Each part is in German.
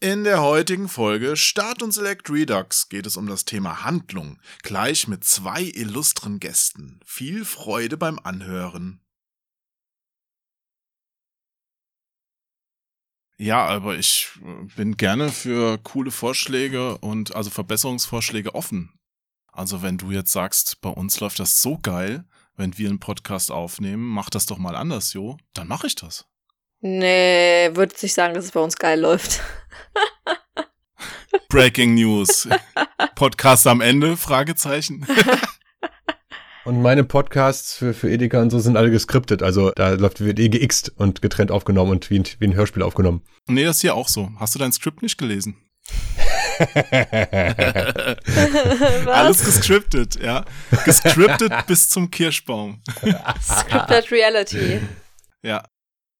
In der heutigen Folge Start und Select Redux geht es um das Thema Handlung, gleich mit zwei illustren Gästen. Viel Freude beim Anhören. Ja, aber ich äh, bin gerne für coole Vorschläge und also Verbesserungsvorschläge offen. Also wenn du jetzt sagst, bei uns läuft das so geil, wenn wir einen Podcast aufnehmen, mach das doch mal anders, Jo, dann mache ich das. Nee, würde ich sagen, dass es bei uns geil läuft. Breaking News. Podcast am Ende? Fragezeichen. Und meine Podcasts für, für Edeka und so sind alle geskriptet. Also da läuft wird eh geixt und getrennt aufgenommen und wie ein, wie ein Hörspiel aufgenommen. Nee, das ist hier auch so. Hast du dein Skript nicht gelesen? Alles gescriptet, ja. Gescriptet bis zum Kirschbaum. Scripted Reality. Ja.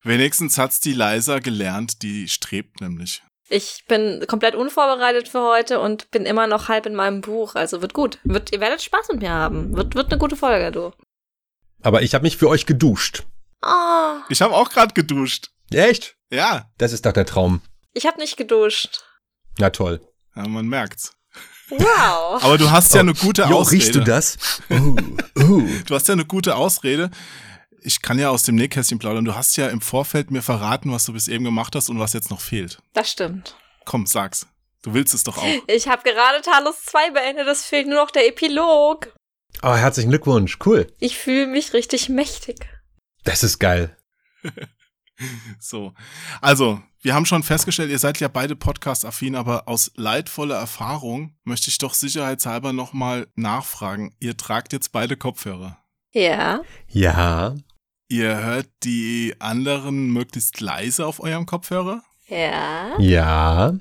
Wenigstens hat's die Leisa gelernt, die strebt nämlich. Ich bin komplett unvorbereitet für heute und bin immer noch halb in meinem Buch. Also wird gut. Wird, ihr werdet Spaß mit mir haben. Wird, wird eine gute Folge, du. Aber ich habe mich für euch geduscht. Oh, Ich habe auch gerade geduscht. Echt? Ja. Das ist doch der Traum. ich habe nicht geduscht. Na toll. ja, man merkt's. Wow. Aber du hast ja eine gute Jo, Ausrede. riechst du das? Uh, uh. Du hast ja eine gute Ausrede. Ich kann ja aus dem Nähkästchen plaudern. Du hast ja im Vorfeld mir verraten, was du bis eben gemacht hast und was jetzt noch fehlt. Das stimmt. Komm, sag's. Du willst es doch auch. Ich habe gerade Talos 2 beendet. Es fehlt nur noch der Epilog. Oh, herzlichen Glückwunsch. Cool. Ich fühle mich richtig mächtig. Das ist geil. So. Also, wir haben schon festgestellt, ihr seid ja beide Podcast-affin, aber aus leidvoller Erfahrung möchte ich doch sicherheitshalber nochmal nachfragen. Ihr tragt jetzt beide Kopfhörer. Ja. Ja. Ihr hört die anderen möglichst leise auf eurem Kopfhörer? Ja. Ja.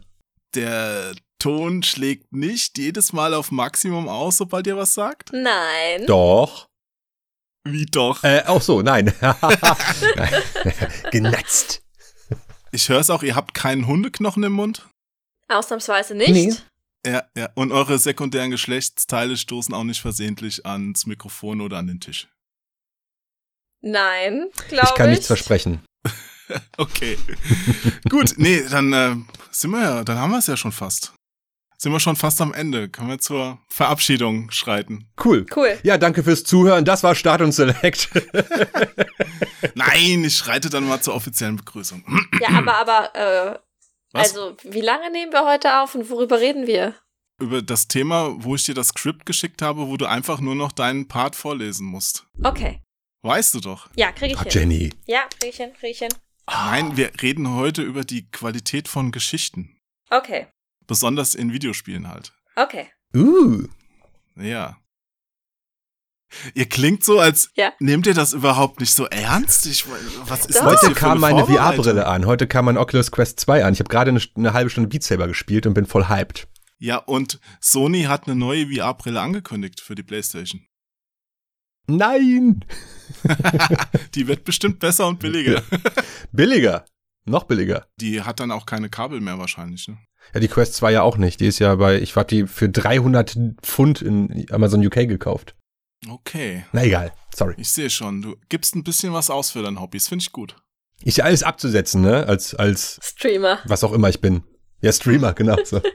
Der Ton schlägt nicht jedes Mal auf Maximum aus, sobald ihr was sagt? Nein. Doch. Wie doch? Äh, auch so, nein. Genatzt. Ich höre es auch, ihr habt keinen Hundeknochen im Mund? Ausnahmsweise nicht. Nee. Ja, ja. Und eure sekundären Geschlechtsteile stoßen auch nicht versehentlich ans Mikrofon oder an den Tisch. Nein, glaube ich. Ich kann nichts versprechen. Okay. Gut, nee, dann äh, sind wir ja, dann haben wir es ja schon fast. Sind wir schon fast am Ende. Können wir zur Verabschiedung schreiten. Cool. Cool. Ja, danke fürs Zuhören. Das war Start und Select. Nein, ich schreite dann mal zur offiziellen Begrüßung. Ja, aber, aber, äh, Was? also, wie lange nehmen wir heute auf und worüber reden wir? Über das Thema, wo ich dir das Skript geschickt habe, wo du einfach nur noch deinen Part vorlesen musst. Okay. Weißt du doch. Ja, krieg ich Ah, hin. Jenny. Ja, krieg ich hin, krieg ich hin. Nein, wir reden heute über die Qualität von Geschichten. Okay. Besonders in Videospielen halt. Okay. Uh. Ja. Ihr klingt so, als Ja. nehmt ihr das überhaupt nicht so ernst? Ich, was ist Doch. das Heute kam eine meine? VR-Brille an. Heute kam mein Oculus Quest 2 an. Ich habe gerade eine, eine halbe Stunde Beat Saber gespielt und bin voll hyped. Ja, und Sony hat eine neue VR-Brille angekündigt für die PlayStation. Nein! Die wird bestimmt besser und billiger. Billiger. Noch billiger. Die hat dann auch keine Kabel mehr wahrscheinlich, ne? Ja, die Quest 2 ja auch nicht. Die ist ja bei, ich habe die für 300 Pfund in Amazon UK gekauft. Okay. Na egal, sorry. Ich sehe schon, du gibst ein bisschen was aus für deine Hobbys, finde ich gut. Ist ja alles abzusetzen, ne? Als, als Streamer. was auch immer ich bin. Ja, Streamer, genau. So.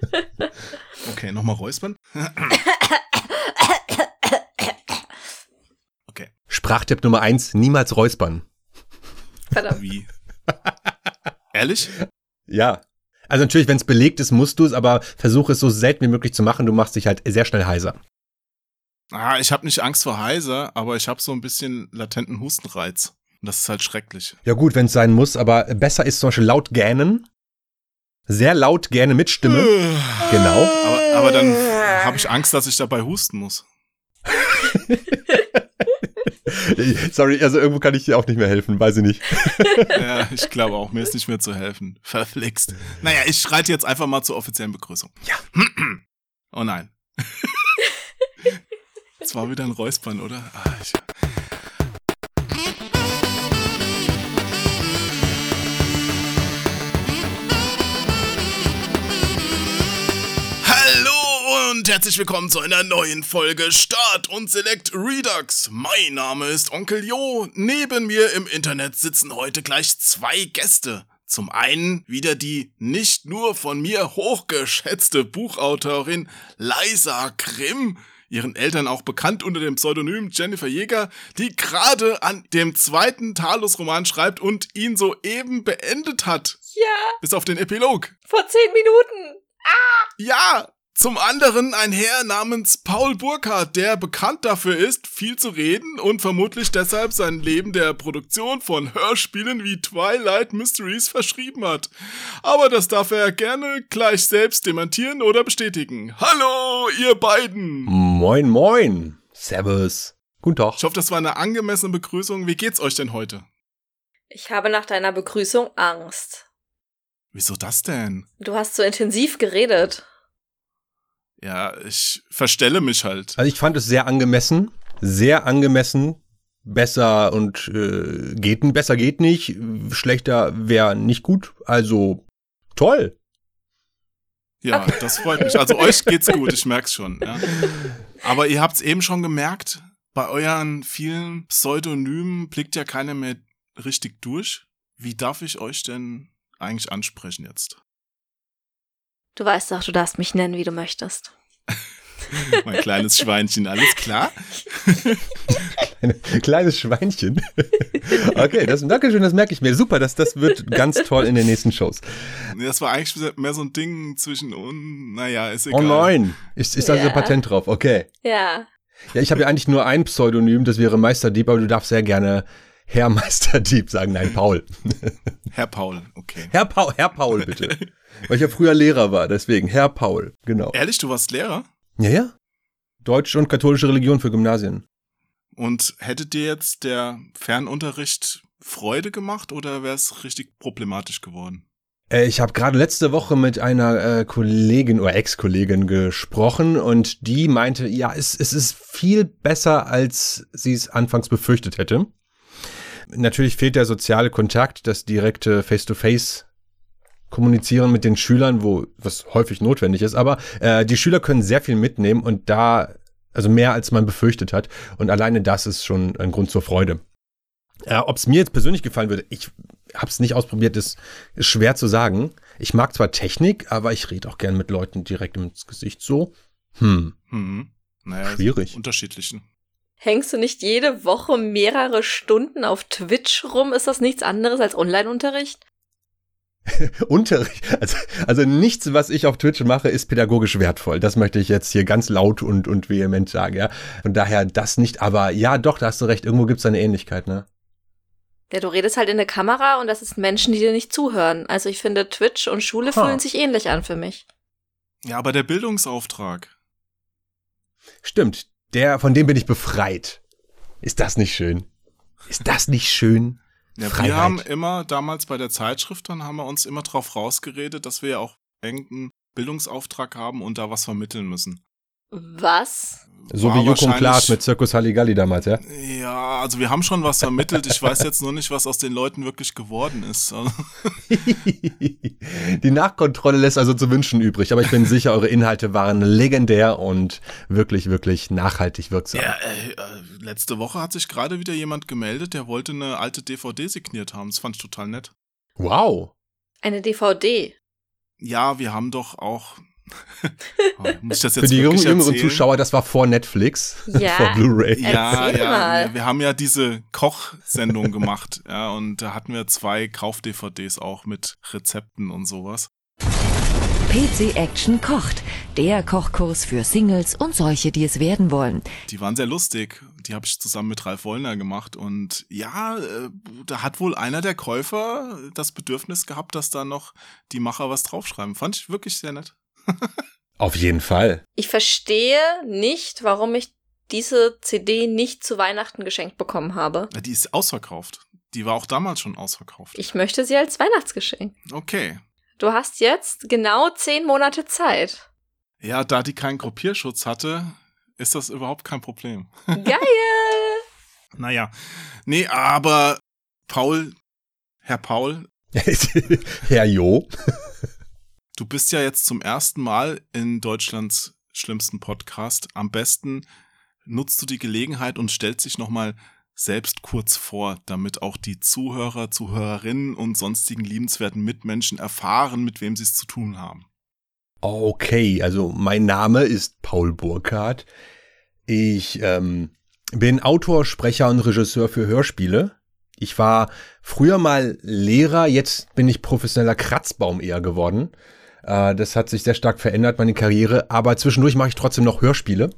Okay, nochmal räuspern. Okay, Sprachtipp Nummer eins: niemals räuspern. Verdammt. wie? Ehrlich? Ja. Also natürlich, wenn es belegt ist, musst du es, aber versuche es so selten wie möglich zu machen. Du machst dich halt sehr schnell heiser. Ah, ich habe nicht Angst vor heiser, aber ich habe so ein bisschen latenten Hustenreiz. Und das ist halt schrecklich. Ja gut, wenn es sein muss, aber besser ist zum Beispiel laut gähnen. Sehr laut gähnen mit Stimme. Genau. Aber, aber dann habe ich Angst, dass ich dabei husten muss. Sorry, also irgendwo kann ich dir auch nicht mehr helfen, weiß ich nicht. Ja, ich glaube auch, mir ist nicht mehr zu helfen. Verflixt. Naja, ich schreite jetzt einfach mal zur offiziellen Begrüßung. Ja. Oh nein. Das war wieder ein Räuspern, oder? Ah, ich Hallo und herzlich willkommen zu einer neuen Folge Start und Select Redux. Mein Name ist Onkel Jo. Neben mir im Internet sitzen heute gleich zwei Gäste. Zum einen wieder die nicht nur von mir hochgeschätzte Buchautorin Liza Grimm, ihren Eltern auch bekannt unter dem Pseudonym Jennifer Jäger, die gerade an dem zweiten Talos-Roman schreibt und ihn soeben beendet hat. Ja, Bis auf den Epilog. vor zehn Minuten. Ja! Zum anderen ein Herr namens Paul Burkhardt, der bekannt dafür ist, viel zu reden und vermutlich deshalb sein Leben der Produktion von Hörspielen wie Twilight Mysteries verschrieben hat. Aber das darf er gerne gleich selbst dementieren oder bestätigen. Hallo, ihr beiden! Moin, moin. Servus. Guten Tag. Ich hoffe, das war eine angemessene Begrüßung. Wie geht's euch denn heute? Ich habe nach deiner Begrüßung Angst. Wieso das denn? Du hast so intensiv geredet. Ja, ich verstelle mich halt. Also ich fand es sehr angemessen. Sehr angemessen. Besser und äh, geht besser geht nicht. Schlechter wäre nicht gut. Also toll. Ja, das freut mich. Also euch geht's gut, ich merk's schon. Ja. Aber ihr habt's eben schon gemerkt, bei euren vielen Pseudonymen blickt ja keiner mehr richtig durch. Wie darf ich euch denn eigentlich ansprechen jetzt? Du weißt doch, du darfst mich nennen, wie du möchtest. Mein kleines Schweinchen, alles klar? Ein kleines Schweinchen. okay, das, Dankeschön, das merke ich mir. Super, das, das wird ganz toll in den nächsten Shows. Nee, Das war eigentlich mehr so ein Ding zwischen uns. Naja, ist egal. Oh nein. Ist, ist da Ja. so Patent drauf? Okay. Ja. Ja, ich habe ja eigentlich nur ein Pseudonym, das wäre Meisterdieb, aber du darfst sehr gerne Herr Meisterdieb sagen. Nein, Paul. Herr Paul, okay. Herr Paul, Herr Paul, bitte. Weil ich ja früher Lehrer war, deswegen. Herr Paul, genau. Ehrlich, du warst Lehrer? Ja, ja. Deutsch und katholische Religion für Gymnasien. Und hätte dir jetzt der Fernunterricht Freude gemacht oder wäre es richtig problematisch geworden? Äh, Ich habe gerade letzte Woche mit einer äh, Kollegin oder Ex-Kollegin gesprochen und die meinte, ja, es, es ist viel besser, als sie es anfangs befürchtet hätte. Natürlich fehlt der soziale Kontakt, das direkte Face-to-Face kommunizieren mit den Schülern, wo was häufig notwendig ist, aber äh, die Schüler können sehr viel mitnehmen und da also mehr als man befürchtet hat und alleine das ist schon ein Grund zur Freude. Äh, Ob es mir jetzt persönlich gefallen würde, ich habe es nicht ausprobiert, ist, ist schwer zu sagen. Ich mag zwar Technik, aber ich rede auch gern mit Leuten direkt ins Gesicht so. Hm, Hm. Naja, Schwierig. Unterschiedlichen. Hängst du nicht jede Woche mehrere Stunden auf Twitch rum? Ist das nichts anderes als Online-Unterricht? Unterricht. Also, also nichts, was ich auf Twitch mache, ist pädagogisch wertvoll. Das möchte ich jetzt hier ganz laut und, und vehement sagen, ja. Von daher das nicht, aber ja, doch, da hast du recht, irgendwo gibt's eine Ähnlichkeit, ne? Ja, du redest halt in eine Kamera und das ist Menschen, die dir nicht zuhören. Also ich finde, Twitch und Schule Ha. fühlen sich ähnlich an für mich. Ja, aber der Bildungsauftrag. Stimmt, der, von dem bin ich befreit. Ist das nicht schön? Ist das nicht schön? Ja, Freiheit. wir haben immer damals bei der Zeitschrift, dann haben wir uns immer drauf rausgeredet, dass wir ja auch irgendeinen Bildungsauftrag haben und da was vermitteln müssen. Was? So War wie Joko und Klaas mit Zirkus Halligalli damals, ja? Ja, also wir haben schon was vermittelt. Ich weiß jetzt nur nicht, was aus den Leuten wirklich geworden ist. Also, Die Nachkontrolle lässt also zu wünschen übrig, aber ich bin sicher, eure Inhalte waren legendär und wirklich, wirklich nachhaltig wirksam. Ja, äh, äh, letzte Woche hat sich gerade wieder jemand gemeldet, der wollte eine alte DVD signiert haben. Das fand ich total nett. Wow. Eine DVD. Ja, wir haben doch auch. Oh, muss ich das Für jetzt die jüngeren, erzählen? Zuschauer, das war vor Netflix, Ja. vor Blu-ray. Ja, ja, mal. wir, wir haben ja diese Kochsendung gemacht, ja, und da hatten wir zwei Kauf-DVDs auch mit Rezepten und sowas. PC Action kocht. Der Kochkurs für Singles und solche, die es werden wollen. Die waren sehr lustig. Die habe ich zusammen mit Ralf Wollner gemacht. Und ja, äh, da hat wohl einer der Käufer das Bedürfnis gehabt, dass da noch die Macher was draufschreiben. Fand ich wirklich sehr nett. Auf jeden Fall. Ich verstehe nicht, warum ich diese CD nicht zu Weihnachten geschenkt bekommen habe. Die ist ausverkauft. Die war auch damals schon ausverkauft. Ich möchte sie als Weihnachtsgeschenk. Okay. Du hast jetzt genau zehn Monate Zeit. Ja, da die keinen Kopierschutz hatte, ist das überhaupt kein Problem. Geil! Naja. Nee, aber Paul, Herr Paul, Herr Jo. Du bist ja jetzt zum ersten Mal in Deutschlands schlimmsten Podcast. Am besten nutzt du die Gelegenheit und stellst dich nochmal selbst kurz vor, damit auch die Zuhörer, Zuhörerinnen und sonstigen liebenswerten Mitmenschen erfahren, mit wem sie es zu tun haben. Okay, also mein Name ist Paul Burkhardt. Ich ähm, bin Autor, Sprecher und Regisseur für Hörspiele. Ich war früher mal Lehrer, jetzt bin ich professioneller Kratzbaum eher geworden. Äh, das hat sich sehr stark verändert, meine Karriere, aber zwischendurch mache ich trotzdem noch Hörspiele.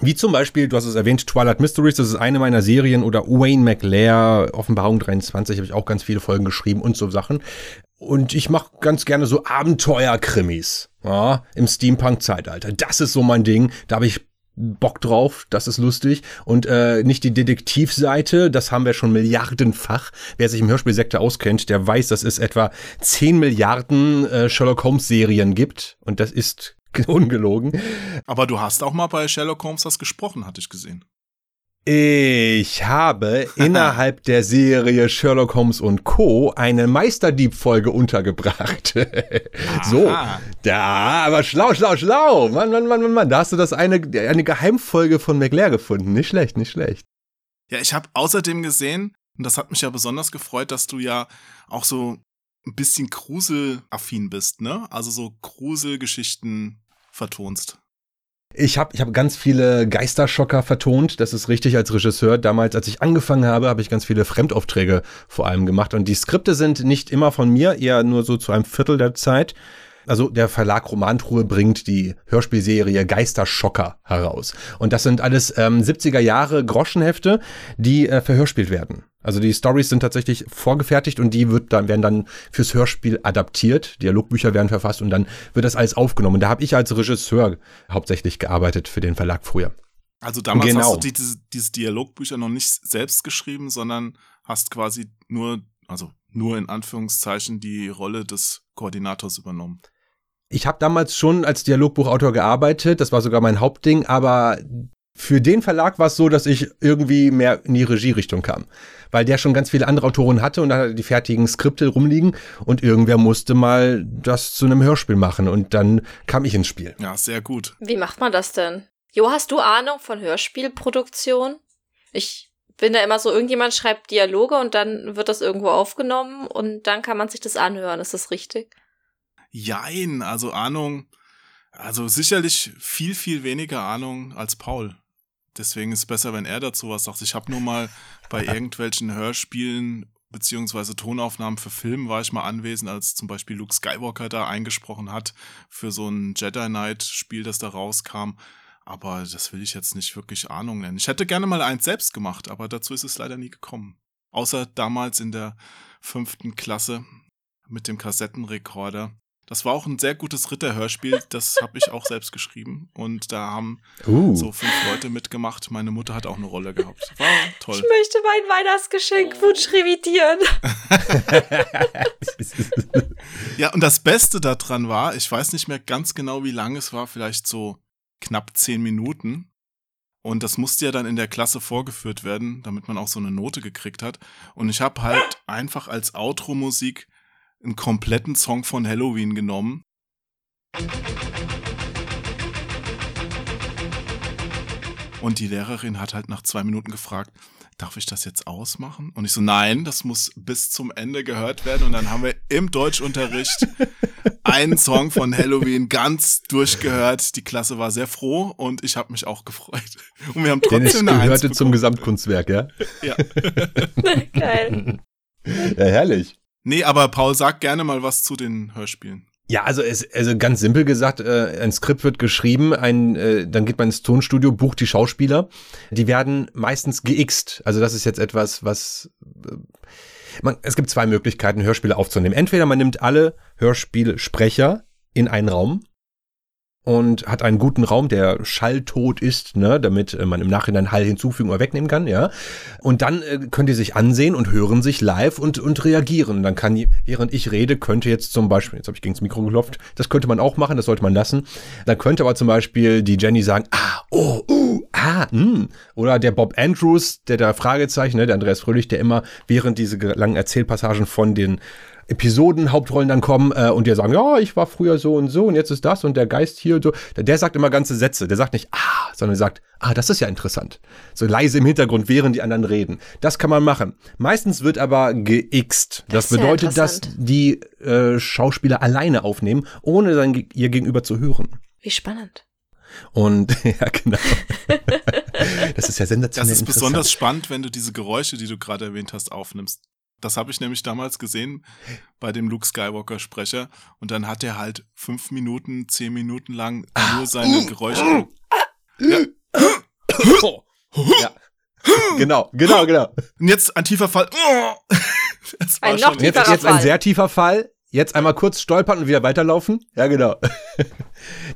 Wie zum Beispiel, du hast es erwähnt, Twilight Mysteries, das ist eine meiner Serien, oder Wayne McLair, Offenbarung 23, habe ich auch ganz viele Folgen geschrieben und so Sachen. Und ich mache ganz gerne so Abenteuerkrimis, ja, im Steampunk-Zeitalter. Das ist so mein Ding. Da habe ich Bock drauf, das ist lustig. Und äh, nicht die Detektivseite, das haben wir schon milliardenfach. Wer sich im Hörspielsektor auskennt, der weiß, dass es etwa 10 Milliarden äh, Sherlock Holmes-Serien gibt. Und das ist ungelogen. Aber du hast auch mal bei Sherlock Holmes das gesprochen, hatte ich gesehen. Ich habe innerhalb der Serie Sherlock Holmes und Co. eine Meisterdieb-Folge untergebracht. so, da, aber schlau, schlau, schlau. Mann, Mann, Mann, Mann, Mann. Da hast du das eine, eine Geheimfolge von McLair gefunden. Nicht schlecht, nicht schlecht. Ja, ich habe außerdem gesehen, und das hat mich ja besonders gefreut, dass du ja auch so ein bisschen gruselaffin bist, ne? Also so Gruselgeschichten vertonst. Ich habe ich hab ganz viele Geisterschocker vertont, das ist richtig als Regisseur. Damals, als ich angefangen habe, habe ich ganz viele Fremdaufträge vor allem gemacht. Und die Skripte sind nicht immer von mir, eher nur so zu einem Viertel der Zeit. Also der Verlag Romantruhe bringt die Hörspielserie Geisterschocker heraus. Und das sind alles ähm, 70er Jahre Groschenhefte, die äh, verhörspielt werden. Also die Stories sind tatsächlich vorgefertigt und die wird dann, werden dann fürs Hörspiel adaptiert. Dialogbücher werden verfasst und dann wird das alles aufgenommen. Da habe ich als Regisseur hauptsächlich gearbeitet für den Verlag früher. Also damals genau. hast du diese, diese Dialogbücher noch nicht selbst geschrieben, sondern hast quasi nur, also nur in Anführungszeichen die Rolle des Koordinators übernommen. Ich habe damals schon als Dialogbuchautor gearbeitet, das war sogar mein Hauptding, aber für den Verlag war es so, dass ich irgendwie mehr in die Regierichtung kam, weil der schon ganz viele andere Autoren hatte und da die fertigen Skripte rumliegen und irgendwer musste mal das zu einem Hörspiel machen und dann kam ich ins Spiel. Ja, sehr gut. Wie macht man das denn? Jo, hast du Ahnung von Hörspielproduktion? Ich bin da immer so, irgendjemand schreibt Dialoge und dann wird das irgendwo aufgenommen und dann kann man sich das anhören. Ist das richtig? Jein, also Ahnung, also sicherlich viel, viel weniger Ahnung als Paul. Deswegen ist es besser, wenn er dazu was sagt. Ich habe nur mal bei irgendwelchen Hörspielen beziehungsweise Tonaufnahmen für Filme war ich mal anwesend, als zum Beispiel Luke Skywalker da eingesprochen hat für so ein Jedi Knight Spiel, das da rauskam. Aber das will ich jetzt nicht wirklich Ahnung nennen. Ich hätte gerne mal eins selbst gemacht, aber dazu ist es leider nie gekommen. Außer damals in der fünften Klasse mit dem Kassettenrekorder. Das war auch ein sehr gutes Ritterhörspiel. Das habe ich auch selbst geschrieben. Und da haben uh. so fünf Leute mitgemacht. Meine Mutter hat auch eine Rolle gehabt. War toll. Ich möchte mein Weihnachtsgeschenkwunsch revidieren. ja, und das Beste daran war, ich weiß nicht mehr ganz genau, wie lang es war, vielleicht so knapp zehn Minuten. Und das musste ja dann in der Klasse vorgeführt werden, damit man auch so eine Note gekriegt hat. Und ich habe halt einfach als Outro-Musik einen kompletten Song von Halloween genommen. Und die Lehrerin hat halt nach zwei Minuten gefragt, darf ich das jetzt ausmachen? Und ich so, nein, das muss bis zum Ende gehört werden. Und dann haben wir im Deutschunterricht einen Song von Halloween ganz durchgehört. Die Klasse war sehr froh und ich habe mich auch gefreut. Und wir haben trotzdem Dennis eine gehörte zum Gesamtkunstwerk, ja? Ja. Geil. Ja, herrlich. Nee, aber Paul, sag gerne mal was zu den Hörspielen. Ja, also es, also ganz simpel gesagt, äh, ein Skript wird geschrieben, ein, äh, dann geht man ins Tonstudio, bucht die Schauspieler. Die werden meistens geixt. Also das ist jetzt etwas, was äh, man, es gibt zwei Möglichkeiten, Hörspiele aufzunehmen. Entweder man nimmt alle Hörspielsprecher in einen Raum und hat einen guten Raum, der schalltot ist, ne, damit äh, man im Nachhinein Hall hinzufügen oder wegnehmen kann, ja. Und dann äh, könnt ihr sich ansehen und hören sich live und, und reagieren. Dann kann, während ich rede, könnte jetzt zum Beispiel, jetzt habe ich gegen das Mikro geklopft, das könnte man auch machen, das sollte man lassen. Dann könnte aber zum Beispiel die Jenny sagen, ah, oh, uh, ah, mh. Oder der Bob Andrews, der da Fragezeichen, ne, der Andreas Fröhlich, der immer während diese langen Erzählpassagen von den Episoden-Hauptrollen dann kommen äh, und die sagen, ja, ich war früher so und so und jetzt ist das und der Geist hier und so. Der, der sagt immer ganze Sätze. Der sagt nicht, ah, sondern sagt, ah, das ist ja interessant. So leise im Hintergrund, während die anderen reden. Das kann man machen. Meistens wird aber geixt. Das, Das bedeutet, dass die äh, Schauspieler alleine aufnehmen, ohne dann ihr Gegenüber zu hören. Wie spannend. Und ja, genau. das ist ja sensationell Das ist besonders spannend, wenn du diese Geräusche, die du gerade erwähnt hast, aufnimmst. Das habe ich nämlich damals gesehen bei dem Luke Skywalker-Sprecher. Und dann hat er halt fünf Minuten, zehn Minuten lang nur seine Geräusche. ja. Genau, genau, genau. Und jetzt ein tiefer Fall. Das war Ein schon noch Jetzt, Tieferer jetzt ein sehr tiefer Fall. Jetzt einmal kurz stolpern und wieder weiterlaufen. Ja, genau.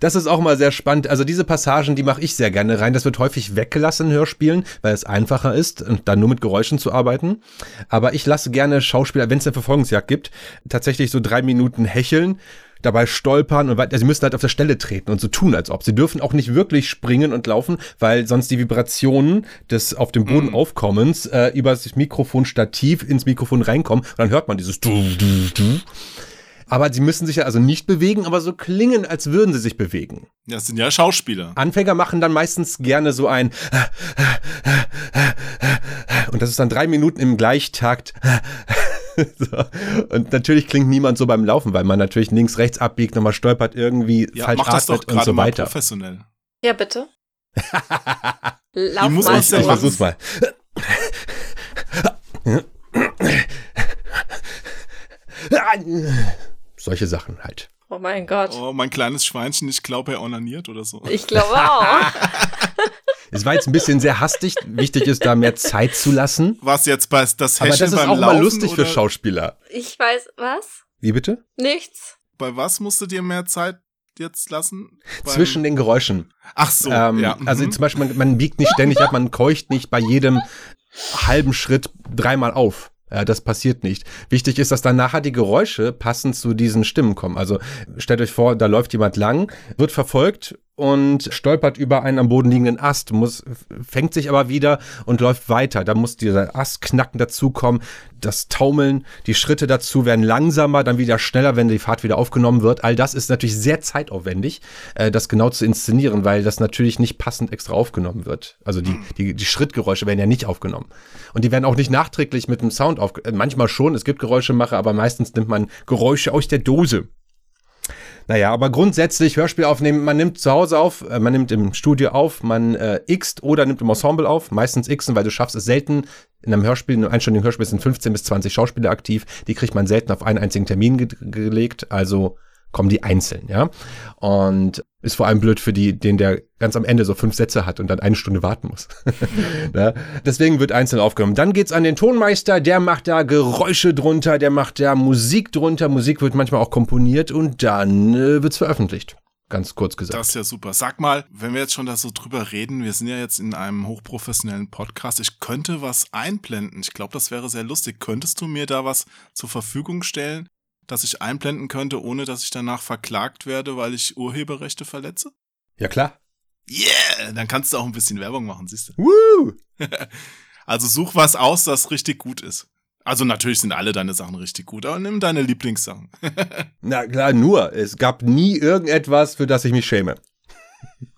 Das ist auch mal sehr spannend. Also diese Passagen, die mache ich sehr gerne rein. Das wird häufig weggelassen in Hörspielen, weil es einfacher ist, und dann nur mit Geräuschen zu arbeiten. Aber ich lasse gerne Schauspieler, wenn es eine Verfolgungsjagd gibt, tatsächlich so drei Minuten hecheln, dabei stolpern und also sie müssen halt auf der Stelle treten und so tun, als ob. Sie dürfen auch nicht wirklich springen und laufen, weil sonst die Vibrationen des auf dem Boden Aufkommens äh, über das Mikrofonstativ ins Mikrofon reinkommen und dann hört man dieses du, du, du. Aber sie müssen sich ja also nicht bewegen, aber so klingen, als würden sie sich bewegen. Das sind ja Schauspieler. Anfänger machen dann meistens gerne so ein und das ist dann drei Minuten im Gleichtakt. So. Und natürlich klingt niemand so beim Laufen, weil man natürlich links, rechts abbiegt, nochmal stolpert, irgendwie Ja, falsch mach das doch atmet und gerade so mal weiter. professionell. Ja, bitte. Lauf muss mal Ich machen? versuch's mal. Solche Sachen halt. Oh mein Gott. Oh, mein kleines Schweinchen, ich glaube, er onaniert oder so. Ich glaube auch. Es war jetzt ein bisschen sehr hastig. Wichtig ist, da mehr Zeit zu lassen. Was jetzt bei das Aber Häschen das ist beim auch Laufen mal lustig für oder Schauspieler. Ich weiß, was? Wie bitte? Nichts. Bei was musst du dir mehr Zeit jetzt lassen? Beim- Zwischen den Geräuschen. Ach so, ähm, ja. Also mhm. zum Beispiel, man, man biegt nicht ständig ab, man keucht nicht bei jedem halben Schritt dreimal auf. Ja, das passiert nicht. Wichtig ist, dass dann nachher die Geräusche passend zu diesen Stimmen kommen. Also stellt euch vor, da läuft jemand lang, wird verfolgt und stolpert über einen am Boden liegenden Ast, muss, fängt sich aber wieder und läuft weiter. Da muss dieser Astknacken dazukommen, das Taumeln, die Schritte dazu werden langsamer, dann wieder schneller, wenn die Fahrt wieder aufgenommen wird. All das ist natürlich sehr zeitaufwendig, äh, das genau zu inszenieren, weil das natürlich nicht passend extra aufgenommen wird. Also die, die, die Schrittgeräusche werden ja nicht aufgenommen. Und die werden auch nicht nachträglich mit dem Sound aufgenommen. Manchmal schon, es gibt Geräuschemacher, aber meistens nimmt man Geräusche aus der Dose. Naja, aber grundsätzlich Hörspiel aufnehmen, man nimmt zu Hause auf, äh, man nimmt im Studio auf, man äh,xt oder nimmt im Ensemble auf, meistens xen, weil du schaffst es selten. In einem Hörspiel, in einem einstündigen Hörspiel sind 15 bis 20 Schauspieler aktiv, die kriegt man selten auf einen einzigen Termin ge gelegt, also kommen die einzeln, ja. Und ist vor allem blöd für die, den der ganz am Ende so fünf Sätze hat und dann eine Stunde warten muss. ne? Deswegen wird einzeln aufgenommen. Dann geht's an den Tonmeister, der macht da Geräusche drunter, der macht da Musik drunter. Musik wird manchmal auch komponiert und dann äh, wird's veröffentlicht. Ganz kurz gesagt. Das ist ja super. Sag mal, wenn wir jetzt schon da so drüber reden, wir sind ja jetzt in einem hochprofessionellen Podcast. Ich könnte was einblenden. Ich glaube, das wäre sehr lustig. Könntest du mir da was zur Verfügung stellen, dass ich einblenden könnte, ohne dass ich danach verklagt werde, weil ich Urheberrechte verletze? ja klar. Yeah! Dann kannst du auch ein bisschen Werbung machen, siehst du. Woo! Also such was aus, das richtig gut ist. Also natürlich sind alle deine Sachen richtig gut, aber nimm deine Lieblingssachen. Na klar, nur. Es gab nie irgendetwas, für das ich mich schäme.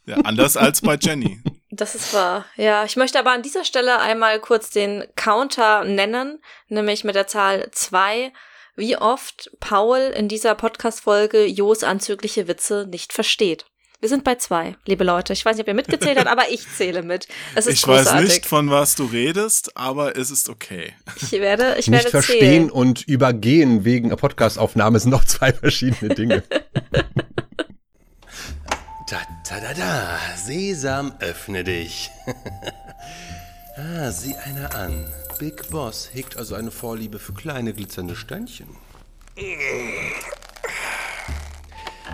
ja, anders als bei Jenny. Das ist wahr. Ja, ich möchte aber an dieser Stelle einmal kurz den Counter nennen, nämlich mit der Zahl zwei, wie oft Paul in dieser Podcast-Folge Jos anzügliche Witze nicht versteht. Wir sind bei zwei, liebe Leute. Ich weiß nicht, ob ihr mitgezählt habt, aber ich zähle mit. Es ist Ich großartig. weiß nicht, von was du redest, aber es ist okay. Ich werde, ich nicht werde verstehen zählen. und übergehen wegen Podcastaufnahme sind noch zwei verschiedene Dinge. Da, da, da, da. Sesam, öffne dich. ah, sieh einer an. Big Boss hegt also eine Vorliebe für kleine glitzernde Steinchen.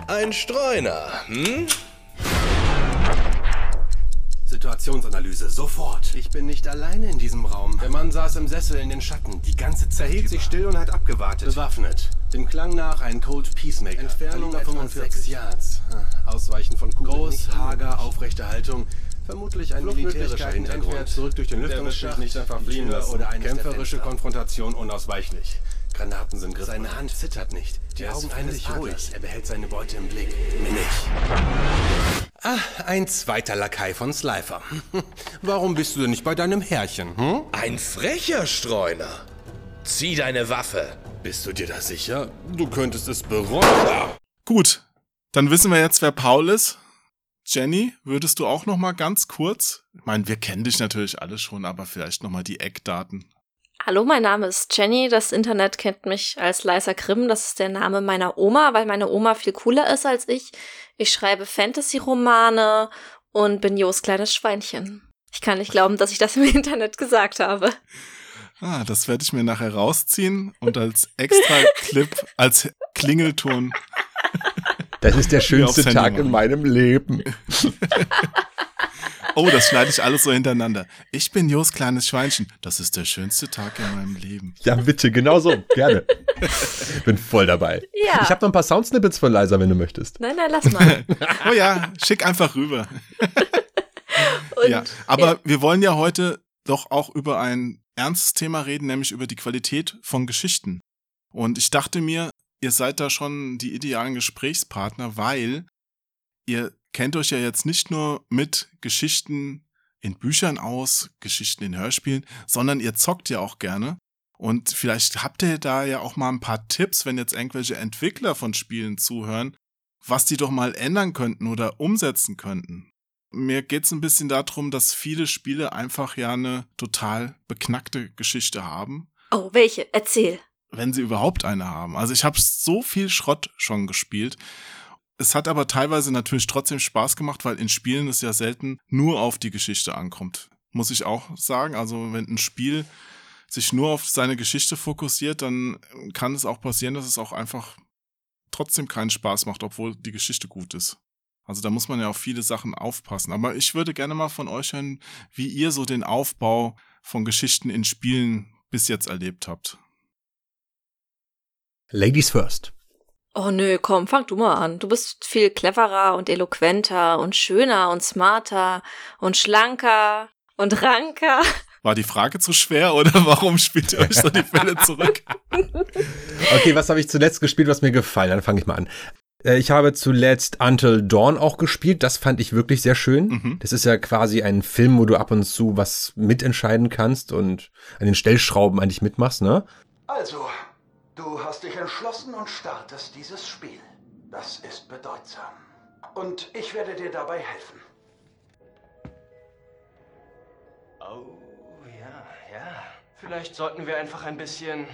Ein Streuner, hm? Situationsanalyse, sofort. Ich bin nicht alleine in diesem Raum. Der Mann saß im Sessel in den Schatten, die ganze Zeit. Hielt sich still und hat abgewartet. Bewaffnet. Dem Klang nach ein Cold Peacemaker. Entfernung etwa 45 Yards. Ah, Ausweichen von Kugeln. Groß, hager, aufrechte Haltung. Vermutlich ein militärischer Hintergrund. Entweder zurück durch den Der Lüftungsschacht, nicht einfach fliehen lassen. oder eines der Kämpferische. Konfrontation unausweichlich. Granaten sind griffbereit. Seine Hand zittert nicht. Die Augen eines ruhig. Er behält seine Beute im Blick. Milch. Ah, ein zweiter Lakai von Slifer. Warum bist du denn nicht bei deinem Herrchen, hm? Ein frecher Streuner. Zieh deine Waffe. Bist du dir da sicher? Du könntest es bereuen. Gut, dann wissen wir jetzt, wer Paul ist. Jenny, würdest du auch noch mal ganz kurz? Ich meine, wir kennen dich natürlich alle schon, aber vielleicht noch mal die Eckdaten. Hallo, mein Name ist Jenny. Das Internet kennt mich als Leiser Grimm. Das ist der Name meiner Oma, weil meine Oma viel cooler ist als ich. Ich schreibe Fantasy-Romane und bin Jos kleines Schweinchen. Ich kann nicht glauben, dass ich das im Internet gesagt habe. Ah, das werde ich mir nachher rausziehen und als extra Clip, als Klingelton. Das ist der schönste Tag in meinem Leben. Oh, das schneide ich alles so hintereinander. Ich bin Jos kleines Schweinchen. Das ist der schönste Tag in meinem Leben. Ja, bitte, genau so. Gerne. bin voll dabei. Ja. Ich habe noch ein paar Soundsnippets von Liza, wenn du möchtest. Nein, nein, lass mal. oh ja, schick einfach rüber. Und, ja, aber wir wollen ja heute doch auch über ein ernstes Thema reden, nämlich über die Qualität von Geschichten. Und ich dachte mir, ihr seid da schon die idealen Gesprächspartner, weil ihr kennt euch ja jetzt nicht nur mit Geschichten in Büchern aus, Geschichten in Hörspielen, sondern ihr zockt ja auch gerne. Und vielleicht habt ihr da ja auch mal ein paar Tipps, wenn jetzt irgendwelche Entwickler von Spielen zuhören, was die doch mal ändern könnten oder umsetzen könnten. Mir geht's ein bisschen darum, dass viele Spiele einfach ja eine total beknackte Geschichte haben. Oh, welche? Erzähl. Wenn sie überhaupt eine haben. Also ich habe so viel Schrott schon gespielt es hat aber teilweise natürlich trotzdem Spaß gemacht, weil in Spielen es ja selten nur auf die Geschichte ankommt. Muss ich auch sagen. Also wenn ein Spiel sich nur auf seine Geschichte fokussiert, dann kann es auch passieren, dass es auch einfach trotzdem keinen Spaß macht, obwohl die Geschichte gut ist. Also da muss man ja auf viele Sachen aufpassen. Aber ich würde gerne mal von euch hören, wie ihr so den Aufbau von Geschichten in Spielen bis jetzt erlebt habt. Ladies first. Oh nö, komm, fang du mal an. Du bist viel cleverer und eloquenter und schöner und smarter und schlanker und ranker. War die Frage zu schwer oder warum spielt ihr euch so die Fälle zurück? okay, was habe ich zuletzt gespielt, was mir gefallen? Dann fange ich mal an. Äh, ich habe zuletzt Until Dawn auch gespielt. Das fand ich wirklich sehr schön. Mhm. Das ist ja quasi ein Film, wo du ab und zu was mitentscheiden kannst und an den Stellschrauben eigentlich mitmachst, ne? Also, Du hast dich entschlossen und startest dieses Spiel. Das ist bedeutsam. Und ich werde dir dabei helfen. Oh, ja, ja. Vielleicht sollten wir einfach ein bisschen,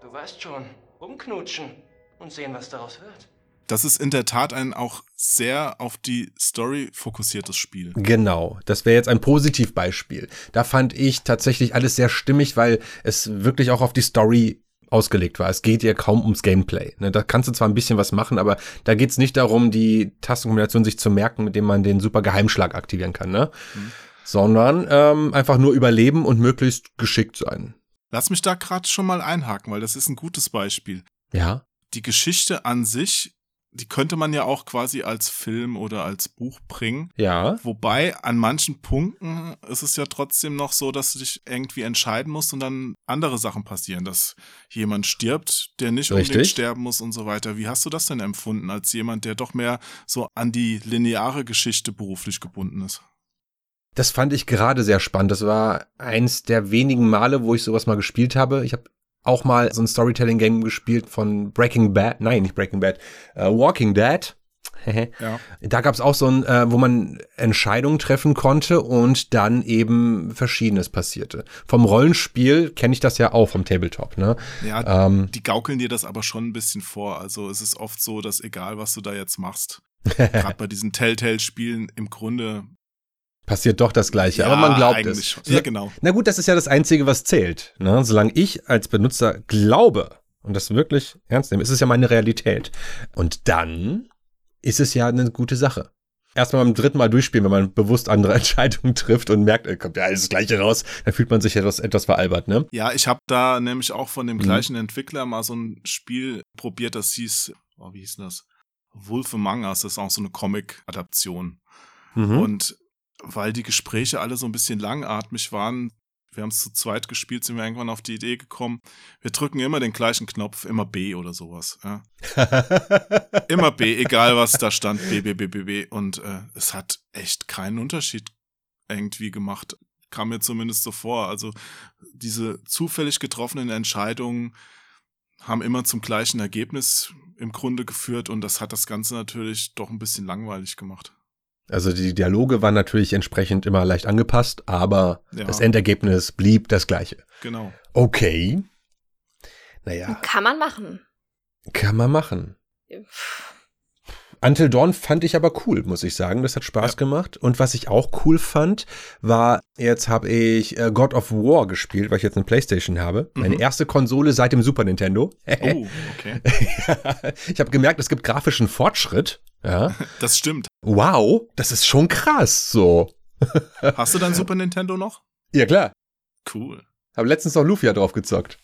du weißt schon, rumknutschen und sehen, was daraus wird. Das ist in der Tat ein auch sehr auf die Story fokussiertes Spiel. Genau, das wäre jetzt ein Positivbeispiel. Da fand ich tatsächlich alles sehr stimmig, weil es wirklich auch auf die Story ausgelegt war. Es geht ja kaum ums Gameplay. Ne? Da kannst du zwar ein bisschen was machen, aber da geht's nicht darum, die Tastenkombination sich zu merken, mit dem man den super Geheimschlag aktivieren kann, ne? Mhm. Sondern ähm, einfach nur überleben und möglichst geschickt sein. Lass mich da gerade schon mal einhaken, weil das ist ein gutes Beispiel. Ja. Die Geschichte an sich die könnte man ja auch quasi als Film oder als Buch bringen. Ja. Wobei an manchen Punkten ist es ja trotzdem noch so, dass du dich irgendwie entscheiden musst und dann andere Sachen passieren, dass jemand stirbt, der nicht Richtig. unbedingt sterben muss und so weiter. Wie hast du das denn empfunden als jemand, der doch mehr so an die lineare Geschichte beruflich gebunden ist? Das fand ich gerade sehr spannend. Das war eins der wenigen Male, wo ich sowas mal gespielt habe. Ich habe auch mal so ein Storytelling-Game gespielt von Breaking Bad, nein, nicht Breaking Bad, uh, Walking Dead. ja. Da gab es auch so ein, äh, wo man Entscheidungen treffen konnte und dann eben Verschiedenes passierte. Vom Rollenspiel kenne ich das ja auch vom Tabletop, ne? Ja, ähm, die gaukeln dir das aber schon ein bisschen vor. Also es ist oft so, dass egal was du da jetzt machst, gerade bei diesen Telltale-Spielen im Grunde passiert doch das Gleiche, ja, aber man glaubt es. Schon. Ja, genau. Na gut, das ist ja das Einzige, was zählt. Ne? Solange ich als Benutzer glaube und das wirklich ernst nehme, ist es ja meine Realität. Und dann ist es ja eine gute Sache. Erstmal beim dritten Mal durchspielen, wenn man bewusst andere Entscheidungen trifft und merkt, kommt ja alles das Gleiche raus, dann fühlt man sich etwas, etwas veralbert, ne? Ja, ich habe da nämlich auch von dem mhm. gleichen Entwickler mal so ein Spiel probiert, das hieß, oh, wie hieß das? Wolf Among Us, das ist auch so eine Comic-Adaption. Mhm. Und weil die Gespräche alle so ein bisschen langatmig waren, wir haben es zu zweit gespielt, sind wir irgendwann auf die Idee gekommen, wir drücken immer den gleichen Knopf, immer B oder sowas. Ja. immer B, egal was da stand, B, B, B, B, B. Und äh, es hat echt keinen Unterschied irgendwie gemacht. Kam mir zumindest so vor. Also diese zufällig getroffenen Entscheidungen haben immer zum gleichen Ergebnis im Grunde geführt und das hat das Ganze natürlich doch ein bisschen langweilig gemacht. Also die Dialoge waren natürlich entsprechend immer leicht angepasst, aber Ja. das Endergebnis blieb das gleiche. Genau. Okay. Naja, Kann man machen. kann man machen. Until Dawn fand ich aber cool, muss ich sagen. Das hat Spaß Ja. gemacht. Und was ich auch cool fand, war, jetzt habe ich äh, God of War gespielt, weil ich jetzt eine Playstation habe. Meine Mhm. erste Konsole seit dem Super Nintendo. Oh, okay. ich habe gemerkt, es gibt grafischen Fortschritt. Ja. Das stimmt. Wow, das ist schon krass so. Hast du dein Super Nintendo noch? Ja, klar. Cool. Habe letztens noch Lufia drauf gezockt.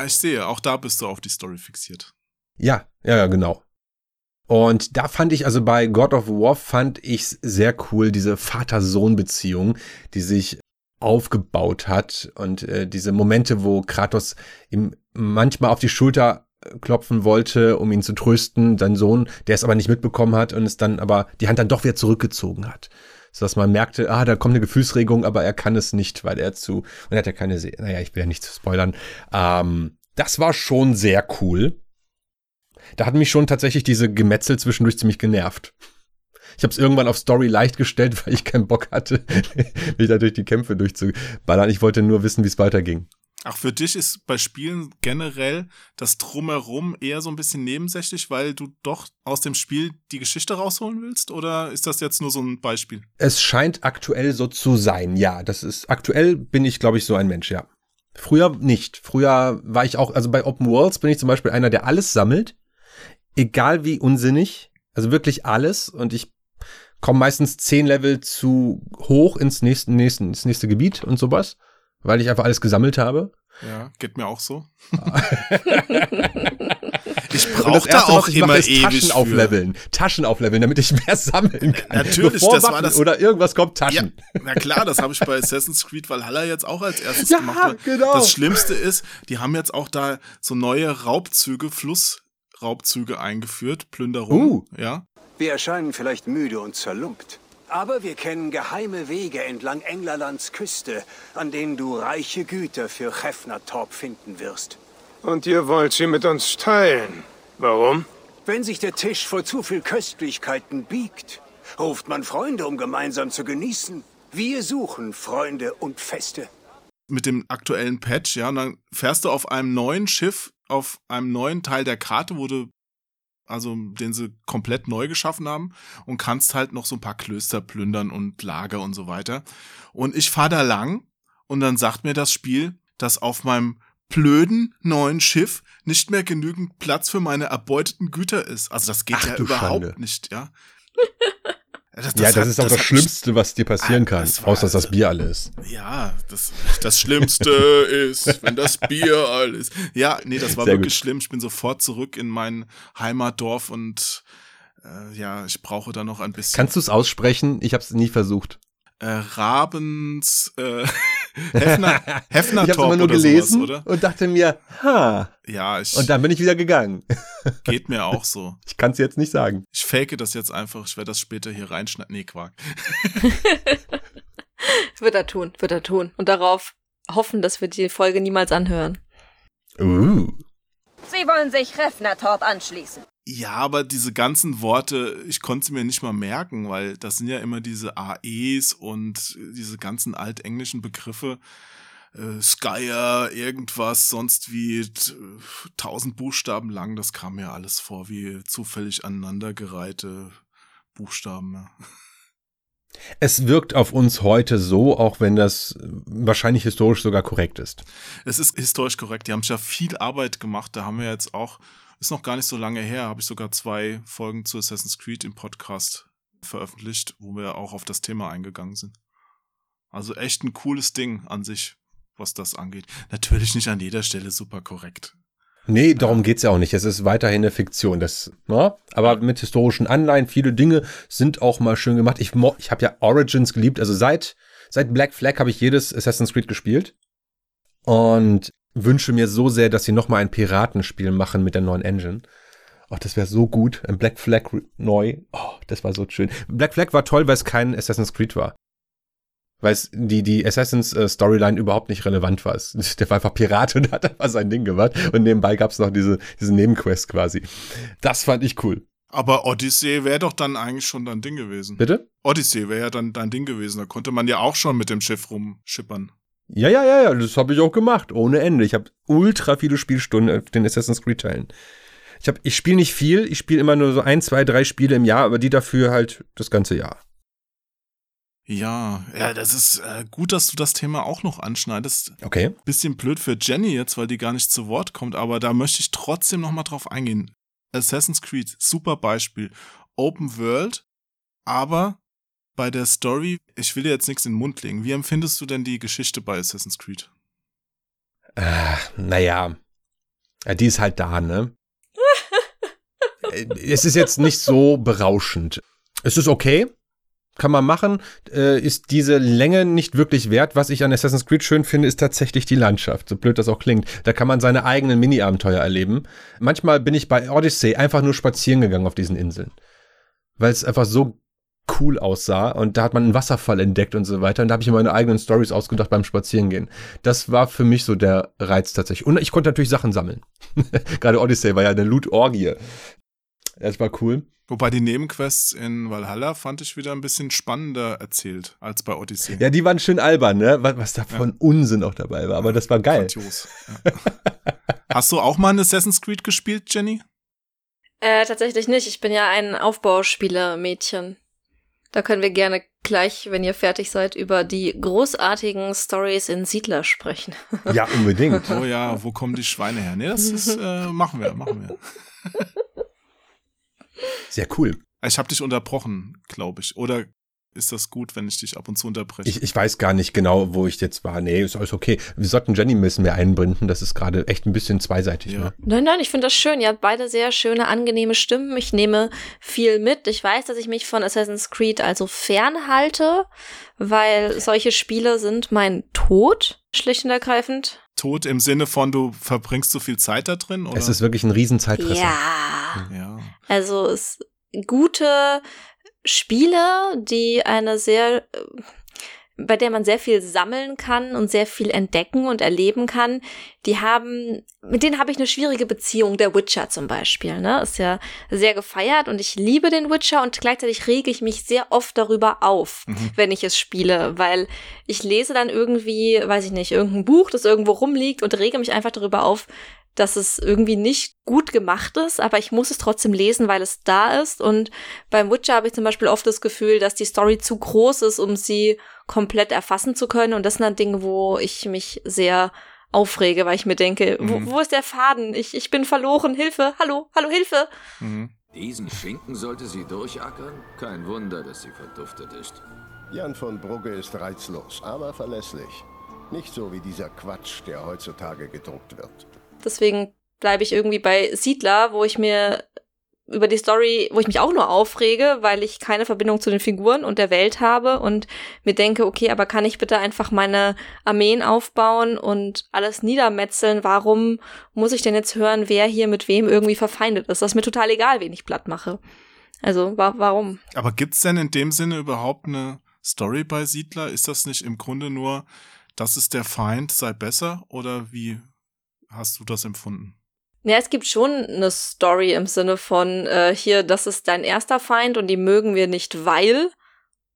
Ah, Ich sehe, auch da bist du auf die Story fixiert. Ja, ja, ja, genau. Und da fand ich, also bei God of War fand ich sehr cool, diese Vater-Sohn-Beziehung, die sich aufgebaut hat und äh, diese Momente, wo Kratos ihm manchmal auf die Schulter äh, klopfen wollte, um ihn zu trösten, sein Sohn, der es aber nicht mitbekommen hat und es dann aber die Hand dann doch wieder zurückgezogen hat. So dass man merkte, ah, da kommt eine Gefühlsregung, aber er kann es nicht, weil er zu, und er hat ja keine, Se naja, ich will ja nicht spoilern. Ähm, das war schon sehr cool. Da hat mich schon tatsächlich diese Gemetzel zwischendurch ziemlich genervt. Ich habe es irgendwann auf Story leicht gestellt, weil ich keinen Bock hatte, mich da durch die Kämpfe durchzuballern. Ich wollte nur wissen, wie es weiterging. Ach, für dich ist bei Spielen generell das Drumherum eher so ein bisschen nebensächlich, weil du doch aus dem Spiel die Geschichte rausholen willst? Oder ist das jetzt nur so ein Beispiel? Es scheint aktuell so zu sein, ja. Das ist aktuell bin ich, glaube ich, so ein Mensch, ja. Früher nicht. Früher war ich auch, also bei Open Worlds bin ich zum Beispiel einer, der alles sammelt, egal wie unsinnig, also wirklich alles. Und ich komme meistens zehn Level zu hoch ins nächste, nächste, ins nächste Gebiet und sowas, weil ich einfach alles gesammelt habe. Ja, geht mir auch so. Ich brauche da auch immer mache, ist ewig Taschen für. aufleveln. Taschen aufleveln, damit ich mehr sammeln kann. Natürlich, Bevor das war Waffen das- Oder irgendwas kommt, Ja, Taschen. na klar, das habe ich bei Assassin's Creed Valhalla jetzt auch als erstes Ja, gemacht. genau. Das Schlimmste ist, die haben jetzt auch da so neue Raubzüge, Flussraubzüge eingeführt, Plünderung. Uh. Ja. Wir erscheinen vielleicht müde und zerlumpt. Aber wir kennen geheime Wege entlang Englerlands Küste, an denen du reiche Güter für Chefnertorp finden wirst. Und ihr wollt sie mit uns teilen. Warum? Wenn sich der Tisch vor zu viel Köstlichkeiten biegt, ruft man Freunde, um gemeinsam zu genießen. Wir suchen Freunde und Feste. mit dem aktuellen Patch, ja, und dann fährst du auf einem neuen Schiff, auf einem neuen Teil der Karte, wo du, also den sie komplett neu geschaffen haben und kannst halt noch so ein paar Klöster plündern und Lager und so weiter. Und ich fahr da lang und dann sagt mir das Spiel, dass auf meinem blöden neuen Schiff nicht mehr genügend Platz für meine erbeuteten Güter ist. Also das geht Ach ja überhaupt Schande. nicht, ja. Das, ja, das hat- ist auch das, mich- Schlimmste, was dir passieren Ah, kann. das Außer, dass das Bier alle ist. Ja, das, das Schlimmste ist, wenn das Bier all ist. Ja, nee, das war Sehr wirklich gut. schlimm. Ich bin sofort zurück in mein Heimatdorf und äh, ja, ich brauche da noch ein bisschen. Kannst du es aussprechen? Ich habe es nie versucht. Äh, Rabens äh, Hefner, Hefner ich habe immer nur oder gelesen sowas, oder? und dachte mir, ha. Ja, ich, Und dann bin ich wieder gegangen. geht mir auch so. Ich kann es jetzt nicht sagen. Ich fake das jetzt einfach. Ich werde das später hier reinschneiden. Nee, Quark. Wird er tun, wird er tun. Und darauf hoffen, dass wir die Folge niemals anhören. Uh. Sie wollen sich Refnertorp anschließen. Ja, aber diese ganzen Worte, ich konnte sie mir nicht mal merken, weil das sind ja immer diese AEs und diese ganzen altenglischen Begriffe. Äh, Skyer, irgendwas, sonst wie tausend Buchstaben lang, das kam mir alles vor wie zufällig aneinandergereihte Buchstaben. Ja. Es wirkt auf uns heute so, auch wenn das wahrscheinlich historisch sogar korrekt ist. Es ist historisch korrekt, die haben ja viel Arbeit gemacht, da haben wir jetzt auch, ist noch gar nicht so lange her, habe ich sogar zwei Folgen zu Assassin's Creed im Podcast veröffentlicht, wo wir auch auf das Thema eingegangen sind. Also echt ein cooles Ding an sich, was das angeht. Natürlich nicht an jeder Stelle super korrekt. Nee, darum geht's ja auch nicht. Es ist weiterhin eine Fiktion. Das, ja, aber mit historischen Anleihen, viele Dinge sind auch mal schön gemacht. Ich, ich habe ja Origins geliebt. Also seit, seit Black Flag habe ich jedes Assassin's Creed gespielt. Und wünsche mir so sehr, dass sie noch mal ein Piratenspiel machen mit der neuen Engine. Oh, das wäre so gut. Ein Black Flag neu. Oh, das war so schön. Black Flag war toll, weil es kein Assassin's Creed war. Weil es die, die Assassins äh, Storyline überhaupt nicht relevant war. Es- Der war einfach Pirat und hat einfach sein Ding gemacht. Und nebenbei gab es noch diese, diese Nebenquest quasi. Das fand ich cool. Aber Odyssey wäre doch dann eigentlich schon dein Ding gewesen. Bitte? Odyssey wäre ja dann dein Ding gewesen. Da konnte man ja auch schon mit dem Schiff rumschippern. Ja, ja, ja, ja, das habe ich auch gemacht. Ohne Ende. Ich habe ultra viele Spielstunden auf den Assassin's Creed Teilen. Ich, hab- ich spiele nicht viel. Ich spiele immer nur so ein, zwei, drei Spiele im Jahr, aber die dafür halt das ganze Jahr. Ja, ja, das ist äh, gut, dass du das Thema auch noch anschneidest. Okay. Bisschen blöd für Jenny jetzt, weil die gar nicht zu Wort kommt, aber da möchte ich trotzdem noch mal drauf eingehen. Assassin's Creed, super Beispiel. Open World, aber bei der Story, ich will dir jetzt nichts in den Mund legen. Wie empfindest du denn die Geschichte bei Assassin's Creed? Ah, naja. Ja, die ist halt da, ne? Äh, es ist jetzt nicht so berauschend. Es ist okay. Kann man machen. Äh, ist diese Länge nicht wirklich wert. Was ich an Assassin's Creed schön finde, ist tatsächlich die Landschaft. So blöd das auch klingt. Da kann man seine eigenen Mini-Abenteuer erleben. Manchmal bin ich bei Odyssey einfach nur spazieren gegangen auf diesen Inseln. Weil es einfach so cool aussah und da hat man einen Wasserfall entdeckt und so weiter und da habe ich mir meine eigenen Stories ausgedacht beim Spazierengehen. Das war für mich so der Reiz tatsächlich. Und ich konnte natürlich Sachen sammeln. Gerade Odyssey war ja eine Loot-Orgie. Das war cool. Wobei die Nebenquests in Valhalla fand ich wieder ein bisschen spannender erzählt als bei Odyssey. Ja, die waren schön albern, ne? Was, was da von Unsinn auch dabei war, aber das war geil. Grandios. Ja. Hast du auch mal ein Assassin's Creed gespielt, Jenny? Äh, tatsächlich nicht. Ich bin ja ein Aufbauspieler-Mädchen. Da können wir gerne gleich, wenn ihr fertig seid, über die großartigen Stories in Siedler sprechen. Ja, unbedingt. Oh ja, wo kommen die Schweine her? Nee, das ist, äh, machen wir, machen wir. Sehr cool. Ich habe dich unterbrochen, glaube ich. Oder ist das gut, wenn ich dich ab und zu unterbreche? Ich, ich weiß gar nicht genau, wo ich jetzt war. Nee, ist alles okay. Wir sollten Jenny ein bisschen mehr einbinden. Das ist gerade echt ein bisschen zweiseitig. Ne? Nein, nein, ich finde das schön. Ihr habt beide sehr schöne, angenehme Stimmen. Ich nehme viel mit. Ich weiß, dass ich mich von Assassin's Creed also fernhalte, weil solche Spiele sind mein Tod, schlicht und ergreifend. Tod im Sinne von, du verbringst so viel Zeit da drin? Oder? Es ist wirklich ein Riesenzeitfresser. Ja. ja. Also es gute Spiele, die eine sehr, äh, bei der man sehr viel sammeln kann und sehr viel entdecken und erleben kann, die haben, mit denen habe ich eine schwierige Beziehung. Der Witcher zum Beispiel, ne, ist ja sehr gefeiert und ich liebe den Witcher und gleichzeitig rege ich mich sehr oft darüber auf, Mhm. wenn ich es spiele, weil ich lese dann irgendwie, weiß ich nicht, irgendein Buch, das irgendwo rumliegt und rege mich einfach darüber auf, dass es irgendwie nicht gut gemacht ist, aber ich muss es trotzdem lesen, weil es da ist. Und beim Witcher habe ich zum Beispiel oft das Gefühl, dass die Story zu groß ist, um sie komplett erfassen zu können. Und das sind dann Dinge, wo ich mich sehr aufrege, weil ich mir denke, Mhm. wo, wo ist der Faden? Ich, ich bin verloren, Hilfe, hallo, hallo, Hilfe. Diesen Schinken sollte sie durchackern? Kein Wunder, dass sie verduftet ist. Jan von Brugge ist reizlos, aber verlässlich. Nicht so wie dieser Quatsch, der heutzutage gedruckt wird. Deswegen bleibe ich irgendwie bei Siedler, wo ich mir über die Story, wo ich mich auch nur aufrege, weil ich keine Verbindung zu den Figuren und der Welt habe und mir denke, okay, aber kann ich bitte einfach meine Armeen aufbauen und alles niedermetzeln? Warum muss ich denn jetzt hören, wer hier mit wem irgendwie verfeindet ist? Das ist mir total egal, wen ich platt mache. Also, wa warum? Aber gibt's denn in dem Sinne überhaupt eine Story bei Siedler? Ist das nicht im Grunde nur, das ist der Feind, sei besser? Oder wie hast du das empfunden? Ja, es gibt schon eine Story im Sinne von, äh, hier, das ist dein erster Feind und die mögen wir nicht, weil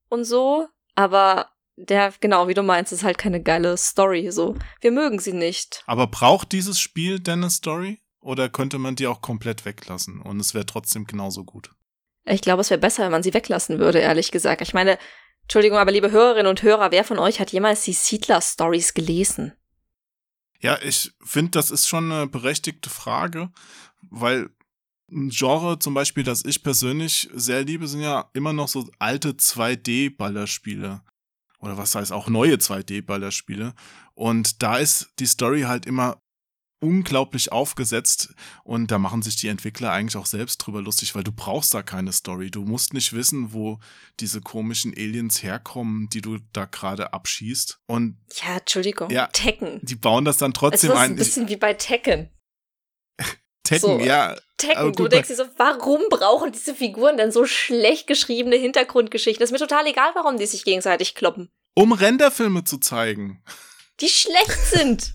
und so. Aber der, genau, wie du meinst, ist halt keine geile Story. So, wir mögen sie nicht. Aber braucht dieses Spiel denn eine Story? Oder könnte man die auch komplett weglassen und es wäre trotzdem genauso gut? Ich glaube, es wäre besser, wenn man sie weglassen würde, ehrlich gesagt. Ich meine, Entschuldigung, aber liebe Hörerinnen und Hörer, wer von euch hat jemals die Siedler-Stories gelesen? Ja, ich finde, das ist schon eine berechtigte Frage, weil ein Genre zum Beispiel, das ich persönlich sehr liebe, sind ja immer noch so alte 2D-Ballerspiele. oder was heißt auch neue 2D-Ballerspiele. Und da ist die Story halt immer unglaublich aufgesetzt und da machen sich die Entwickler eigentlich auch selbst drüber lustig, weil du brauchst da keine Story. Du musst nicht wissen, wo diese komischen Aliens herkommen, die du da gerade abschießt. Und ja, Entschuldigung, ja, Tekken. Die bauen das dann trotzdem es ist ein. ein bisschen wie bei Tekken. Tekken, so, ja. Tekken, du denkst dir so, warum brauchen diese Figuren denn so schlecht geschriebene Hintergrundgeschichten? Das ist mir total egal, warum die sich gegenseitig kloppen. Um Renderfilme zu zeigen. Die schlecht sind.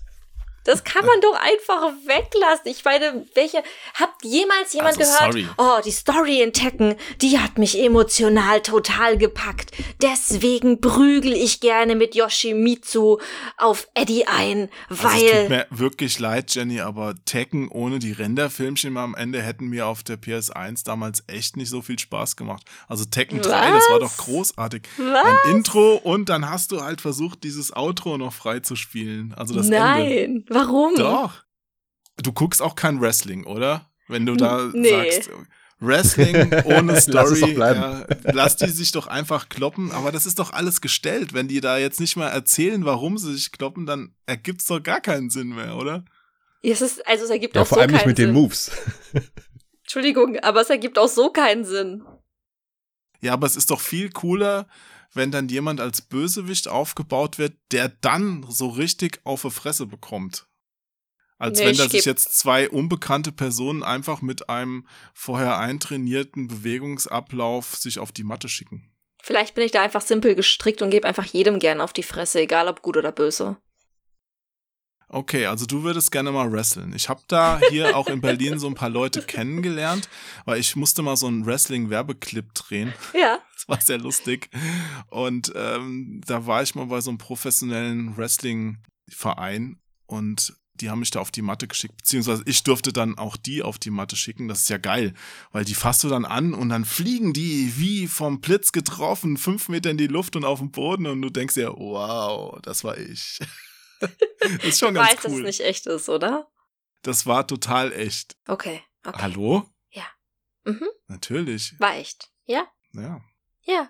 Das kann man doch einfach weglassen. Ich meine, welche. Habt jemals jemand Also, gehört? sorry. Oh, die Story in Tekken, die hat mich emotional total gepackt. Deswegen prügel ich gerne mit Yoshimitsu auf Eddie ein, Also es weil. tut mir wirklich leid, Jenny, aber Tekken ohne die Renderfilmchen am Ende hätten mir auf der PS1 damals echt nicht so viel Spaß gemacht. Also Tekken 3, das war doch Was? großartig. Was? Ein Intro und dann hast du halt versucht, dieses Outro noch frei zu spielen. Also das Ende. Warum? Doch. Du guckst auch kein Wrestling, oder? Wenn du da Nee. sagst, Wrestling ohne Lass Story, bleiben. ja, lass die sich doch einfach kloppen, aber das ist doch alles gestellt. Wenn die da jetzt nicht mal erzählen, warum sie sich kloppen, dann ergibt's doch gar keinen Sinn mehr, oder? Es ist, also es ergibt Ja, auch vor so allem nicht mit den Sinn. Moves. Entschuldigung, aber es ergibt auch so keinen Sinn. Ja, aber es ist doch viel cooler, wenn dann jemand als Bösewicht aufgebaut wird, der dann so richtig auf die Fresse bekommt. Als Nee, wenn da sich jetzt zwei unbekannte Personen einfach mit einem vorher eintrainierten Bewegungsablauf sich auf die Matte schicken. Vielleicht bin ich da einfach simpel gestrickt und gebe einfach jedem gern auf die Fresse, egal ob gut oder böse. Okay, also du würdest gerne mal wrestlen. Ich habe da hier auch in Berlin so ein paar Leute kennengelernt, weil ich musste mal so einen Wrestling-Werbeclip drehen. Ja. Das war sehr lustig. Und ähm, da war ich mal bei so einem professionellen Wrestling-Verein und die haben mich da auf die Matte geschickt, beziehungsweise ich durfte dann auch die auf die Matte schicken. Das ist ja geil, weil die fasst du dann an und dann fliegen die wie vom Blitz getroffen, fünf Meter in die Luft und auf den Boden und du denkst dir, wow, das war ich. ist schon du ganz weißt, dass es cool. nicht echt ist, oder? Das war total echt. Okay. okay. Hallo? Ja. Mhm. Natürlich. War echt. Ja? Ja. Ja.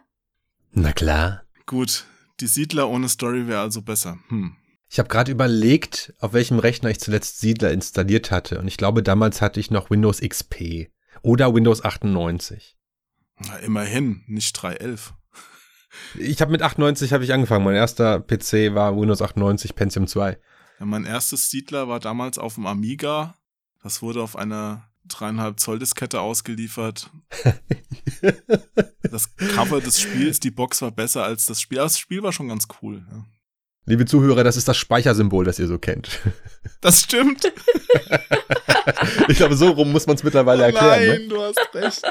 Na klar. Gut. Die Siedler ohne Story wäre also besser. Hm. Ich habe gerade überlegt, auf welchem Rechner ich zuletzt Siedler installiert hatte. Und ich glaube, damals hatte ich noch Windows XP oder Windows 98. Na, immerhin, nicht 3.11. Ich habe mit 98 habe ich angefangen. Mein erster PC war Windows 98 Pentium 2. Ja, mein erstes Siedler war damals auf dem Amiga. Das wurde auf einer dreieinhalb Zoll Diskette ausgeliefert. das Cover des Spiels, die Box war besser als das Spiel. Aber das Spiel war schon ganz cool. Ja. Liebe Zuhörer, das ist das Speichersymbol, das ihr so kennt. Das stimmt. Ich glaube, so rum muss man es mittlerweile erklären. Nein, ne? du hast recht.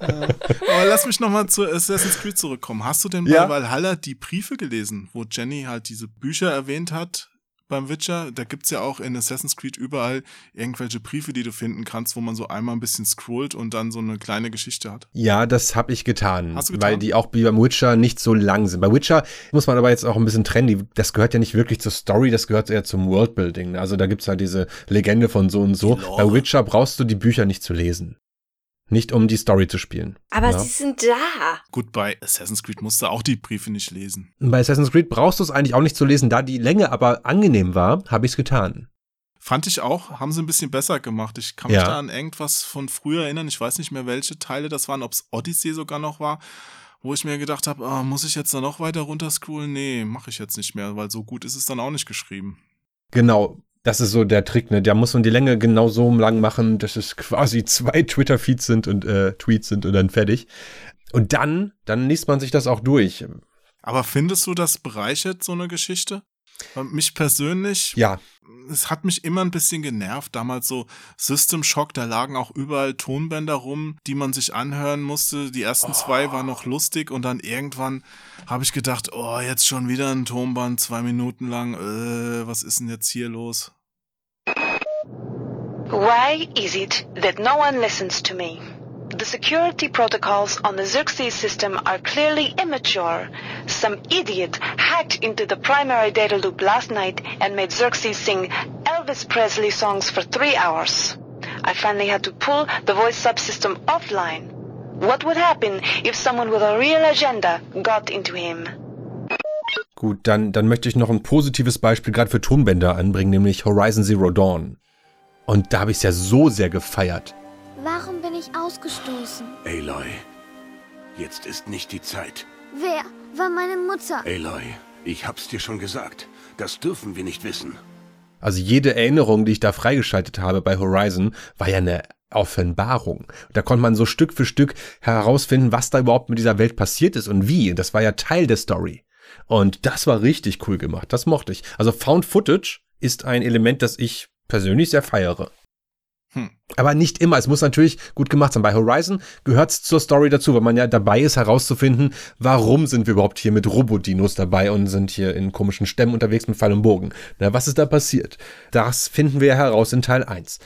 Aber lass mich nochmal zu Assassin's Creed zurückkommen. Hast du denn bei Ja. Valhalla die Briefe gelesen, wo Jenny halt diese Bücher erwähnt hat beim Witcher? Da gibt's ja auch in Assassin's Creed überall irgendwelche Briefe, die du finden kannst, wo man so einmal ein bisschen scrollt und dann so eine kleine Geschichte hat. Ja, das habe ich getan, Hast du getan? weil die auch wie beim Witcher nicht so lang sind. Bei Witcher muss man aber jetzt auch ein bisschen trennen. Die, das gehört ja nicht wirklich zur Story, das gehört eher zum Worldbuilding. Also da gibt's halt diese Legende von so und so. Lore. Bei Witcher brauchst du die Bücher nicht zu lesen. Nicht um die Story zu spielen. Aber Ja. sie sind da. Gut, bei Assassin's Creed musst du auch die Briefe nicht lesen. Und Bei Assassin's Creed brauchst du es eigentlich auch nicht zu lesen. Da die Länge aber angenehm war, habe ich es getan. Fand ich auch, haben sie ein bisschen besser gemacht. Ich kann mich Ja. da an irgendwas von früher erinnern. Ich weiß nicht mehr, welche Teile das waren, ob es Odyssey sogar noch war, wo ich mir gedacht habe, ah, muss ich jetzt da noch weiter runterscrollen? Nee, mache ich jetzt nicht mehr, weil so gut ist es dann auch nicht geschrieben. Genau. Das ist so der Trick, ne? Da muss man die Länge genau so lang machen, dass es quasi zwei Twitter-Feeds sind und äh, Tweets sind und dann fertig. Und dann, dann liest man sich das auch durch. Aber findest du, das bereichert so eine Geschichte? Mich persönlich, Ja, es hat mich immer ein bisschen genervt. Damals so System Shock, da lagen auch überall Tonbänder rum, die man sich anhören musste. Die ersten zwei waren noch lustig und dann irgendwann habe ich gedacht, oh, jetzt schon wieder ein Tonband, zwei Minuten lang. Äh, was ist denn jetzt hier los? Why is it that no one listens to me? The security protocols on the Xerxes system are clearly immature. Some idiot hacked into the primary data loop last night and made Xerxes sing Elvis Presley songs for three hours. I finally had to pull the voice subsystem offline. What would happen if someone with a real agenda got into him? Gut, dann, dann möchte ich noch ein positives Beispiel gerade für Tonbänder anbringen, nämlich Horizon Zero Dawn. Und da habe ich es ja so sehr gefeiert. Warum bin ich ausgestoßen? Aloy, jetzt ist nicht die Zeit. Wer war meine Mutter? Aloy, ich hab's dir schon gesagt. Das dürfen wir nicht wissen. Also jede Erinnerung, die ich da freigeschaltet habe bei Horizon, war ja eine Offenbarung. Da konnte man so Stück für Stück herausfinden, was da überhaupt mit dieser Welt passiert ist und wie. Das war ja Teil der Story. Und das war richtig cool gemacht. Das mochte ich. Also Found Footage ist ein Element, das ich persönlich sehr feiere. Hm. Aber nicht immer. Es muss natürlich gut gemacht sein. Bei Horizon gehört es zur Story dazu, weil man ja dabei ist, herauszufinden, warum sind wir überhaupt hier mit Robodinos dabei und sind hier in komischen Stämmen unterwegs mit Pfeil und Bogen. Na, was ist da passiert? Das finden wir heraus in Teil 1.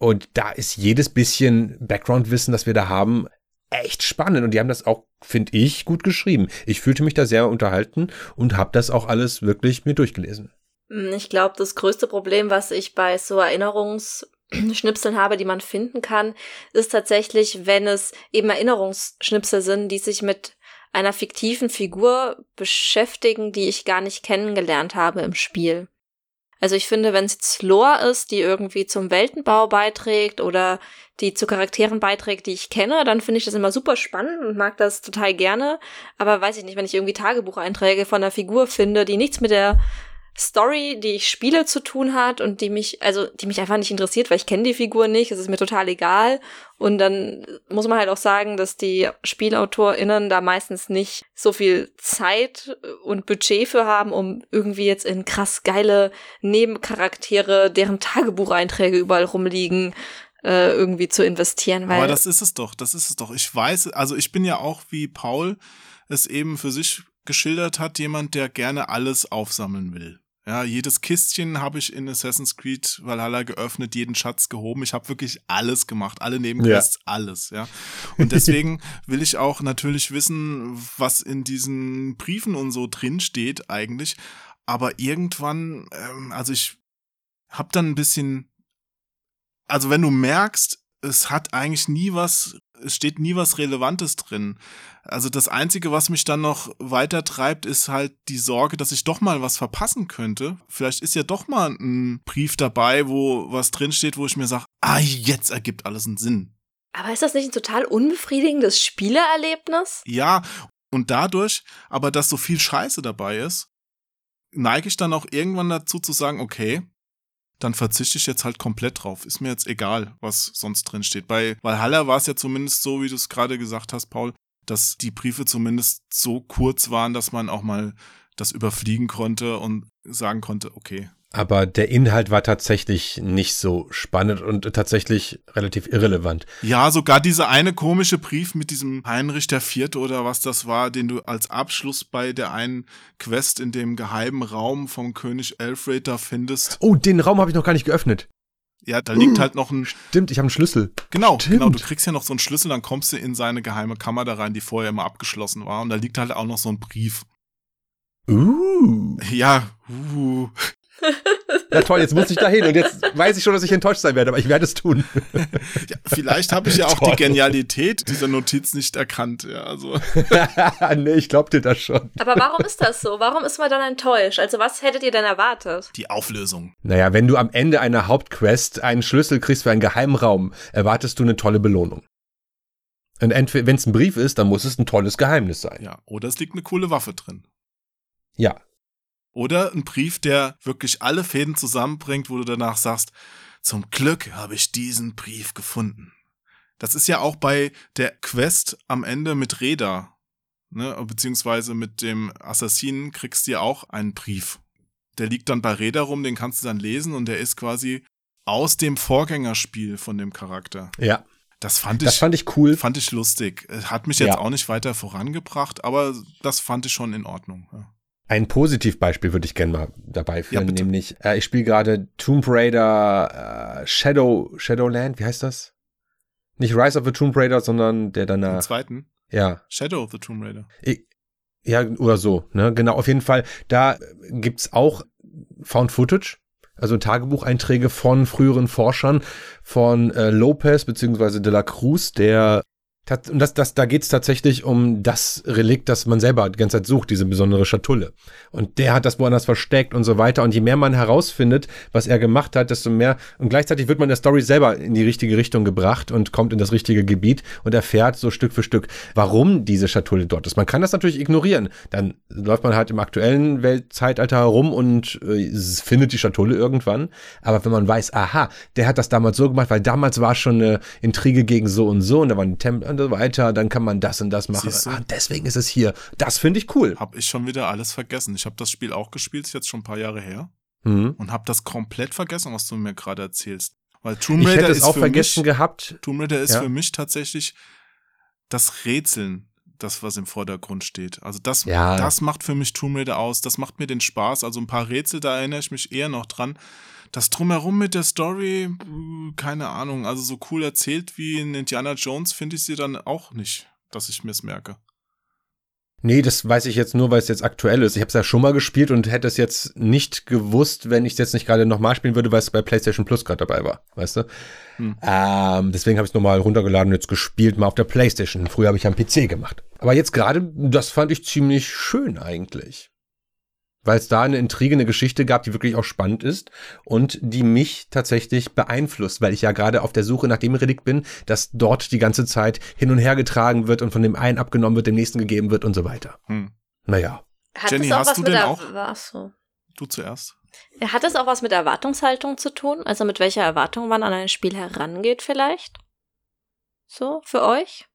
Und da ist jedes bisschen Background-Wissen, das wir da haben, echt spannend. Und die haben das auch, finde ich, gut geschrieben. Ich fühlte mich da sehr unterhalten und habe das auch alles wirklich mir durchgelesen. Hm, ich glaube, das größte Problem, was ich bei so Erinnerungs Schnipseln habe, die man finden kann, ist tatsächlich, wenn es eben Erinnerungsschnipsel sind, die sich mit einer fiktiven Figur beschäftigen, die ich gar nicht kennengelernt habe im Spiel. Also ich finde, wenn es jetzt Lore ist, die irgendwie zum Weltenbau beiträgt oder die zu Charakteren beiträgt, die ich kenne, dann finde ich das immer super spannend und mag das total gerne. Aber weiß ich nicht, wenn ich irgendwie Tagebucheinträge von einer Figur finde, die nichts mit der Story, die ich spiele, zu tun hat und die mich, also die mich einfach nicht interessiert, weil ich kenne die Figur nicht, es ist mir total egal. Und dann muss man halt auch sagen, dass die SpielautorInnen da meistens nicht so viel Zeit und Budget für haben, um irgendwie jetzt in krass geile Nebencharaktere, deren Tagebucheinträge überall rumliegen, äh, irgendwie zu investieren. Weil Aber das ist es doch, das ist es doch. Ich weiß, also ich bin ja auch wie Paul es eben für sich geschildert hat, jemand, der gerne alles aufsammeln will. Ja, jedes Kistchen habe ich in Assassin's Creed Valhalla geöffnet, jeden Schatz gehoben. Ich habe wirklich alles gemacht, alle Nebenquests, ja. alles, ja. Und deswegen will ich auch natürlich wissen, was in diesen Briefen und so drin steht eigentlich. Aber irgendwann, ähm, also ich habe dann ein bisschen, also wenn du merkst, es hat eigentlich nie was, es steht nie was Relevantes drin. Also das Einzige, was mich dann noch weiter treibt, ist halt die Sorge, dass ich doch mal was verpassen könnte. Vielleicht ist ja doch mal ein Brief dabei, wo was drinsteht, wo ich mir sage, ah, jetzt ergibt alles einen Sinn. Aber ist das nicht ein total unbefriedigendes Spielererlebnis? Ja, und dadurch, aber dass so viel Scheiße dabei ist, neige ich dann auch irgendwann dazu zu sagen, okay, dann verzichte ich jetzt halt komplett drauf. Ist mir jetzt egal, was sonst drin steht. Bei Valhalla war es ja zumindest so, wie du es gerade gesagt hast, Paul, dass die Briefe zumindest so kurz waren, dass man auch mal das überfliegen konnte und sagen konnte, okay, aber der Inhalt war tatsächlich nicht so spannend und tatsächlich relativ irrelevant. Ja, sogar dieser eine komische Brief mit diesem Heinrich der Vierte oder was das war, den du als Abschluss bei der einen Quest in dem geheimen Raum vom König Alfred da findest. Oh, den Raum habe ich noch gar nicht geöffnet. Ja, da liegt halt noch ein. Stimmt, ich habe einen Schlüssel. Genau, Stimmt. genau. Du kriegst ja noch so einen Schlüssel, dann kommst du in seine geheime Kammer da rein, die vorher immer abgeschlossen war. Und da liegt halt auch noch so ein Brief. Uh. Ja, uh. Ja toll, jetzt muss ich da hin und jetzt weiß ich schon, dass ich enttäuscht sein werde, aber ich werde es tun. Ja, vielleicht habe ich ja auch toll. die Genialität dieser Notiz nicht erkannt. Ja, also. nee, ich glaub dir das schon. Aber warum ist das so? Warum ist man dann enttäuscht? Also was hättet ihr denn erwartet? Die Auflösung. Naja, wenn du am Ende einer Hauptquest einen Schlüssel kriegst für einen geheimen Raum, erwartest du eine tolle Belohnung. Und entweder, wenn es ein Brief ist, dann muss es ein tolles Geheimnis sein. Ja, oder es liegt eine coole Waffe drin. Ja, oder ein Brief, der wirklich alle Fäden zusammenbringt, wo du danach sagst, zum Glück habe ich diesen Brief gefunden. Das ist ja auch bei der Quest am Ende mit Reda, ne, beziehungsweise mit dem Assassinen kriegst du ja auch einen Brief. Der liegt dann bei Reda rum, den kannst du dann lesen und der ist quasi aus dem Vorgängerspiel von dem Charakter. Ja. Das fand ich, das fand ich cool. Fand ich lustig. Hat mich jetzt ja. auch nicht weiter vorangebracht, aber das fand ich schon in Ordnung. Ja. Ein Positivbeispiel würde ich gerne mal dabei führen, ja, nämlich äh, ich spiele gerade Tomb Raider äh, Shadow Shadowland, wie heißt das? Nicht Rise of the Tomb Raider, sondern der danach. Den zweiten? Ja. Shadow of the Tomb Raider. Ich, ja, oder so, ne? Genau, auf jeden Fall. Da gibt's auch Found Footage, also Tagebucheinträge von früheren Forschern, von äh, Lopez beziehungsweise de la Cruz, der Und das, das, da geht es tatsächlich um das Relikt, das man selber die ganze Zeit sucht, diese besondere Schatulle. Und der hat das woanders versteckt und so weiter. Und je mehr man herausfindet, was er gemacht hat, desto mehr. Und gleichzeitig wird man der Story selber in die richtige Richtung gebracht und kommt in das richtige Gebiet und erfährt so Stück für Stück, warum diese Schatulle dort ist. Man kann das natürlich ignorieren. Dann läuft man halt im aktuellen Weltzeitalter herum und äh, findet die Schatulle irgendwann. Aber wenn man weiß, aha, der hat das damals so gemacht, weil damals war schon eine Intrige gegen so und so und da waren die Tempel und so weiter, dann kann man das und das machen. Ah, deswegen ist es hier. Das finde ich cool. Hab ich schon wieder alles vergessen. Ich habe das Spiel auch gespielt, ist jetzt schon ein paar Jahre her. Mhm. Und habe das komplett vergessen, was du mir gerade erzählst. Weil Tomb Ich Raider hätte es ist auch für vergessen mich, gehabt. Tomb Raider ist Ja. für mich tatsächlich das Rätseln, das was im Vordergrund steht. Also das, Ja. das macht für mich Tomb Raider aus. Das macht mir den Spaß. Also ein paar Rätsel, da erinnere ich mich eher noch dran. Das drumherum mit der Story, äh, keine Ahnung. Also so cool erzählt wie in Indiana Jones finde ich sie dann auch nicht, dass ich mir's merke. Nee, das weiß ich jetzt nur, weil es jetzt aktuell ist. Ich habe es ja schon mal gespielt und hätte es jetzt nicht gewusst, wenn ich es jetzt nicht gerade nochmal spielen würde, weil es bei PlayStation Plus gerade dabei war, weißt du? Hm. Ähm, deswegen habe ich es nochmal runtergeladen und jetzt gespielt, mal auf der PlayStation. Früher habe ich am PC gemacht. Aber jetzt gerade, das fand ich ziemlich schön eigentlich. Weil es da eine Intrige, eine Geschichte gab, die wirklich auch spannend ist und die mich tatsächlich beeinflusst, weil ich ja gerade auf der Suche nach dem Relikt bin, das dort die ganze Zeit hin und her getragen wird und von dem einen abgenommen wird, dem nächsten gegeben wird und so weiter. Hm. Naja. Hat Jenny, hast was du mit denn der auch? Ach so. Du zuerst. Hat das auch was mit Erwartungshaltung zu tun? Also mit welcher Erwartung man an ein Spiel herangeht vielleicht? So, für euch?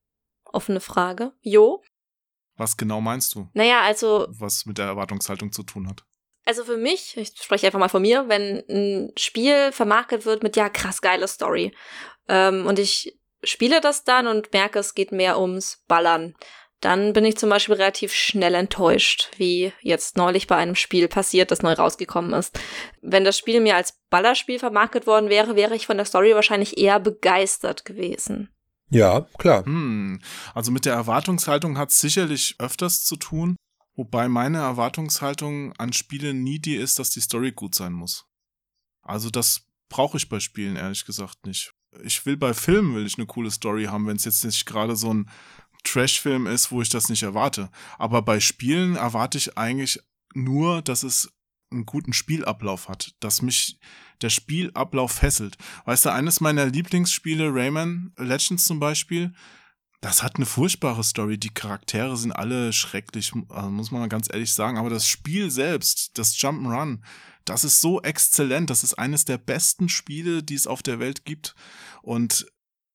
Offene Frage. Jo? Was genau meinst du? Naja, also Was mit der Erwartungshaltung zu tun hat? Also für mich, ich spreche einfach mal von mir, wenn ein Spiel vermarktet wird mit ja krass geile Story ähm, und ich spiele das dann und merke, es geht mehr ums Ballern, dann bin ich zum Beispiel relativ schnell enttäuscht, wie jetzt neulich bei einem Spiel passiert, das neu rausgekommen ist. Wenn das Spiel mir als Ballerspiel vermarktet worden wäre, wäre ich von der Story wahrscheinlich eher begeistert gewesen. Ja, klar. Hm, also mit der Erwartungshaltung hat sicherlich öfters zu tun, wobei meine Erwartungshaltung an Spiele nie die ist, dass die Story gut sein muss. Also das brauche ich bei Spielen ehrlich gesagt nicht. Ich will bei Filmen will ich eine coole Story haben, wenn es jetzt nicht gerade so ein Trash-Film ist, wo ich das nicht erwarte. Aber bei Spielen erwarte ich eigentlich nur, dass es einen guten Spielablauf hat, dass mich der Spielablauf fesselt. Weißt du, eines meiner Lieblingsspiele, Rayman Legends zum Beispiel, das hat eine furchtbare Story. Die Charaktere sind alle schrecklich, also muss man mal ganz ehrlich sagen. Aber das Spiel selbst, das Jump'n'Run, das ist so exzellent. Das ist eines der besten Spiele, die es auf der Welt gibt. Und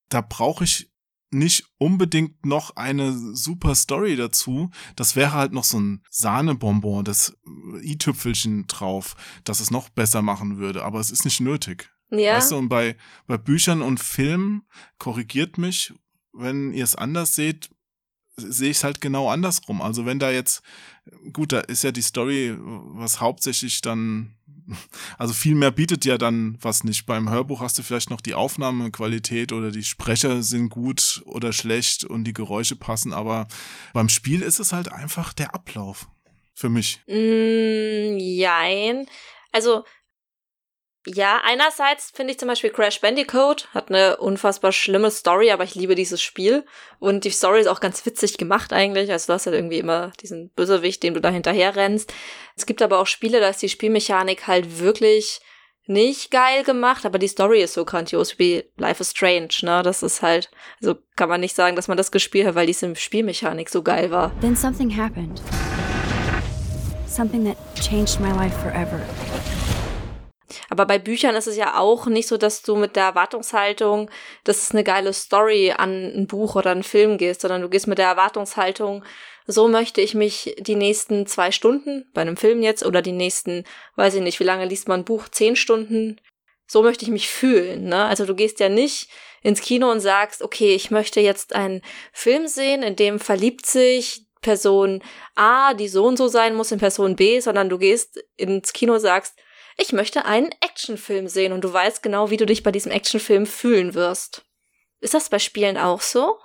da brauche ich nicht unbedingt noch eine super Story dazu. Das wäre halt noch so ein Sahnebonbon, das i-Tüpfelchen drauf, das es noch besser machen würde. Aber es ist nicht nötig. Ja. Weißt du, und bei, bei Büchern und Filmen korrigiert mich, wenn ihr es anders seht, sehe ich es halt genau andersrum. Also wenn da jetzt, gut, da ist ja die Story, was hauptsächlich dann, also viel mehr bietet ja dann was nicht. Beim Hörbuch hast du vielleicht noch die Aufnahmequalität oder die Sprecher sind gut oder schlecht und die Geräusche passen, aber beim Spiel ist es halt einfach der Ablauf. Für mich. Mm, jein. Also, ja, einerseits finde ich zum Beispiel Crash Bandicoot hat eine unfassbar schlimme Story, aber ich liebe dieses Spiel. Und die Story ist auch ganz witzig gemacht eigentlich. Also du hast halt irgendwie immer diesen Bösewicht, dem du da hinterher rennst. Es gibt aber auch Spiele, da ist die Spielmechanik halt wirklich nicht geil gemacht, aber die Story ist so grandios wie Life is Strange, ne? Das ist halt, also kann man nicht sagen, dass man das gespielt hat, weil diese Spielmechanik so geil war. Then something happened. Something that changed my life forever. Aber bei Büchern ist es ja auch nicht so, dass du mit der Erwartungshaltung, dass es eine geile Story an ein Buch oder einen Film gehst, sondern du gehst mit der Erwartungshaltung, so möchte ich mich die nächsten zwei Stunden, bei einem Film jetzt, oder die nächsten, weiß ich nicht, wie lange liest man ein Buch? Zehn Stunden? So möchte ich mich fühlen, ne? Also du gehst ja nicht ins Kino und sagst, okay, ich möchte jetzt einen Film sehen, in dem verliebt sich Person A, die so und so sein muss, in Person B, sondern du gehst ins Kino und sagst, ich möchte einen Actionfilm sehen und du weißt genau, wie du dich bei diesem Actionfilm fühlen wirst. Ist das bei Spielen auch so?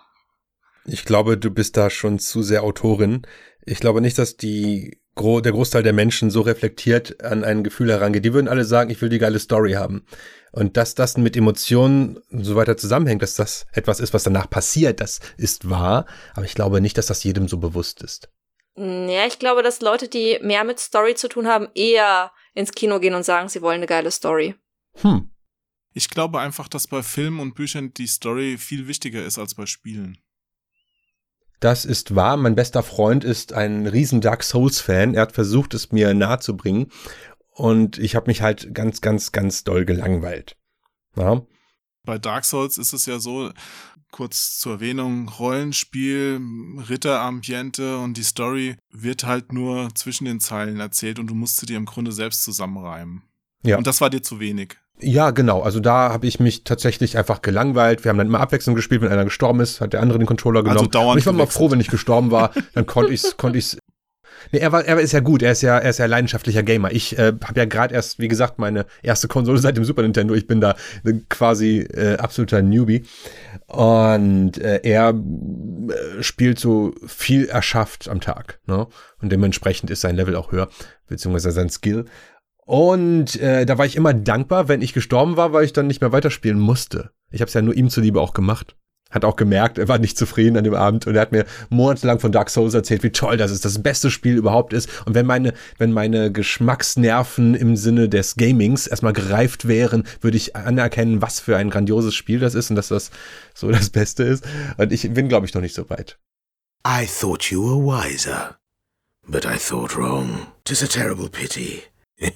Ich glaube, du bist da schon zu sehr Autorin. Ich glaube nicht, dass die gro der Großteil der Menschen so reflektiert an ein Gefühl herangeht. Die würden alle sagen, ich will die geile Story haben. Und dass das mit Emotionen und so weiter zusammenhängt, dass das etwas ist, was danach passiert, das ist wahr. Aber ich glaube nicht, dass das jedem so bewusst ist. Ja, ich glaube, dass Leute, die mehr mit Story zu tun haben, eher ins Kino gehen und sagen, sie wollen eine geile Story. Hm. Ich glaube einfach, dass bei Filmen und Büchern die Story viel wichtiger ist als bei Spielen. Das ist wahr. Mein bester Freund ist ein riesen Dark Souls-Fan. Er hat versucht, es mir nahezubringen. Und ich habe mich halt ganz, ganz, ganz doll gelangweilt. Ja. Bei Dark Souls ist es ja so, kurz zur Erwähnung, Rollenspiel, Ritterambiente und die Story wird halt nur zwischen den Zeilen erzählt und du musst sie dir im Grunde selbst zusammenreimen. Ja. Und das war dir zu wenig. Ja, genau. Also da habe ich mich tatsächlich einfach gelangweilt. Wir haben dann immer abwechselnd gespielt. Wenn einer gestorben ist, hat der andere den Controller genommen. Also dauernd und ich war mal froh, wenn ich gestorben war. Dann konnte ich's, konnte ich's. Nee, er, war, er ist ja gut, er ist ja, er ist ja leidenschaftlicher Gamer. Ich äh, habe ja gerade erst, wie gesagt, meine erste Konsole seit dem Super Nintendo. Ich bin da äh, quasi äh, absoluter Newbie. Und äh, er äh, spielt so viel erschafft am Tag. Ne? Und dementsprechend ist sein Level auch höher, beziehungsweise sein Skill. Und äh, da war ich immer dankbar, wenn ich gestorben war, weil ich dann nicht mehr weiterspielen musste. Ich habe es ja nur ihm zuliebe auch gemacht. Hat auch gemerkt, er war nicht zufrieden an dem Abend und er hat mir monatelang von Dark Souls erzählt, wie toll das ist, das beste Spiel überhaupt ist. Und wenn meine, wenn meine Geschmacksnerven im Sinne des Gamings erstmal gereift wären, würde ich anerkennen, was für ein grandioses Spiel das ist und dass das so das Beste ist. Und ich bin, glaube ich, noch nicht so weit. I thought you were wiser, but I thought wrong. Tis a terrible pity.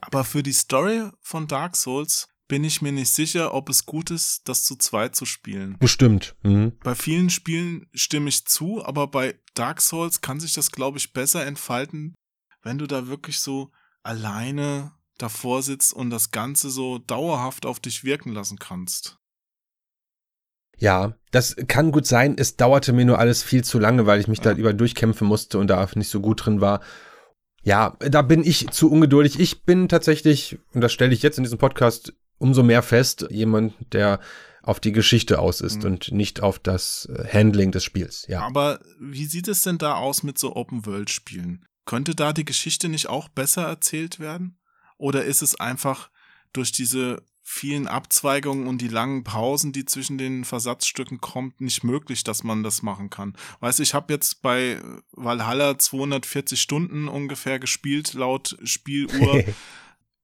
Aber für die Story von Dark Souls bin ich mir nicht sicher, ob es gut ist, das zu zweit zu spielen. Bestimmt. Mhm. Bei vielen Spielen stimme ich zu, aber bei Dark Souls kann sich das, glaube ich, besser entfalten, wenn du da wirklich so alleine davor sitzt und das Ganze so dauerhaft auf dich wirken lassen kannst. Ja, das kann gut sein. Es dauerte mir nur alles viel zu lange, weil ich mich da über durchkämpfen musste und da nicht so gut drin war. Ja, da bin ich zu ungeduldig. Ich bin tatsächlich, und das stelle ich jetzt in diesem Podcast umso mehr fest, jemand, der auf die Geschichte aus ist und nicht auf das äh, Handling des Spiels. Ja. Aber wie sieht es denn da aus mit so Open-World-Spielen? Könnte da die Geschichte nicht auch besser erzählt werden? Oder ist es einfach durch diese vielen Abzweigungen und die langen Pausen, die zwischen den Versatzstücken kommt, nicht möglich, dass man das machen kann. Weißt du, ich habe jetzt bei Valhalla 240 Stunden ungefähr gespielt, laut Spieluhr.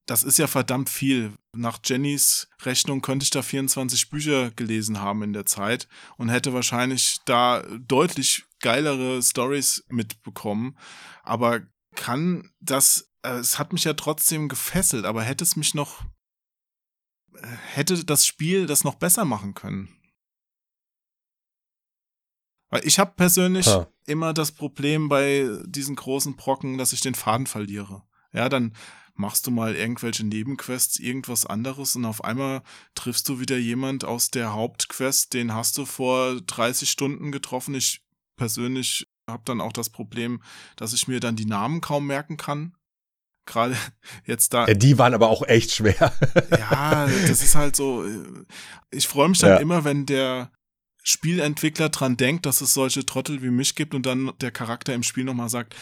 das ist ja verdammt viel. Nach Jennys Rechnung könnte ich da 24 Bücher gelesen haben in der Zeit und hätte wahrscheinlich da deutlich geilere Stories mitbekommen. Aber kann das, äh, es hat mich ja trotzdem gefesselt, aber hätte es mich noch, hätte das Spiel das noch besser machen können? Weil ich habe persönlich Ha. immer das Problem bei diesen großen Brocken, dass ich den Faden verliere. Ja, dann machst du mal irgendwelche Nebenquests, irgendwas anderes und auf einmal triffst du wieder jemand aus der Hauptquest, den hast du vor 30 Stunden getroffen. Ich persönlich habe dann auch das Problem, dass ich mir dann die Namen kaum merken kann. Gerade jetzt da. Ja, die waren aber auch echt schwer. Ja, das ist halt so. äh, Ich freue mich dann Ja. immer, wenn der Spielentwickler dran denkt, dass es solche Trottel wie mich gibt und dann der Charakter im Spiel nochmal sagt,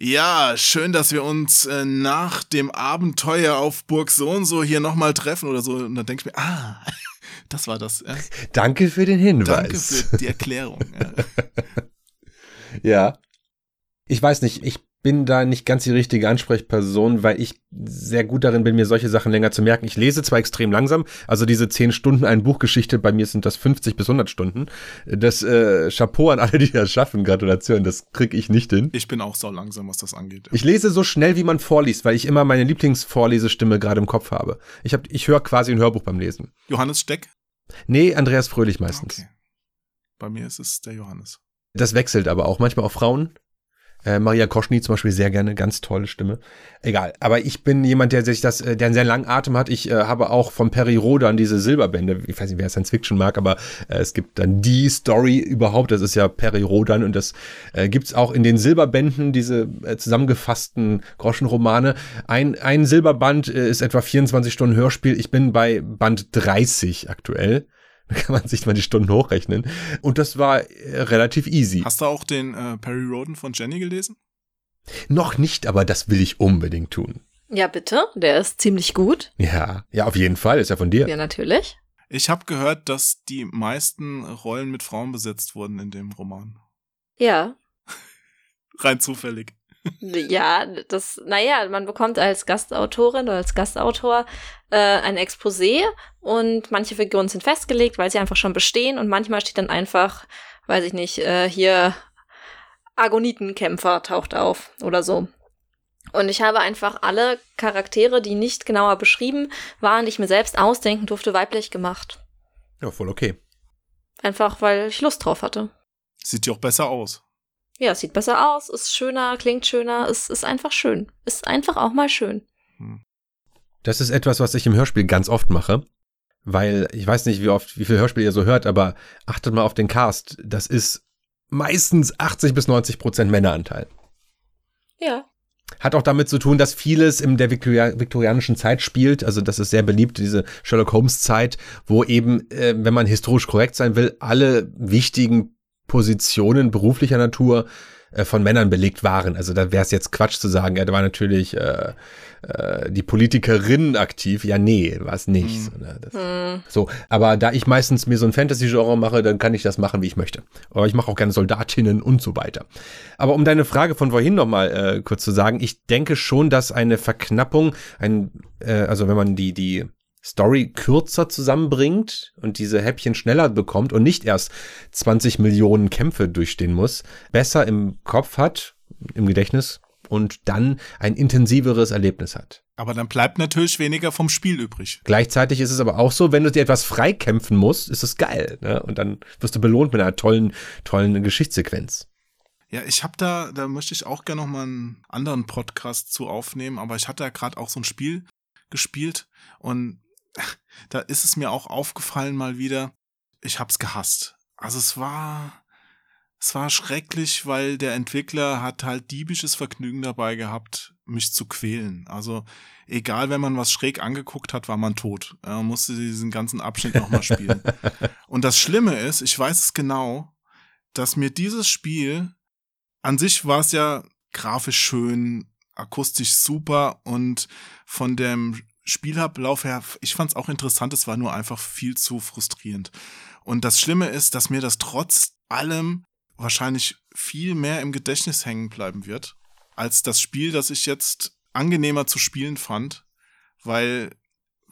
ja, schön, dass wir uns äh, nach dem Abenteuer auf Burg so und so hier nochmal treffen oder so. Und dann denke ich mir, ah, das war das. Ja. Danke für den Hinweis. Danke für die Erklärung. Ja. Ja. Ich weiß nicht, ich bin da nicht ganz die richtige Ansprechperson, weil ich sehr gut darin bin, mir solche Sachen länger zu merken. Ich lese zwar extrem langsam, also diese 10 Stunden ein Buchgeschichte, bei mir sind das 50 bis 100 Stunden. Das äh, Chapeau an alle, die das schaffen, Gratulation, das krieg ich nicht hin. Ich bin auch sau langsam, was das angeht. Ich lese so schnell, wie man vorliest, weil ich immer meine Lieblingsvorlesestimme gerade im Kopf habe. Ich, hab, ich höre quasi ein Hörbuch beim Lesen. Johannes Steck? Nee, Andreas Fröhlich meistens. Bei mir ist es der Johannes. Das wechselt aber auch manchmal auf Frauen. Äh, Maria Koschny zum Beispiel sehr gerne, ganz tolle Stimme. Egal, aber ich bin jemand, der sich das, äh, der einen sehr langen Atem hat. Ich äh, habe auch von Perry Rodan diese Silberbände. Ich weiß nicht, wer Science Fiction mag, aber äh, es gibt dann die Story überhaupt. Das ist ja Perry Rodan und das äh, gibt's auch in den Silberbänden, diese äh, zusammengefassten Groschenromane. Ein, ein Silberband äh, ist etwa 24 Stunden Hörspiel. Ich bin bei Band 30 aktuell Da kann man sich mal die Stunden hochrechnen. Und das war äh, relativ easy. Hast du auch den äh, Perry Roden von Jenny gelesen? Noch nicht, aber das will ich unbedingt tun. Ja, bitte. Der ist ziemlich gut. Ja, ja, auf jeden Fall. Ist ja von dir. Ja, natürlich. Ich habe gehört, dass die meisten Rollen mit Frauen besetzt wurden in dem Roman. Ja. Rein zufällig. Ja, das, naja, man bekommt als Gastautorin oder als Gastautor äh, ein Exposé und manche Figuren sind festgelegt, weil sie einfach schon bestehen und manchmal steht dann einfach, weiß ich nicht, äh, hier Agonitenkämpfer taucht auf oder so. Und ich habe einfach alle Charaktere, die nicht genauer beschrieben waren, die ich mir selbst ausdenken durfte, weiblich gemacht. Ja, voll okay. Einfach, weil ich Lust drauf hatte. Sieht ja auch besser aus. Ja, es sieht besser aus, ist schöner, klingt schöner, es ist einfach schön. Ist einfach auch mal schön. Das ist etwas, was ich im Hörspiel ganz oft mache. Weil ich weiß nicht, wie oft, wie viel Hörspiel ihr so hört, aber achtet mal auf den Cast. Das ist meistens 80 bis 90 Prozent Männeranteil. Ja. Hat auch damit zu tun, dass vieles in der Viktoria viktorianischen Zeit spielt. Also das ist sehr beliebt, diese Sherlock Holmes Zeit, wo eben, äh, wenn man historisch korrekt sein will, alle wichtigen Positionen beruflicher Natur äh, von Männern belegt waren. Also da wäre es jetzt Quatsch zu sagen, ja, da war natürlich äh, äh, die Politikerin aktiv. Ja, nee, war es nicht. Mhm. Das, mhm. So, aber da ich meistens mir so ein Fantasy-Genre mache, dann kann ich das machen, wie ich möchte. Aber ich mache auch gerne Soldatinnen und so weiter. Aber um deine Frage von vorhin nochmal äh, kurz zu sagen, ich denke schon, dass eine Verknappung, ein, äh, also wenn man die, die Story kürzer zusammenbringt und diese Häppchen schneller bekommt und nicht erst 20 Millionen Kämpfe durchstehen muss, besser im Kopf hat, im Gedächtnis und dann ein intensiveres Erlebnis hat. Aber dann bleibt natürlich weniger vom Spiel übrig. Gleichzeitig ist es aber auch so, wenn du dir etwas freikämpfen musst, ist es geil. Ne? Und dann wirst du belohnt mit einer tollen, tollen Geschichtssequenz. Ja, ich habe da, da möchte ich auch gerne noch mal einen anderen Podcast zu aufnehmen, aber ich hatte ja gerade auch so ein Spiel gespielt und da ist es mir auch aufgefallen mal wieder, ich hab's gehasst. Also es war, es war schrecklich, weil der Entwickler hat halt diebisches Vergnügen dabei gehabt, mich zu quälen. Also egal, wenn man was schräg angeguckt hat, war man tot. Er musste diesen ganzen Abschnitt nochmal spielen. Und das Schlimme ist, ich weiß es genau, dass mir dieses Spiel, an sich war es ja grafisch schön, akustisch super und von dem Spielablauf her, ich fand es auch interessant, es war nur einfach viel zu frustrierend. Und das Schlimme ist, dass mir das trotz allem wahrscheinlich viel mehr im Gedächtnis hängen bleiben wird, als das Spiel, das ich jetzt angenehmer zu spielen fand, weil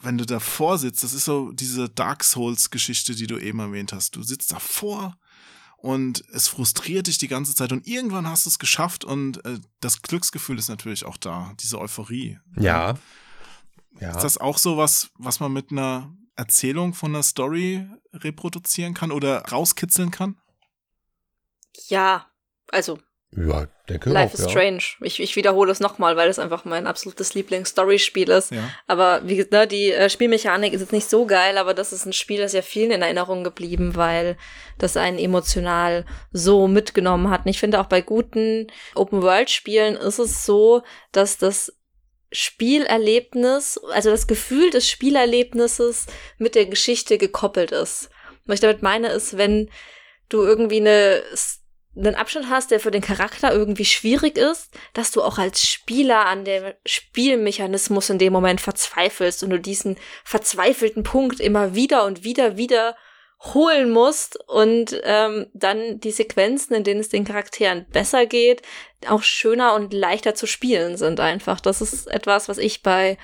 wenn du davor sitzt, das ist so diese Dark Souls-Geschichte, die du eben erwähnt hast. Du sitzt davor und es frustriert dich die ganze Zeit und irgendwann hast du es geschafft und äh, das Glücksgefühl ist natürlich auch da, diese Euphorie. Ja. Ja. Ist das auch so was, was man mit einer Erzählung von einer Story reproduzieren kann oder rauskitzeln kann? Ja, also. Ja, denke Life auch, is ja. Strange. Ich, ich wiederhole es nochmal, weil es einfach mein absolutes Lieblings-Story-Spiel ist. Ja. Aber wie gesagt, ne, die äh, Spielmechanik ist jetzt nicht so geil, aber das ist ein Spiel, das ja vielen in Erinnerung geblieben, weil das einen emotional so mitgenommen hat. Und ich finde auch bei guten Open-World-Spielen ist es so, dass das Spielerlebnis, also das Gefühl des Spielerlebnisses mit der Geschichte gekoppelt ist. Was ich damit meine, ist, wenn du irgendwie eine, einen Abschnitt hast, der für den Charakter irgendwie schwierig ist, dass du auch als Spieler an dem Spielmechanismus in dem Moment verzweifelst und du diesen verzweifelten Punkt immer wieder und wieder, wieder holen musst und ähm, dann die Sequenzen, in denen es den Charakteren besser geht, auch schöner und leichter zu spielen sind einfach. Das ist etwas, was ich bei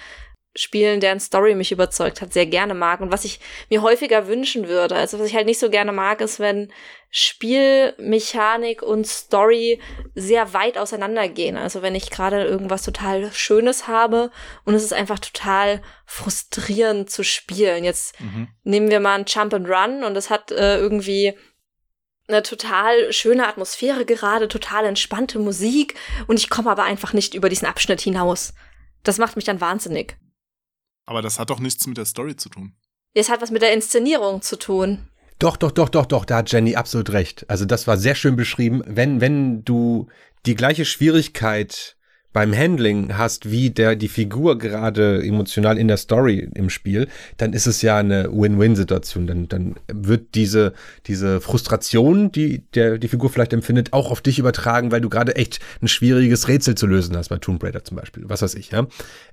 Spielen, deren Story mich überzeugt hat, sehr gerne mag und was ich mir häufiger wünschen würde. Also was ich halt nicht so gerne mag, ist, wenn Spielmechanik und Story sehr weit auseinandergehen. Also wenn ich gerade irgendwas total Schönes habe und es ist einfach total frustrierend zu spielen. Jetzt Mhm. nehmen wir mal ein Jump and Run und es hat äh, irgendwie eine total schöne Atmosphäre gerade, total entspannte Musik und ich komme aber einfach nicht über diesen Abschnitt hinaus. Das macht mich dann wahnsinnig. Aber das hat doch nichts mit der Story zu tun. Es hat was mit der Inszenierung zu tun. Doch, doch, doch, doch, doch, da hat Jenny absolut recht. Also das war sehr schön beschrieben. Wenn, wenn du die gleiche Schwierigkeit beim Handling hast, wie der die Figur gerade emotional in der Story im Spiel, dann ist es ja eine Win-Win-Situation. Dann, dann wird diese, diese Frustration, die der, die Figur vielleicht empfindet, auch auf dich übertragen, weil du gerade echt ein schwieriges Rätsel zu lösen hast, bei Tomb Raider zum Beispiel. Was weiß ich, ja.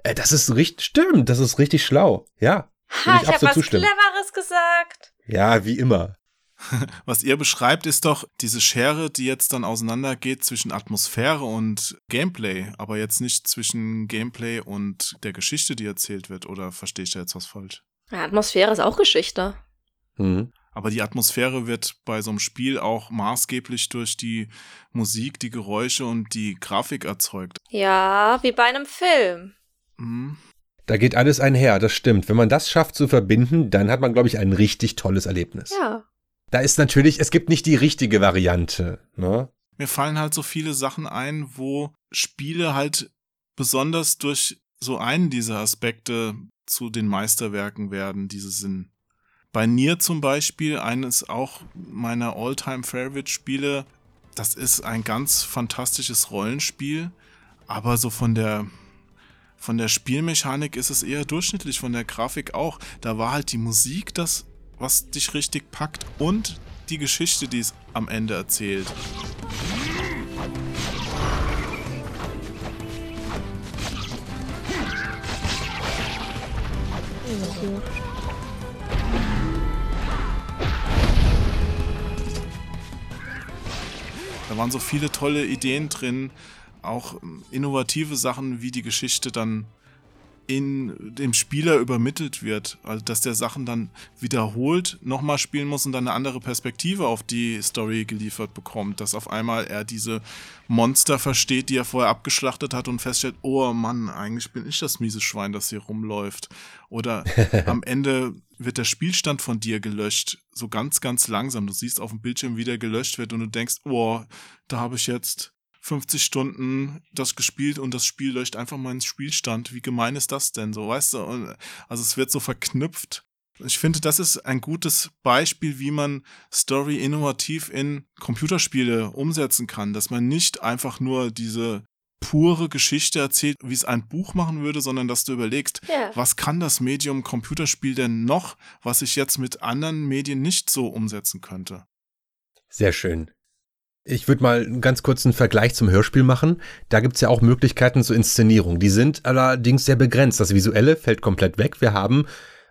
Äh, das ist richtig, stimmt, das ist richtig schlau. Ja. Ha, ich, ich habe was zustimmen. Cleveres gesagt. Ja, wie immer. Was ihr beschreibt, ist doch diese Schere, die jetzt dann auseinandergeht zwischen Atmosphäre und Gameplay, aber jetzt nicht zwischen Gameplay und der Geschichte, die erzählt wird. Oder verstehe ich da jetzt was falsch? Ja, Atmosphäre ist auch Geschichte. Mhm. Aber die Atmosphäre wird bei so einem Spiel auch maßgeblich durch die Musik, die Geräusche und die Grafik erzeugt. Ja, wie bei einem Film. Mhm. Da geht alles einher, das stimmt. Wenn man das schafft zu verbinden, dann hat man, glaube ich, ein richtig tolles Erlebnis. Ja. Da ist natürlich, es gibt nicht die richtige Variante. Ne? Mir fallen halt so viele Sachen ein, wo Spiele halt besonders durch so einen dieser Aspekte zu den Meisterwerken werden, diese Sinn. Bei Nier zum Beispiel, eines auch meiner All-Time-Favorite-Spiele, das ist ein ganz fantastisches Rollenspiel, aber so von der von der Spielmechanik ist es eher durchschnittlich, von der Grafik auch. Da war halt die Musik das was dich richtig packt und die Geschichte, die es am Ende erzählt. Da waren so viele tolle Ideen drin, auch innovative Sachen, wie die Geschichte dann in dem Spieler übermittelt wird. Also, dass der Sachen dann wiederholt nochmal spielen muss und dann eine andere Perspektive auf die Story geliefert bekommt. Dass auf einmal er diese Monster versteht, die er vorher abgeschlachtet hat und feststellt, oh Mann, eigentlich bin ich das miese Schwein, das hier rumläuft. Oder am Ende wird der Spielstand von dir gelöscht, so ganz, ganz langsam. Du siehst auf dem Bildschirm, wie der gelöscht wird und du denkst, oh, da habe ich jetzt 50 Stunden das gespielt und das Spiel löscht einfach meinen Spielstand. Wie gemein ist das denn so, weißt du? also es wird so verknüpft. Ich finde, das ist ein gutes Beispiel, wie man Story innovativ in Computerspiele umsetzen kann, dass man nicht einfach nur diese pure Geschichte erzählt, wie es ein Buch machen würde, sondern dass du überlegst, yeah. was kann das Medium Computerspiel denn noch, was ich jetzt mit anderen Medien nicht so umsetzen könnte? Sehr schön. Ich würde mal einen ganz kurzen Vergleich zum Hörspiel machen. Da gibt's ja auch Möglichkeiten zur Inszenierung. Die sind allerdings sehr begrenzt. Das Visuelle fällt komplett weg. Wir haben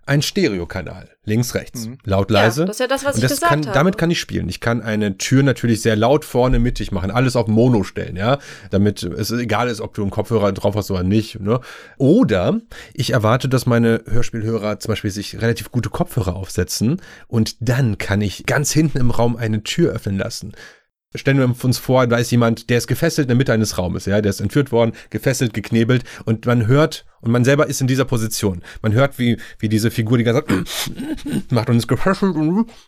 einen Stereokanal, links, rechts, mhm. laut, leise. Ja, das ist ja das, was und das ich gesagt kann, habe. Damit kann ich spielen. Ich kann eine Tür natürlich sehr laut vorne mittig machen, alles auf Mono stellen, ja, damit es egal ist, ob du einen Kopfhörer drauf hast oder nicht. Ne? Oder ich erwarte, dass meine Hörspielhörer zum Beispiel sich relativ gute Kopfhörer aufsetzen und dann kann ich ganz hinten im Raum eine Tür öffnen lassen. Stellen wir uns vor, da ist jemand, der ist gefesselt in der Mitte eines Raumes, ja, der ist entführt worden, gefesselt, geknebelt und man hört und man selber ist in dieser Position. Man hört, wie, wie diese Figur die ganze Zeit macht und ist gefesselt.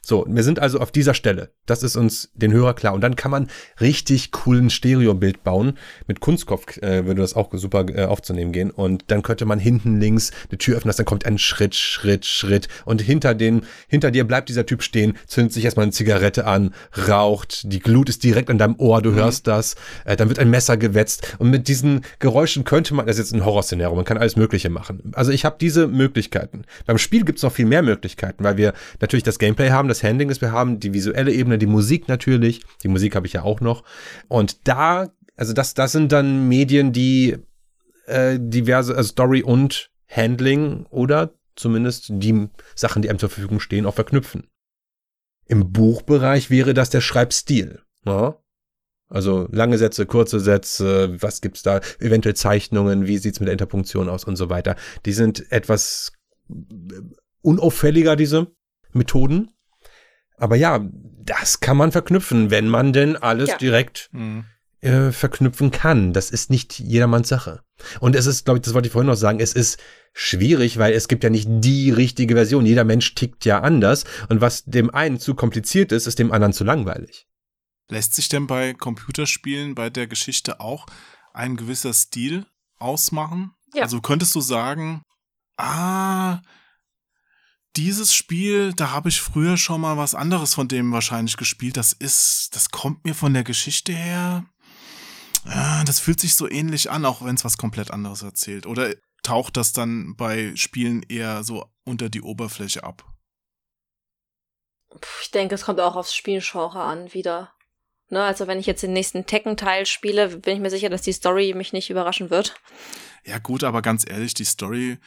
So, wir sind also auf dieser Stelle. Das ist uns den Hörer klar. Und dann kann man richtig coolen Stereobild bauen. Mit Kunstkopf äh, würde das auch super äh, aufzunehmen gehen. Und dann könnte man hinten links eine Tür öffnen, dann kommt ein Schritt, Schritt, Schritt. Und hinter den, hinter dir bleibt dieser Typ stehen, zündet sich erstmal eine Zigarette an, raucht, die Glut ist direkt an deinem Ohr, du mhm. hörst das. Äh, dann wird ein Messer gewetzt. Und mit diesen Geräuschen könnte man, das ist jetzt ein Horrorszenario, man kann alles Mögliche machen. Also ich habe diese Möglichkeiten. Beim Spiel gibt es noch viel mehr Möglichkeiten, weil wir natürlich das Gameplay haben, das Handling, das wir haben, die visuelle Ebene, die Musik natürlich. Die Musik habe ich ja auch noch. Und da, also das, das sind dann Medien, die äh, diverse also Story und Handling oder zumindest die Sachen, die einem zur Verfügung stehen, auch verknüpfen. Im Buchbereich wäre das der Schreibstil. Ja? Also lange Sätze, kurze Sätze, was gibt's da, eventuell Zeichnungen, wie sieht's mit der Interpunktion aus und so weiter. Die sind etwas unauffälliger, diese Methoden. Aber ja, das kann man verknüpfen, wenn man denn alles ja. direkt mhm. äh, verknüpfen kann. Das ist nicht jedermanns Sache. Und es ist, glaube ich, das wollte ich vorhin noch sagen, es ist schwierig, weil es gibt ja nicht die richtige Version. Jeder Mensch tickt ja anders. Und was dem einen zu kompliziert ist, ist dem anderen zu langweilig. Lässt sich denn bei Computerspielen bei der Geschichte auch ein gewisser Stil ausmachen? Ja. Also könntest du sagen, ah, dieses Spiel, da habe ich früher schon mal was anderes von dem wahrscheinlich gespielt. Das ist, das kommt mir von der Geschichte her. Ja, das fühlt sich so ähnlich an, auch wenn es was komplett anderes erzählt. Oder taucht das dann bei Spielen eher so unter die Oberfläche ab? Ich denke, es kommt auch aufs Spielgenre an wieder. Ne, also wenn ich jetzt den nächsten Tekken-Teil spiele, bin ich mir sicher, dass die Story mich nicht überraschen wird. Ja gut, aber ganz ehrlich, die Story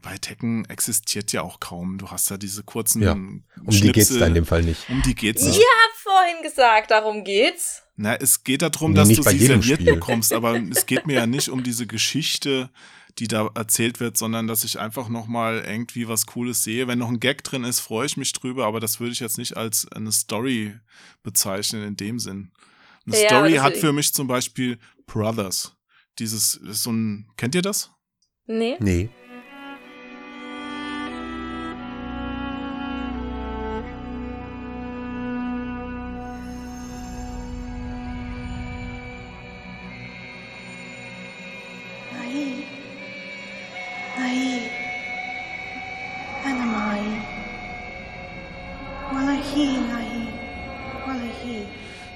bei Tekken existiert ja auch kaum. Du hast ja diese kurzen Ja, um die geht's da in dem Fall nicht. Um die geht's Ich nicht. hab vorhin gesagt, darum geht's. Na, es geht darum, Nee, dass du sie serviert Spiel. bekommst, aber es geht mir ja nicht um diese Geschichte, die da erzählt wird, sondern dass ich einfach noch mal irgendwie was Cooles sehe. Wenn noch ein Gag drin ist, freue ich mich drüber, aber das würde ich jetzt nicht als eine Story bezeichnen in dem Sinn. Eine Ja, Story hat für mich zum Beispiel Brothers. Dieses so ein, kennt ihr das? Nee. Nee.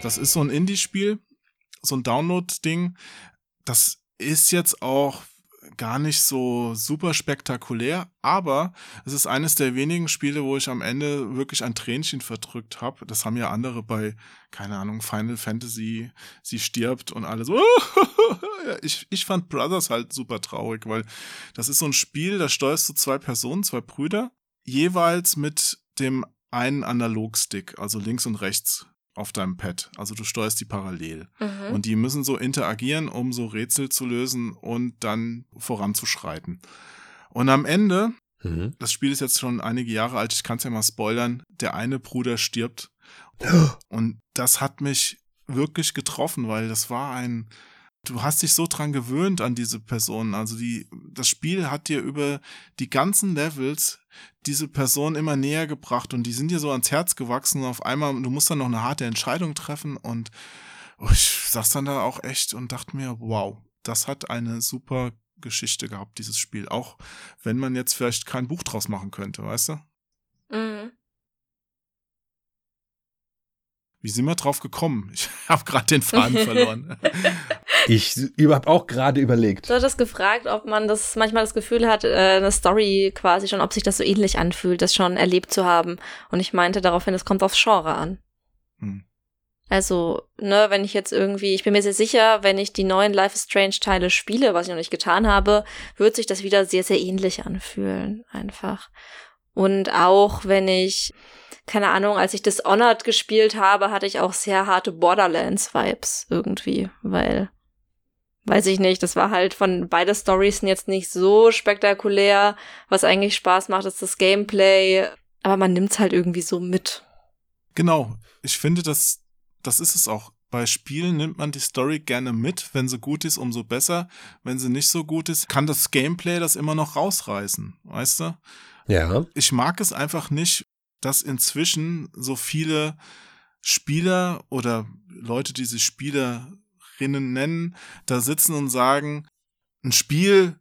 Das ist so ein Indie-Spiel, so ein Download-Ding. Das ist jetzt auch gar nicht so super spektakulär, aber es ist eines der wenigen Spiele, wo ich am Ende wirklich ein Tränchen verdrückt habe. Das haben ja andere bei, keine Ahnung, Final Fantasy, sie stirbt und alle so. Ja, ich, ich fand Brothers halt super traurig, weil das ist so ein Spiel, da steuerst du zwei Personen, zwei Brüder, jeweils mit dem einen Analogstick, also links und rechts auf deinem Pad. Also du steuerst die parallel. Mhm. Und die müssen so interagieren, um so Rätsel zu lösen und dann voranzuschreiten. Und am Ende, Mhm. das Spiel ist jetzt schon einige Jahre alt, ich kann es ja mal spoilern, der eine Bruder stirbt. Und das hat mich wirklich getroffen, weil das war ein, du hast dich so dran gewöhnt an diese Person. Also die, das Spiel hat dir über die ganzen Levels diese Person immer näher gebracht und die sind dir so ans Herz gewachsen und auf einmal, du musst dann noch eine harte Entscheidung treffen und ich saß dann da auch echt und dachte mir, wow, das hat eine super Geschichte gehabt, dieses Spiel. Auch wenn man jetzt vielleicht kein Buch draus machen könnte, weißt du? Mhm. Wie sind wir drauf gekommen? Ich habe gerade den Faden verloren. Ich habe auch gerade überlegt. Du hattest gefragt, ob man das manchmal das Gefühl hat, äh, eine Story quasi schon, ob sich das so ähnlich anfühlt, das schon erlebt zu haben. Und ich meinte daraufhin, es kommt aufs Genre an. Hm. Also, ne, wenn ich jetzt irgendwie, ich bin mir sehr sicher, wenn ich die neuen Life is Strange Teile spiele, was ich noch nicht getan habe, wird sich das wieder sehr, sehr ähnlich anfühlen, einfach. Und auch wenn ich, keine Ahnung, als ich Dishonored gespielt habe, hatte ich auch sehr harte Borderlands-Vibes irgendwie, weil, weiß ich nicht, das war halt von beide Stories sind jetzt nicht so spektakulär. Was eigentlich Spaß macht, ist das Gameplay, aber man nimmt's halt irgendwie so mit. Genau. Ich finde, das, das ist es auch. Bei Spielen nimmt man die Story gerne mit. Wenn sie gut ist, umso besser. Wenn sie nicht so gut ist, kann das Gameplay das immer noch rausreißen. Weißt du? Ja. Ich mag es einfach nicht, dass inzwischen so viele Spieler oder Leute, die sich Spielerinnen nennen, da sitzen und sagen, ein Spiel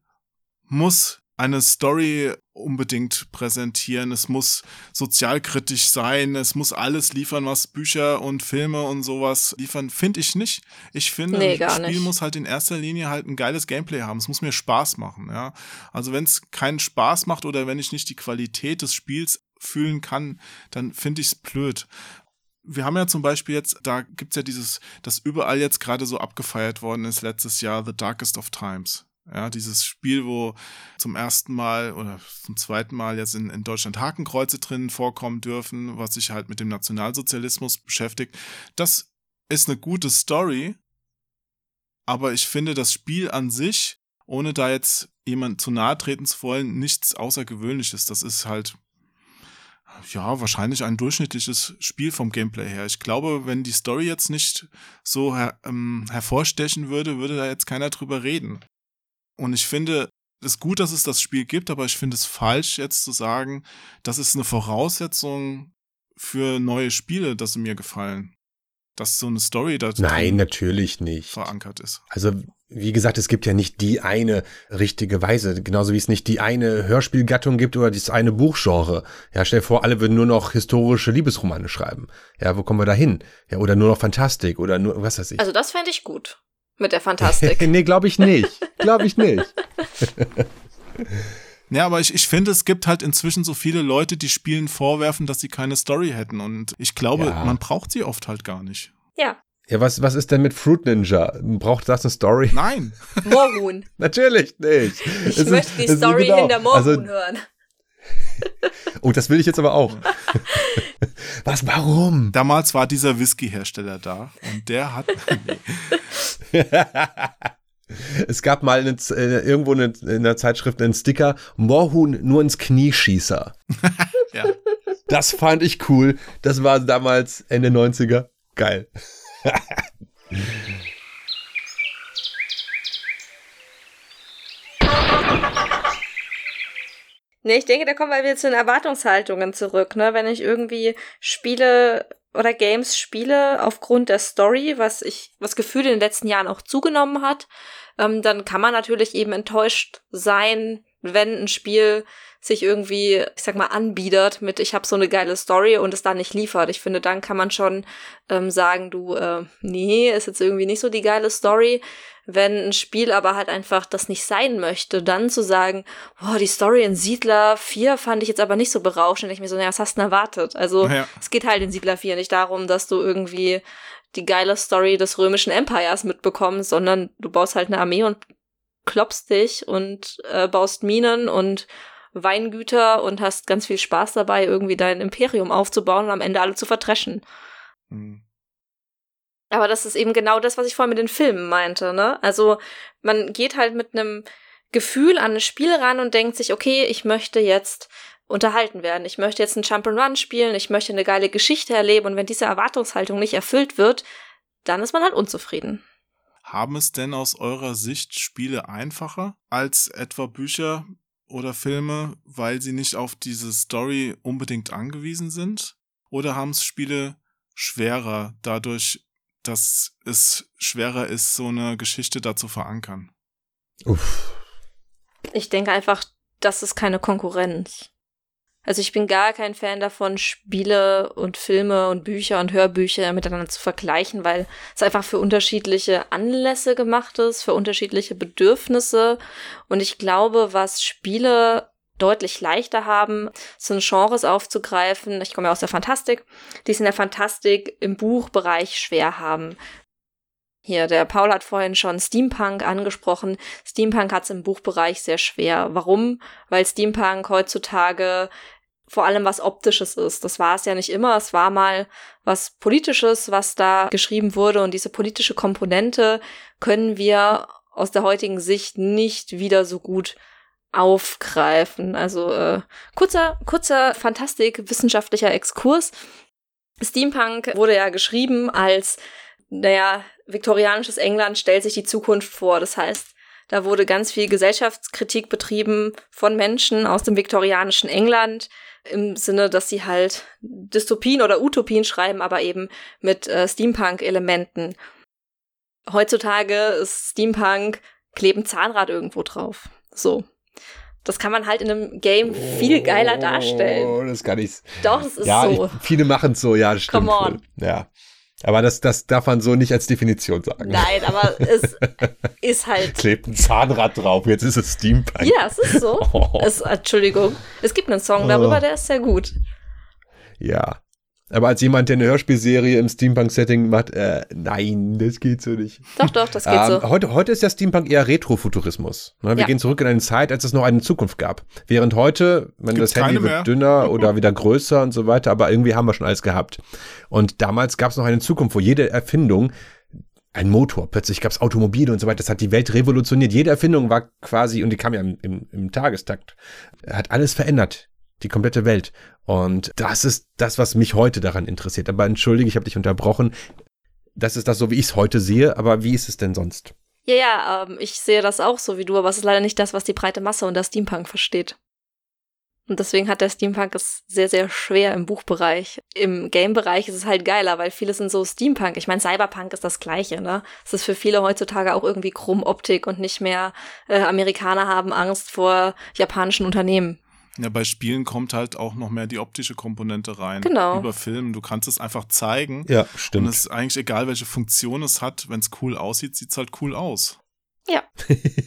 muss eine Story unbedingt präsentieren, es muss sozialkritisch sein, es muss alles liefern, was Bücher und Filme und sowas liefern, finde ich nicht. Ich finde, Nee, ein Spiel nicht. muss halt in erster Linie halt ein geiles Gameplay haben. Es muss mir Spaß machen, ja. Also wenn es keinen Spaß macht oder wenn ich nicht die Qualität des Spiels fühlen kann, dann finde ich es blöd. Wir haben ja zum Beispiel jetzt, da gibt's ja dieses, das überall jetzt gerade so abgefeiert worden ist letztes Jahr, The Darkest of Times. Ja, dieses Spiel, wo zum ersten Mal oder zum zweiten Mal jetzt in, in Deutschland Hakenkreuze drin vorkommen dürfen, was sich halt mit dem Nationalsozialismus beschäftigt. Das ist eine gute Story, aber ich finde das Spiel an sich, ohne da jetzt jemand zu nahe treten zu wollen, nichts Außergewöhnliches. Das ist halt, ja, wahrscheinlich ein durchschnittliches Spiel vom Gameplay her. Ich glaube, wenn die Story jetzt nicht so her ähm, hervorstechen würde, würde da jetzt keiner drüber reden. Und ich finde es gut, dass es das Spiel gibt, aber ich finde es falsch, jetzt zu sagen, das ist eine Voraussetzung für neue Spiele, dass sie mir gefallen. Dass so eine Story da Nein, natürlich nicht. verankert ist. Also, wie gesagt, es gibt ja nicht die eine richtige Weise, genauso wie es nicht die eine Hörspielgattung gibt oder das eine Buchgenre. Ja, stell dir vor, alle würden nur noch historische Liebesromane schreiben. Ja, wo kommen wir da hin? Ja, oder nur noch Fantastik oder nur, was weiß ich. Also das fände ich gut. Mit der Fantastik. nee, glaube ich nicht. Glaube ich nicht. Ja, aber ich, ich finde, es gibt halt inzwischen so viele Leute, die Spielen vorwerfen, dass sie keine Story hätten. Und ich glaube, Ja. man braucht sie oft halt gar nicht. Ja. Ja, was, was ist denn mit Fruit Ninja? Braucht das eine Story? Nein. Moorhuhn. Natürlich nicht. Ich Es ist- möchte die es ist Story genau- hinter Moorhuhn also, hören. Oh, das will ich jetzt aber auch. Was, warum? Damals war dieser Whisky-Hersteller da und der hat. Es gab mal eine, äh, irgendwo eine, in der Zeitschrift einen Sticker, Moorhuhn nur ins Knieschießer. Ja. Das fand ich cool. Das war damals Ende 90er. Geil. Nee, ich denke, da kommen wir wieder zu den Erwartungshaltungen zurück, ne? Wenn ich irgendwie Spiele oder Games spiele aufgrund der Story, was ich, was gefühlt in den letzten Jahren auch zugenommen hat, ähm, dann kann man natürlich eben enttäuscht sein, wenn ein Spiel sich irgendwie, ich sag mal, anbietet mit, ich habe so eine geile Story und es dann nicht liefert. Ich finde, dann kann man schon ähm, sagen, du, äh, nee, ist jetzt irgendwie nicht so die geile Story. Wenn ein Spiel aber halt einfach das nicht sein möchte, dann zu sagen, boah, die Story in Siedler 4 fand ich jetzt aber nicht so berauschend. Ich mir so, naja, was hast du denn erwartet? Also, Ja. es geht halt in Siedler 4 nicht darum, dass du irgendwie die geile Story des römischen Empires mitbekommst, sondern du baust halt eine Armee und klopfst dich und äh, baust Minen und Weingüter und hast ganz viel Spaß dabei, irgendwie dein Imperium aufzubauen und am Ende alle zu vertreschen. Hm. Aber das ist eben genau das, was ich vorhin mit den Filmen meinte, ne? Also man geht halt mit einem Gefühl an ein Spiel ran und denkt sich, okay, ich möchte jetzt unterhalten werden. Ich möchte jetzt einen Jump'n'Run spielen, ich möchte eine geile Geschichte erleben und wenn diese Erwartungshaltung nicht erfüllt wird, dann ist man halt unzufrieden. Haben es denn aus eurer Sicht Spiele einfacher als etwa Bücher oder Filme, weil sie nicht auf diese Story unbedingt angewiesen sind? Oder haben es Spiele schwerer dadurch, dass es schwerer ist, so eine Geschichte da zu verankern? Uff. Ich denke einfach, das ist keine Konkurrenz. Also ich bin gar kein Fan davon, Spiele und Filme und Bücher und Hörbücher miteinander zu vergleichen, weil es einfach für unterschiedliche Anlässe gemacht ist, für unterschiedliche Bedürfnisse. Und ich glaube, was Spiele deutlich leichter haben, sind Genres aufzugreifen. Ich komme ja aus der Fantastik, die es in der Fantastik im Buchbereich schwer haben. Hier, der Paul hat vorhin schon Steampunk angesprochen. Steampunk hat es im Buchbereich sehr schwer. Warum? Weil Steampunk heutzutage vor allem was Optisches ist. Das war es ja nicht immer. Es war mal was Politisches, was da geschrieben wurde. Und diese politische Komponente können wir aus der heutigen Sicht nicht wieder so gut aufgreifen. Also äh, kurzer, kurzer Fantastik wissenschaftlicher Exkurs. Steampunk wurde ja geschrieben als, naja, viktorianisches England stellt sich die Zukunft vor. Das heißt, da wurde ganz viel Gesellschaftskritik betrieben von Menschen aus dem viktorianischen England im Sinne, dass sie halt Dystopien oder Utopien schreiben, aber eben mit äh, Steampunk-Elementen. Heutzutage ist Steampunk, kleben Zahnrad irgendwo drauf. So. Das kann man halt in einem Game viel geiler darstellen. Oh, das kann ich. Doch, das ist ja, so. Ich, viele machen es so, ja, das stimmt. Come on. Wohl. Ja. Aber das, das darf man so nicht als Definition sagen. Nein, aber es ist halt. Klebt ein Zahnrad drauf, jetzt ist es Steampunk. Ja, es ist so. Oh. Es, Entschuldigung. Es gibt einen Song darüber, Oh. der ist sehr gut. Ja. Aber als jemand, der eine Hörspielserie im Steampunk-Setting macht, äh, nein, das geht so nicht. Doch, doch, das geht Ähm, so. heute, heute ist ja Steampunk eher Retrofuturismus. Ne? Wir Ja. gehen zurück in eine Zeit, als es noch eine Zukunft gab. Während heute, wenn Gibt's das Handy wird mehr. dünner oder wieder größer und so weiter, aber irgendwie haben wir schon alles gehabt. Und damals gab es noch eine Zukunft, wo jede Erfindung ein Motor, plötzlich gab es Automobile und so weiter, das hat die Welt revolutioniert. Jede Erfindung war quasi, und die kam ja im, im, im Tagestakt, hat alles verändert. Die komplette Welt. Und das ist das, was mich heute daran interessiert. Aber entschuldige, ich habe dich unterbrochen. Das ist das so, wie ich es heute sehe, aber wie ist es denn sonst? Ja, ja, ähm, ich sehe das auch so wie du, aber es ist leider nicht das, was die breite Masse unter Steampunk versteht. Und deswegen hat der Steampunk es sehr, sehr schwer im Buchbereich. Im Game-Bereich ist es halt geiler, weil viele sind so Steampunk. Ich meine, Cyberpunk ist das Gleiche, ne? Es ist für viele heutzutage auch irgendwie krumm Optik und nicht mehr äh, Amerikaner haben Angst vor japanischen Unternehmen. Ja, bei Spielen kommt halt auch noch mehr die optische Komponente rein. Genau. Über Filmen. Du kannst es einfach zeigen. Ja, stimmt. Und es ist eigentlich egal, welche Funktion es hat. Wenn es cool aussieht, sieht es halt cool aus. Ja.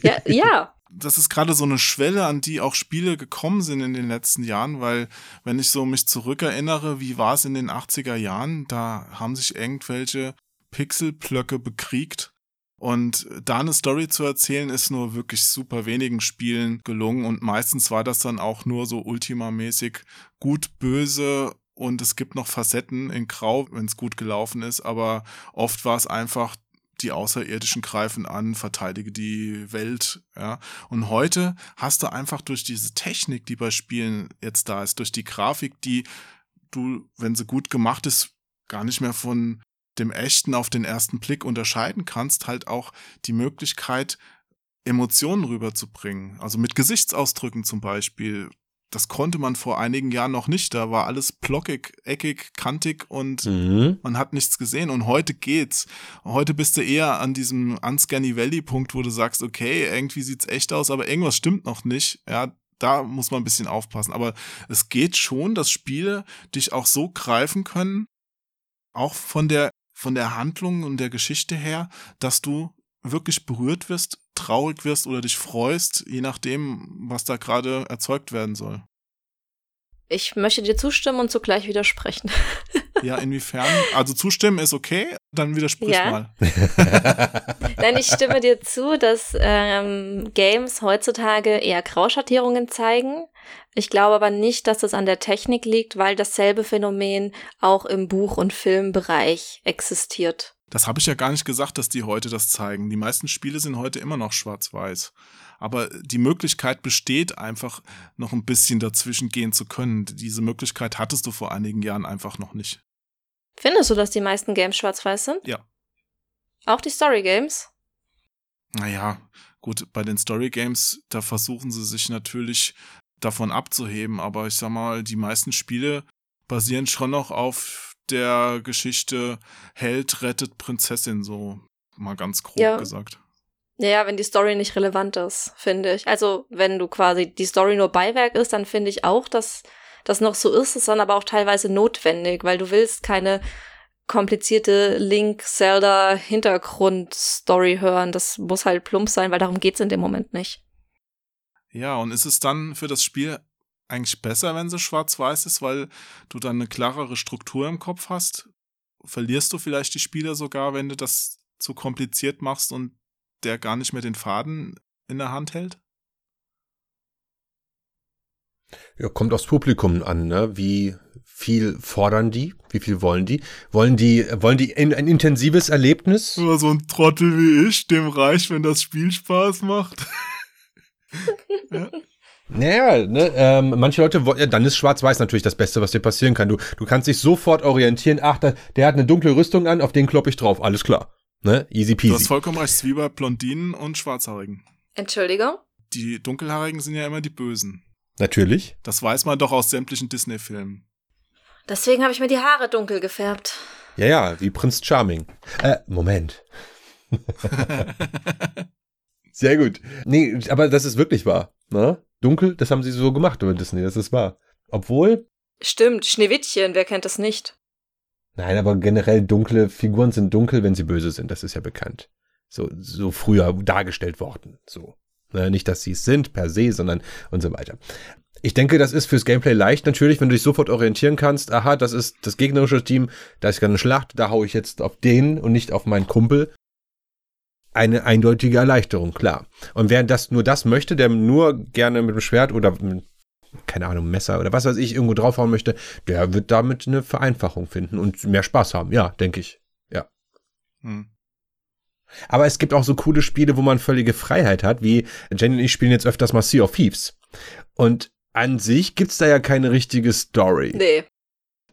ja, ja. Das ist gerade so eine Schwelle, an die auch Spiele gekommen sind in den letzten Jahren, weil wenn ich so mich zurückerinnere, wie war es in den 80er Jahren, da haben sich irgendwelche Pixelplöcke bekriegt und da eine Story zu erzählen, ist nur wirklich super wenigen Spielen gelungen. Und meistens war das dann auch nur so ultimamäßig gut, böse und es gibt noch Facetten in Grau, wenn es gut gelaufen ist. Aber oft war es einfach, die Außerirdischen greifen an, verteidige die Welt, ja. Und heute hast du einfach durch diese Technik, die bei Spielen jetzt da ist, durch die Grafik, die du, wenn sie gut gemacht ist, gar nicht mehr von dem Echten auf den ersten Blick unterscheiden kannst, halt auch die Möglichkeit, Emotionen rüberzubringen. Also mit Gesichtsausdrücken zum Beispiel. Das konnte man vor einigen Jahren noch nicht. Da war alles blockig, eckig, kantig und Mhm. man hat nichts gesehen. Und heute geht's. Heute bist du eher an diesem Unscanny Valley Punkt, wo du sagst, okay, irgendwie sieht's echt aus, aber irgendwas stimmt noch nicht. Ja, da muss man ein bisschen aufpassen. Aber es geht schon, dass Spiele dich auch so greifen können, auch von der von der Handlung und der Geschichte her, dass du wirklich berührt wirst, traurig wirst oder dich freust, je nachdem, was da gerade erzeugt werden soll. Ich möchte dir zustimmen und zugleich widersprechen. Ja, inwiefern? Also zustimmen ist okay, dann widersprich Ja. mal. Nein, ich stimme dir zu, dass ähm, Games heutzutage eher Grauschattierungen zeigen. Ich glaube aber nicht, dass das an der Technik liegt, weil dasselbe Phänomen auch im Buch- und Filmbereich existiert. Das habe ich ja gar nicht gesagt, dass die heute das zeigen. Die meisten Spiele sind heute immer noch schwarz-weiß. Aber die Möglichkeit besteht einfach, noch ein bisschen dazwischen gehen zu können. Diese Möglichkeit hattest du vor einigen Jahren einfach noch nicht. Findest du, dass die meisten Games schwarz-weiß sind? Ja. Auch die Story Games? Naja, gut, bei den Story Games, da versuchen sie sich natürlich davon abzuheben, aber ich sag mal, die meisten Spiele basieren schon noch auf der Geschichte Held rettet Prinzessin, so mal ganz grob Ja. gesagt. Ja, wenn die Story nicht relevant ist, finde ich. Also, wenn du quasi die Story nur Beiwerk ist, dann finde ich auch, dass das noch so ist, ist dann aber auch teilweise notwendig, weil du willst keine komplizierte Link-Zelda-Hintergrund-Story hören. Das muss halt plump sein, weil darum geht's in dem Moment nicht. Ja, und ist es dann für das Spiel eigentlich besser, wenn sie schwarz-weiß ist, weil du dann eine klarere Struktur im Kopf hast? Verlierst du vielleicht die Spieler sogar, wenn du das zu kompliziert machst und der gar nicht mehr den Faden in der Hand hält? Ja, kommt aufs Publikum an, ne? Wie viel fordern die? Wie viel wollen die? Wollen die, wollen die in, ein intensives Erlebnis? Nur so ein Trottel wie ich, dem reicht, wenn das Spiel Spaß macht. Naja, ne, ähm, manche Leute wollen, ja, dann ist Schwarz-Weiß natürlich das Beste, was dir passieren kann. Du, du kannst dich sofort orientieren. Ach, da, der hat eine dunkle Rüstung an, auf den kloppe ich drauf. Alles klar. Ne? Easy Du hast peasy. vollkommen recht, bei Blondinen und Schwarzhaarigen. Entschuldigung? Die Dunkelhaarigen sind ja immer die Bösen. Natürlich. Das weiß man doch aus sämtlichen Disney-Filmen. Deswegen habe ich mir die Haare dunkel gefärbt. Ja, ja, wie Prinz Charming. Äh, Moment. Sehr gut. Nee, aber das ist wirklich wahr. Ne? Dunkel, das haben sie so gemacht über Disney, das ist wahr. Obwohl, Stimmt, Schneewittchen, wer kennt das nicht? nein, aber generell dunkle Figuren sind dunkel, wenn sie böse sind, das ist ja bekannt. So, so früher dargestellt worden. So. Ne, nicht, dass sie es sind per se, sondern und so weiter. Ich denke, das ist fürs Gameplay leicht natürlich, wenn du dich sofort orientieren kannst. Aha, das ist das gegnerische Team, da ist gerade eine Schlacht, da hau ich jetzt auf den und nicht auf meinen Kumpel. Eine eindeutige Erleichterung, klar. Und wer das nur das möchte, der nur gerne mit dem Schwert oder mit, keine Ahnung, Messer oder was weiß ich irgendwo draufhauen möchte, der wird damit eine Vereinfachung finden und mehr Spaß haben. Ja, denke ich. Ja. Hm. Aber es gibt auch so coole Spiele, wo man völlige Freiheit hat, wie Jenny und ich spielen jetzt öfters mal Sea of Thieves. Und an sich gibt's da ja keine richtige Story. Nee.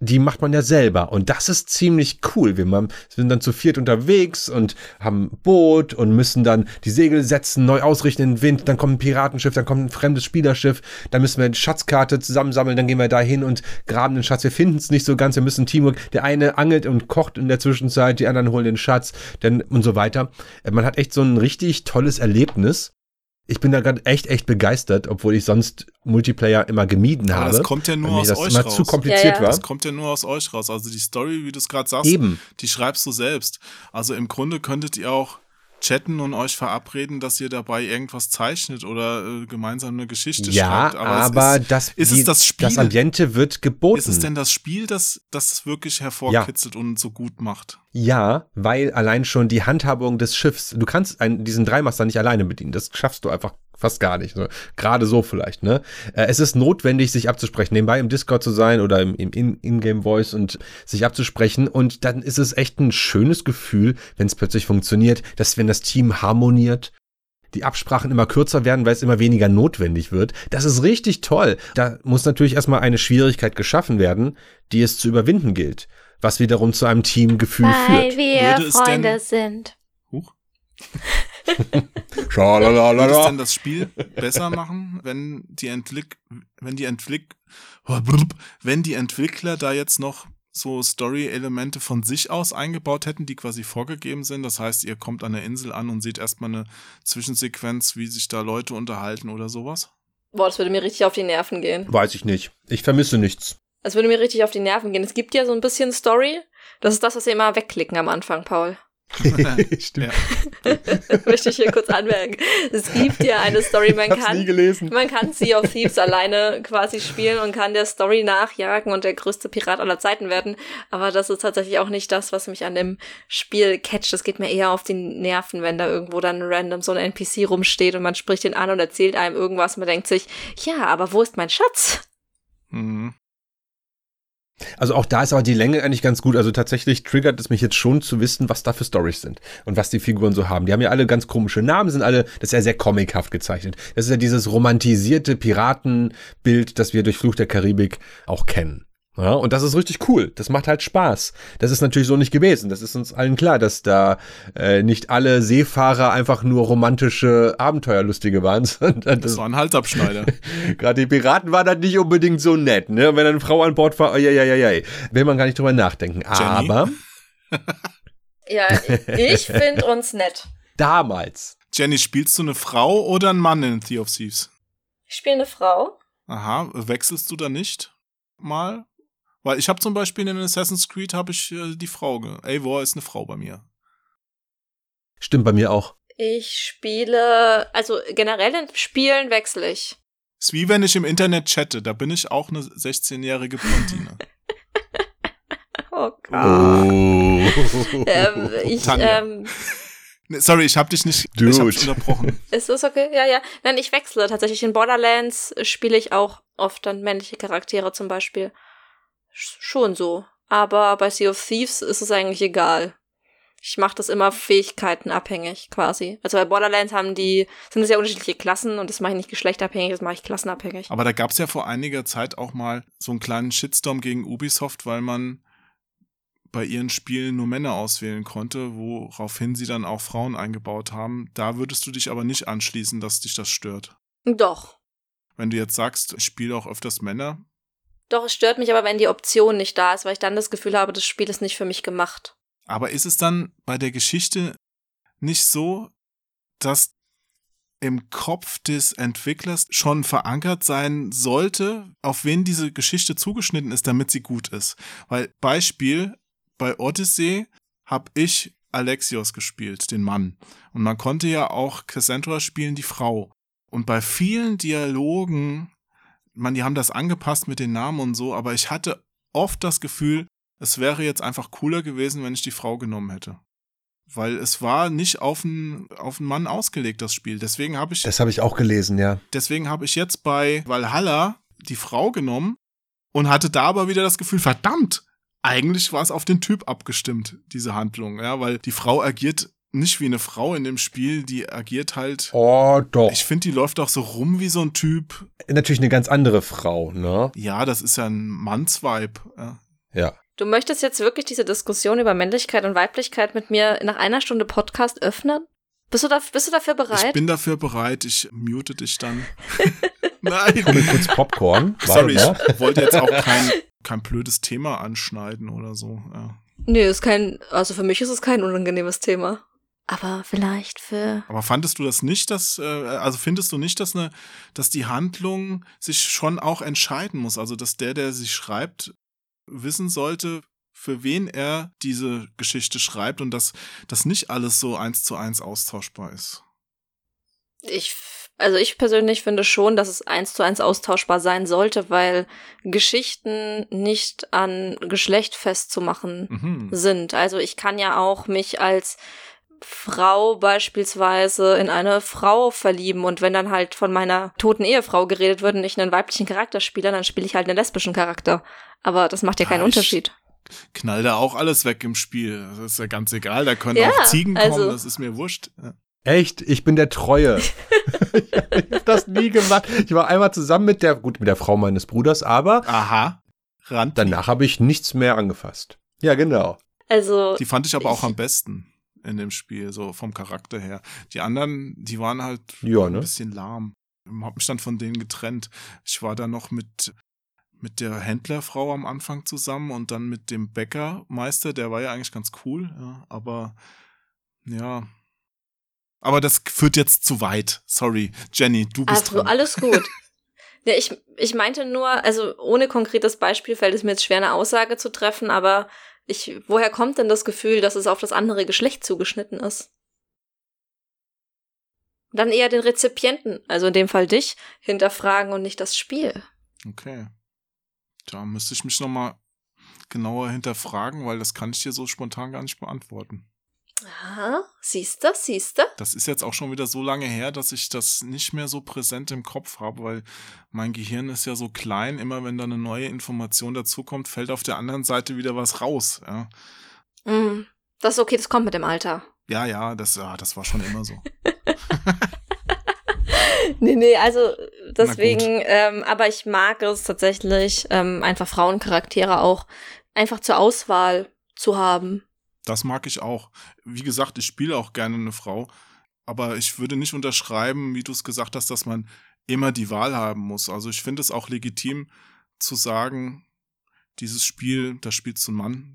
Die macht man ja selber und das ist ziemlich cool. Wir sind dann zu viert unterwegs und haben ein Boot und müssen dann die Segel setzen, neu ausrichten in den Wind, dann kommt ein Piratenschiff, dann kommt ein fremdes Spielerschiff, dann müssen wir eine Schatzkarte zusammensammeln, dann gehen wir da hin und graben den Schatz. Wir finden es nicht so ganz, wir müssen Teamwork. Der eine angelt und kocht in der Zwischenzeit, die anderen holen den Schatz, dann und so weiter. Äh, Man hat echt so ein richtig tolles Erlebnis Ich bin da gerade echt, echt begeistert, obwohl ich sonst Multiplayer immer gemieden Aber habe. das kommt ja nur aus das euch immer raus. zu kompliziert war. Das kommt ja nur aus euch raus. Also die Story, wie du es gerade sagst, Eben. die schreibst du selbst. Also im Grunde könntet ihr auch chatten und euch verabreden, dass ihr dabei irgendwas zeichnet oder äh, gemeinsam eine Geschichte Ja, schreibt. aber, es ist, das, ist die, es das Spiel? das Ambiente wird geboten. ist es denn das Spiel, das das wirklich hervorkitzelt und so gut macht? Ja, weil allein schon die Handhabung des Schiffs, du kannst einen, diesen Dreimaster nicht alleine bedienen, das schaffst du einfach fast gar nicht. So, Gerade so vielleicht, ne? Äh, Es ist notwendig, sich abzusprechen, nebenbei im Discord zu sein oder im, im In- In-Game-Voice und sich abzusprechen. Und dann ist es echt ein schönes Gefühl, wenn es plötzlich funktioniert, dass wenn das Team harmoniert, die Absprachen immer kürzer werden, weil es immer weniger notwendig wird. Das ist richtig toll. Da muss natürlich erstmal eine Schwierigkeit geschaffen werden, die es zu überwinden gilt, was wiederum zu einem Teamgefühl Weil führt. wir Würde es Freunde denn- sind. Würde es denn das Spiel besser machen, wenn die Entwick wenn die Entwick wenn die Entwickler da jetzt noch so Story-Elemente von sich aus eingebaut hätten, die quasi vorgegeben sind. Das heißt, ihr kommt an der Insel an und seht erstmal eine Zwischensequenz, wie sich da Leute unterhalten oder sowas. Boah, das würde mir richtig auf die Nerven gehen. Weiß ich nicht. Ich vermisse nichts. Das würde mir richtig auf die Nerven gehen. Es gibt ja so ein bisschen Story. Das ist das, was wir immer wegklicken am Anfang, Paul. Stimmt. Möchte ich hier kurz anmerken. Es gibt ja eine Story, man kann, nie gelesen. man kann Sea of Thieves alleine quasi spielen und kann der Story nachjagen und der größte Pirat aller Zeiten werden. Aber das ist tatsächlich auch nicht das, was mich an dem Spiel catcht. Es geht mir eher auf die Nerven, wenn da irgendwo dann random so ein NPC rumsteht und man spricht den an und erzählt einem irgendwas. Man denkt sich, ja, aber wo ist mein Schatz? Mhm. Also auch da ist aber die Länge eigentlich ganz gut. Also tatsächlich triggert es mich jetzt schon zu wissen, was da für Stories sind und was die Figuren so haben. Die haben ja alle ganz komische Namen, sind alle, das ist ja sehr comichaft gezeichnet. Das ist ja dieses romantisierte Piratenbild, das wir durch Fluch der Karibik auch kennen. Ja, und das ist richtig cool. Das macht halt Spaß. Das ist natürlich so nicht gewesen. Das ist uns allen klar, dass da äh, nicht alle Seefahrer einfach nur romantische Abenteuerlustige waren, sondern Das war ein Halsabschneider. Gerade die Piraten waren dann nicht unbedingt so nett, ne? Wenn eine Frau an Bord war, ja, ja, ja, ja, will man gar nicht drüber nachdenken. Aber Ja, ich finde uns nett. damals. Jenny, spielst du eine Frau oder einen Mann in Sea of Thieves? Ich spiele eine Frau. Aha, wechselst du da nicht mal? Weil ich habe zum Beispiel in Assassin's Creed habe ich äh, die Frau. ge- Eivor ist eine Frau bei mir. Stimmt bei mir auch. Ich spiele, also generell in Spielen wechsle ich. Ist wie wenn ich im Internet chatte, da bin ich auch eine 16-jährige Blondine. Oh Gott. Oh. Ähm, ich, Tanja. ähm, Nee, sorry, ich habe dich nicht ich Dude. hab dich unterbrochen. ist das okay? Ja, ja. Nein, ich wechsle. Tatsächlich in Borderlands spiele ich auch oft dann männliche Charaktere zum Beispiel. Sch- Schon so. Aber bei Sea of Thieves ist es eigentlich egal. Ich mache das immer fähigkeitenabhängig quasi. Also bei Borderlands haben die, sind es ja unterschiedliche Klassen und das mache ich nicht geschlechtabhängig, das mache ich klassenabhängig. Aber da gab's ja vor einiger Zeit auch mal so einen kleinen Shitstorm gegen Ubisoft, weil man bei ihren Spielen nur Männer auswählen konnte, woraufhin sie dann auch Frauen eingebaut haben. Da würdest du dich aber nicht anschließen, dass dich das stört. Doch. Wenn du jetzt sagst, ich spiele auch öfters Männer, Doch, es stört mich aber, wenn die Option nicht da ist, weil ich dann das Gefühl habe, das Spiel ist nicht für mich gemacht. Aber ist es dann bei der Geschichte nicht so, dass im Kopf des Entwicklers schon verankert sein sollte, auf wen diese Geschichte zugeschnitten ist, damit sie gut ist? Weil Beispiel, bei Odyssey habe ich Alexios gespielt, den Mann. Und man konnte ja auch Cassandra spielen, die Frau. Und bei vielen Dialogen, man, die haben das angepasst mit den Namen und so, aber ich hatte oft das Gefühl, es wäre jetzt einfach cooler gewesen, wenn ich die Frau genommen hätte. Weil es war nicht auf einen, auf einen Mann ausgelegt, das Spiel. Deswegen habe ich, Das habe ich auch gelesen, ja. deswegen habe ich jetzt bei Valhalla die Frau genommen und hatte da aber wieder das Gefühl, verdammt, eigentlich war es auf den Typ abgestimmt, diese Handlung, ja, weil die Frau agiert nicht wie eine Frau in dem Spiel, die agiert halt. Oh, doch. Ich finde, die läuft auch so rum wie so ein Typ. Natürlich eine ganz andere Frau, ne? Ja, das ist ja ein Mannsvibe. Ja. Ja. Du möchtest jetzt wirklich diese Diskussion über Männlichkeit und Weiblichkeit mit mir nach einer Stunde Podcast öffnen? Bist du, da, bist du dafür bereit? Ich bin dafür bereit, ich mute dich dann. Nein. Hol mir kurz Popcorn. Sorry, ich wollte jetzt auch kein, kein blödes Thema anschneiden oder so. Ja. Nee, ist kein, also für mich ist es kein unangenehmes Thema. Aber vielleicht für. Aber fandest du das nicht, dass, äh, also findest du nicht, dass eine, dass die Handlung sich schon auch entscheiden muss? Also, dass der, der sie schreibt, wissen sollte, für wen er diese Geschichte schreibt und dass das nicht alles so eins zu eins austauschbar ist. Ich, also ich persönlich finde schon, dass es eins zu eins austauschbar sein sollte, weil Geschichten nicht an Geschlecht festzumachen Mhm. sind. Also ich kann ja auch mich als Frau beispielsweise in eine Frau verlieben und wenn dann halt von meiner toten Ehefrau geredet wird und ich einen weiblichen Charakter spiele, dann spiele ich halt einen lesbischen Charakter. Aber das macht ja keinen Ah, ich- Unterschied. Knall da auch alles weg im Spiel. Das ist ja ganz egal. Da können Ja, auch Ziegen kommen, also- das ist mir wurscht. Ja. Echt? Ich bin der Treue. ich hab das nie gemacht. Ich war einmal zusammen mit der, gut, mit der Frau meines Bruders, aber Aha. Rand. danach habe ich nichts mehr angefasst. Ja, genau. Also Die fand ich aber auch am besten in dem Spiel, so vom Charakter her. Die anderen, die waren halt Ja, ein ne? bisschen lahm. Hab mich dann von denen getrennt. Ich war da noch mit, mit der Händlerfrau am Anfang zusammen und dann mit dem Bäckermeister, der war ja eigentlich ganz cool, ja, aber ja. Aber das führt jetzt zu weit. Sorry. Jenny, du bist Also dran. alles gut. Ja, ich, ich meinte nur, also ohne konkretes Beispiel fällt es mir jetzt schwer, eine Aussage zu treffen, aber ich, woher kommt denn das Gefühl, dass es auf das andere Geschlecht zugeschnitten ist? Dann eher den Rezipienten, also in dem Fall dich, hinterfragen und nicht das Spiel. Okay. Da müsste ich mich nochmal genauer hinterfragen, weil das kann ich dir so spontan gar nicht beantworten. Aha, siehste, siehste. Das ist jetzt auch schon wieder so lange her, dass ich das nicht mehr so präsent im Kopf habe, weil mein Gehirn ist ja so klein. Immer wenn da eine neue Information dazukommt, fällt auf der anderen Seite wieder was raus. Ja, Mm, das ist okay, das kommt mit dem Alter. ja, ja das, ja, das war schon immer so. Nee, nee, also deswegen, ähm, aber ich mag es tatsächlich, ähm, einfach Frauencharaktere auch einfach zur Auswahl zu haben. Das mag ich auch. Wie gesagt, ich spiele auch gerne eine Frau, aber ich würde nicht unterschreiben, wie du es gesagt hast, dass man immer die Wahl haben muss. Also ich finde es auch legitim zu sagen, dieses Spiel, da spielst du einen Mann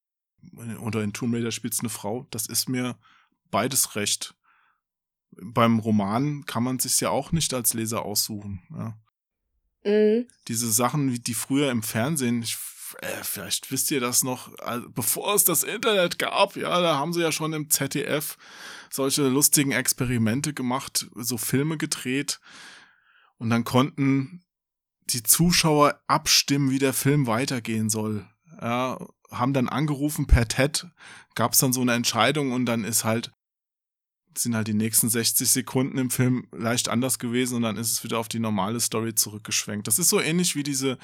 oder in Tomb Raider spielst du eine Frau. Das ist mir beides recht. Beim Roman kann man sich ja auch nicht als Leser aussuchen. Ja. Mhm. Diese Sachen, wie die früher im Fernsehen, ich, äh, vielleicht wisst ihr das noch, also bevor es das Internet gab, ja, da haben sie ja schon im ZDF solche lustigen Experimente gemacht, so Filme gedreht und dann konnten die Zuschauer abstimmen, wie der Film weitergehen soll. Ja, haben dann angerufen per TED, gab es dann so eine Entscheidung und dann ist halt sind halt die nächsten 60 Sekunden im Film leicht anders gewesen und dann ist es wieder auf die normale Story zurückgeschwenkt. Das ist so ähnlich wie diese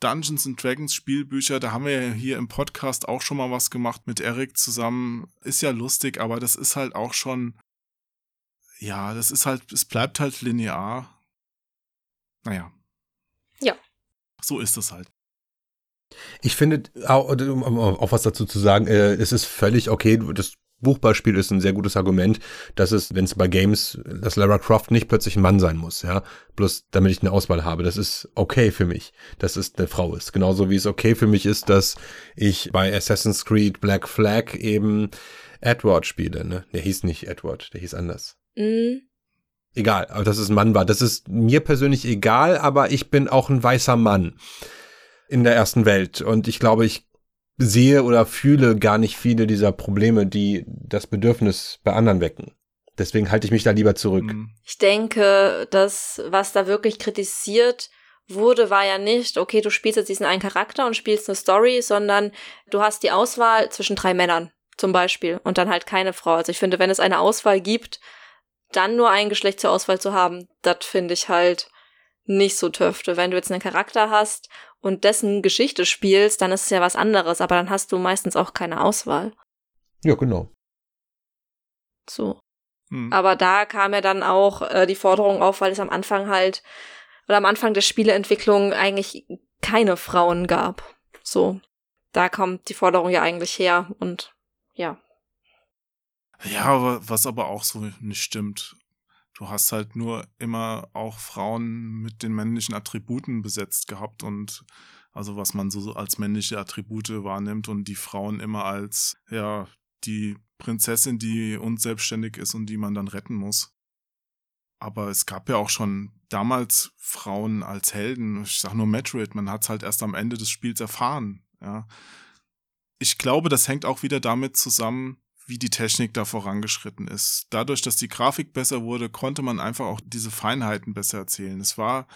Dungeons and Dragons Spielbücher. Da haben wir ja hier im Podcast auch schon mal was gemacht mit Eric zusammen. Ist ja lustig, aber das ist halt auch schon, ja, das ist halt, es bleibt halt linear. Naja. Ja. So ist es halt. Ich finde, auch, um um auch was dazu zu sagen, äh, es ist völlig okay, das Buchbeispiel ist ein sehr gutes Argument, dass es, wenn es bei Games, dass Lara Croft nicht plötzlich ein Mann sein muss, ja, bloß damit ich eine Auswahl habe. Das ist okay für mich, dass es eine Frau ist. Genauso wie es okay für mich ist, dass ich bei Assassin's Creed Black Flag eben Edward spiele, ne? Der hieß nicht Edward, der hieß anders. Mhm. Egal, aber dass es ein Mann war. Das ist mir persönlich egal, aber ich bin auch ein weißer Mann in der ersten Welt. Und ich glaube, ich sehe oder fühle gar nicht viele dieser Probleme, die das Bedürfnis bei anderen wecken. Deswegen halte ich mich da lieber zurück. Mhm. Ich denke, das, was da wirklich kritisiert wurde, war ja nicht, okay, du spielst jetzt diesen einen Charakter und spielst eine Story, sondern du hast die Auswahl zwischen drei Männern zum Beispiel und dann halt keine Frau. Also ich finde, wenn es eine Auswahl gibt, dann nur ein Geschlecht zur Auswahl zu haben, das finde ich halt nicht so töfte. Wenn du jetzt einen Charakter hast und dessen Geschichte spielst, dann ist es ja was anderes, aber dann hast du meistens auch keine Auswahl. Ja, genau. So. Hm. Aber da kam ja dann auch äh, die Forderung auf, weil es am Anfang halt, oder am Anfang der Spieleentwicklung eigentlich keine Frauen gab. So. Da kommt die Forderung ja eigentlich her und ja. Ja, aber was aber auch so nicht stimmt. Du hast halt nur immer auch Frauen mit den männlichen Attributen besetzt gehabt und also was man so als männliche Attribute wahrnimmt und die Frauen immer als, ja, die Prinzessin, die unselbstständig ist und die man dann retten muss. Aber es gab ja auch schon damals Frauen als Helden. Ich sag nur Metroid, man hat es halt erst am Ende des Spiels erfahren. Ja. Ich glaube, das hängt auch wieder damit zusammen, wie die Technik da vorangeschritten ist. Dadurch, dass die Grafik besser wurde, konnte man einfach auch diese Feinheiten besser erzählen. Es war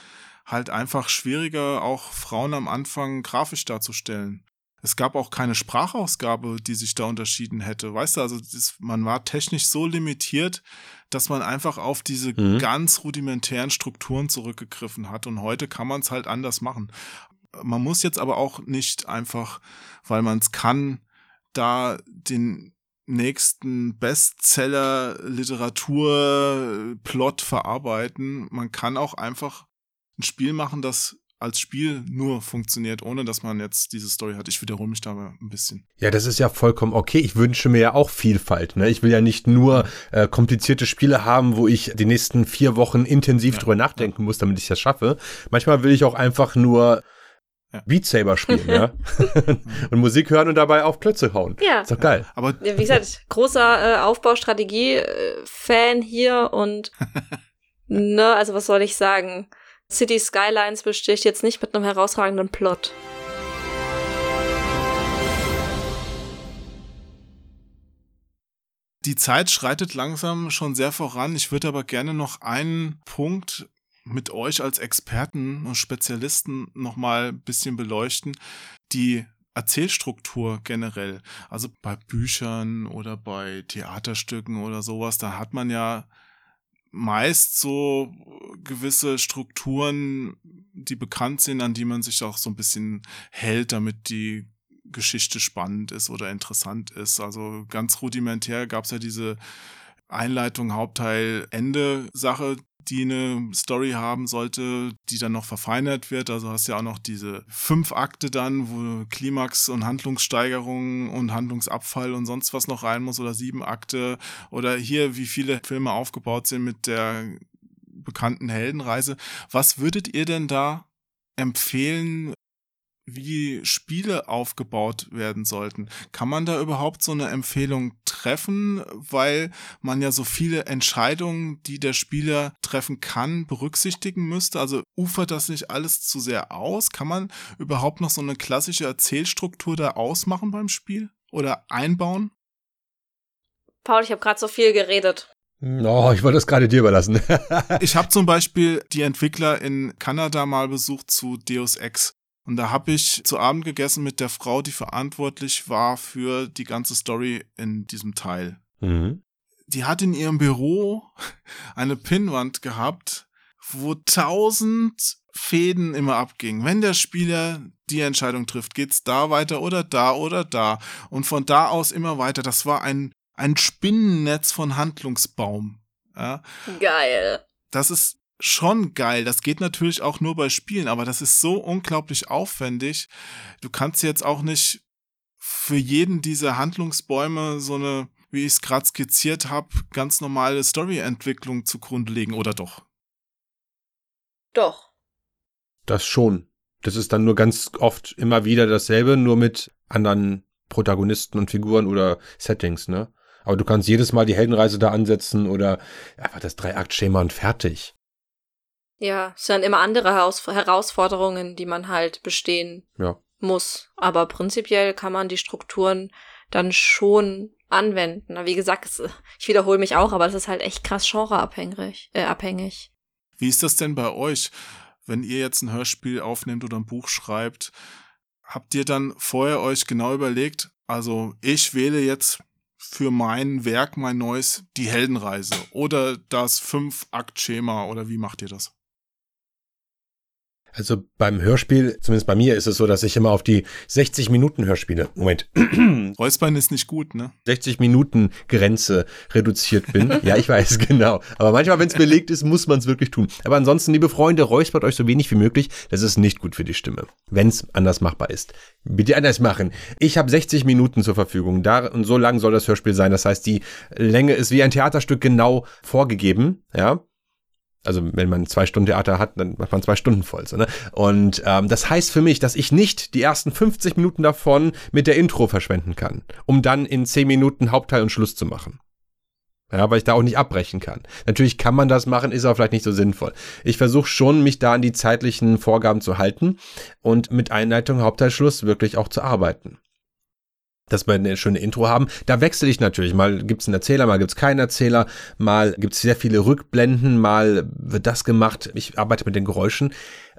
halt einfach schwieriger, auch Frauen am Anfang grafisch darzustellen. Es gab auch keine Sprachausgabe, die sich da unterschieden hätte. Weißt du, also das, man war technisch so limitiert, dass man einfach auf diese mhm. ganz rudimentären Strukturen zurückgegriffen hat. Und heute kann man es halt anders machen. Man muss jetzt aber auch nicht einfach, weil man es kann, da den nächsten Bestseller-Literatur-Plot verarbeiten. Man kann auch einfach ein Spiel machen, das als Spiel nur funktioniert, ohne dass man jetzt diese Story hat. Ich wiederhole mich da mal ein bisschen. Ja, das ist ja vollkommen okay. Ich wünsche mir ja auch Vielfalt. Ne? Ich will ja nicht nur äh, komplizierte Spiele haben, wo ich die nächsten vier Wochen intensiv ja. drüber nachdenken muss, damit ich das schaffe. Manchmal will ich auch einfach nur ja. Beat Saber spielen, ja. und Musik hören und dabei auf Klötze hauen. Ja. Ist doch geil. Aber wie gesagt, großer äh, Aufbaustrategie-Fan hier und ne, also was soll ich sagen? City Skylines besticht jetzt nicht mit einem herausragenden Plot. Die Zeit schreitet langsam schon sehr voran. Ich würde aber gerne noch einen Punkt mit euch als Experten und Spezialisten nochmal ein bisschen beleuchten. Die Erzählstruktur generell. Also bei Büchern oder bei Theaterstücken oder sowas, da hat man ja meist so gewisse Strukturen, die bekannt sind, an die man sich auch so ein bisschen hält, damit die Geschichte spannend ist oder interessant ist. Also ganz rudimentär gab es ja diese Einleitung, Hauptteil, Ende Sache, die eine Story haben sollte, die dann noch verfeinert wird. Also hast ja auch noch diese fünf Akte dann, wo Klimax und Handlungssteigerung und Handlungsabfall und sonst was noch rein muss oder sieben Akte oder hier, wie viele Filme aufgebaut sind mit der bekannten Heldenreise. Was würdet ihr denn da empfehlen, wie Spiele aufgebaut werden sollten. Kann man da überhaupt so eine Empfehlung treffen, weil man ja so viele Entscheidungen, die der Spieler treffen kann, berücksichtigen müsste? Also ufert das nicht alles zu sehr aus? Kann man überhaupt noch so eine klassische Erzählstruktur da ausmachen beim Spiel oder einbauen? Paul, ich habe gerade so viel geredet. Oh, ich wollte das gerade dir überlassen. ich habe zum Beispiel die Entwickler in Kanada mal besucht zu Deus Ex. Und da habe ich zu Abend gegessen mit der Frau, die verantwortlich war für die ganze Story in diesem Teil. Mhm. Die hat in ihrem Büro eine Pinnwand gehabt, wo tausend Fäden immer abgingen. Wenn der Spieler die Entscheidung trifft, geht's da weiter oder da oder da. Und von da aus immer weiter. Das war ein, ein Spinnennetz von Handlungsbaum. Ja. Geil. Das ist schon geil. Das geht natürlich auch nur bei Spielen, aber das ist so unglaublich aufwendig. Du kannst jetzt auch nicht für jeden dieser Handlungsbäume so eine, wie ich es gerade skizziert habe, ganz normale Storyentwicklung zugrunde legen, oder doch? Doch. Das schon. Das ist dann nur ganz oft immer wieder dasselbe, nur mit anderen Protagonisten und Figuren oder Settings, ne? Aber du kannst jedes Mal die Heldenreise da ansetzen oder einfach das Dreiaktschema und fertig. Ja, es sind immer andere Haus Herausforderungen, die man halt bestehen ja. muss. Aber prinzipiell kann man die Strukturen dann schon anwenden. Wie gesagt, es, ich wiederhole mich auch, aber es ist halt echt krass genreabhängig. Äh, abhängig. Wie ist das denn bei euch, wenn ihr jetzt ein Hörspiel aufnehmt oder ein Buch schreibt? Habt ihr dann vorher euch genau überlegt, also ich wähle jetzt für mein Werk, mein neues, die Heldenreise oder das Fünf-Akt-Schema oder wie macht ihr das? Also beim Hörspiel, zumindest bei mir ist es so, dass ich immer auf die 60 Minuten Hörspiele, Moment. Räuspern ist nicht gut, ne? 60 Minuten Grenze reduziert bin. ja, ich weiß, genau. Aber manchmal, wenn es belegt ist, muss man es wirklich tun. Aber ansonsten, liebe Freunde, räuspert euch so wenig wie möglich. Das ist nicht gut für die Stimme. Wenn es anders machbar ist. Bitte anders machen. Ich habe 60 Minuten zur Verfügung. Da, und so lang soll das Hörspiel sein. Das heißt, die Länge ist wie ein Theaterstück genau vorgegeben, ja. Also wenn man zwei Stunden Theater hat, dann macht man zwei Stunden voll. So, ne? Und ähm, das heißt für mich, dass ich nicht die ersten 50 Minuten davon mit der Intro verschwenden kann, um dann in 10 Minuten Hauptteil und Schluss zu machen. Ja, weil ich da auch nicht abbrechen kann. Natürlich kann man das machen, ist aber vielleicht nicht so sinnvoll. Ich versuche schon, mich da an die zeitlichen Vorgaben zu halten und mit Einleitung, Hauptteil, Schluss wirklich auch zu arbeiten dass wir eine schöne Intro haben. Da wechsle ich natürlich. Mal gibt's einen Erzähler, mal gibt's keinen Erzähler, mal gibt's sehr viele Rückblenden, mal wird das gemacht. Ich arbeite mit den Geräuschen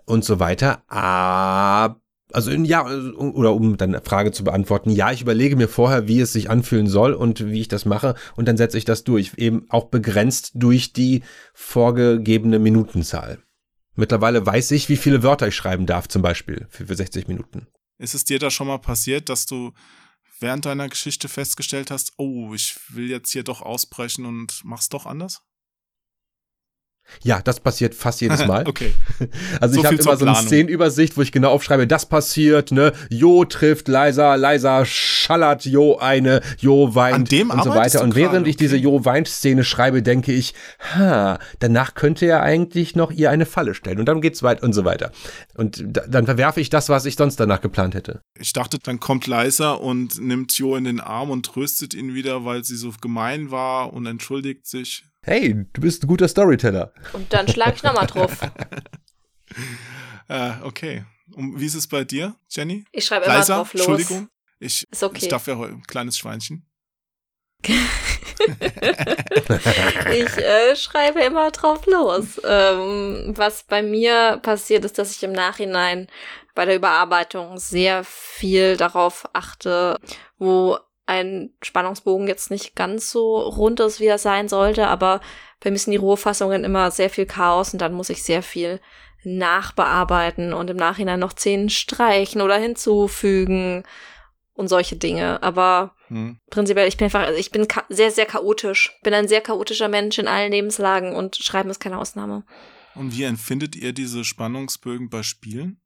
und so weiter. Aber also ja, oder um deine Frage zu beantworten, ja, ich überlege mir vorher, wie es sich anfühlen soll und wie ich das mache und dann setze ich das durch, eben auch begrenzt durch die vorgegebene Minutenzahl. Mittlerweile weiß ich, wie viele Wörter ich schreiben darf, zum Beispiel für 60 Minuten. Ist es dir da schon mal passiert, dass du während deiner Geschichte festgestellt hast, oh, ich will jetzt hier doch ausbrechen und mach's doch anders? Ja, das passiert fast jedes Mal. okay. Also so ich habe immer so eine Szenenübersicht, wo ich genau aufschreibe, das passiert, ne, Jo trifft leiser, leiser schallert Jo eine, Jo weint An dem und so weiter. Und während okay. ich diese Jo weint Szene schreibe, denke ich, ha, danach könnte er eigentlich noch ihr eine Falle stellen und dann geht's weit und so weiter. Und da, dann verwerfe ich das, was ich sonst danach geplant hätte. Ich dachte, dann kommt Leiser und nimmt Jo in den Arm und tröstet ihn wieder, weil sie so gemein war und entschuldigt sich hey, du bist ein guter Storyteller. Und dann schlag ich nochmal drauf. äh, okay. Und wie ist es bei dir, Jenny? Ich schreibe immer drauf los. Entschuldigung. Ich, ist okay. ich darf ja ein kleines Schweinchen. ich äh, schreibe immer drauf los. Ähm, was bei mir passiert ist, dass ich im Nachhinein bei der Überarbeitung sehr viel darauf achte, wo ein Spannungsbogen jetzt nicht ganz so rund ist, wie er sein sollte, aber bei mir sind die Rohfassungen immer sehr viel Chaos und dann muss ich sehr viel nachbearbeiten und im Nachhinein noch Szenen streichen oder hinzufügen und solche Dinge. Aber hm. prinzipiell, ich bin einfach, ich bin sehr, sehr chaotisch. Bin ein sehr chaotischer Mensch in allen Lebenslagen und Schreiben ist keine Ausnahme. Und wie empfindet ihr diese Spannungsbögen bei Spielen?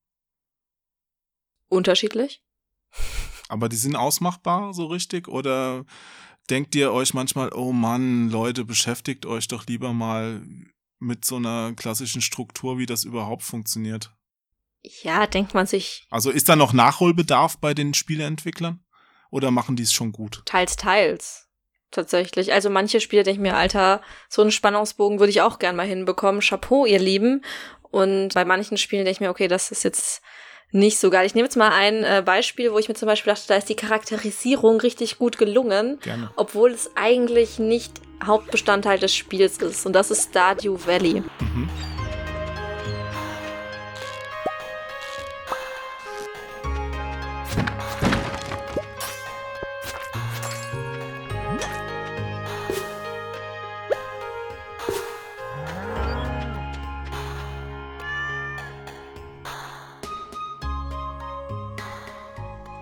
Unterschiedlich. Aber die sind ausmachbar so richtig oder denkt ihr euch manchmal, oh Mann, Leute, beschäftigt euch doch lieber mal mit so einer klassischen Struktur, wie das überhaupt funktioniert? Ja, denkt man sich. Also ist da noch Nachholbedarf bei den Spieleentwicklern? Oder machen die es schon gut? Teils, teils. Tatsächlich. Also manche Spiele denke ich mir, Alter, so einen Spannungsbogen würde ich auch gern mal hinbekommen. Chapeau, ihr Lieben. Und bei manchen Spielen denke ich mir, okay, das ist jetzt nicht so geil. Ich nehme jetzt mal ein äh, Beispiel, wo ich mir zum Beispiel dachte, da ist die Charakterisierung richtig gut gelungen, Gerne. obwohl es eigentlich nicht Hauptbestandteil des Spiels ist. Und das ist Stardew Valley. Mhm.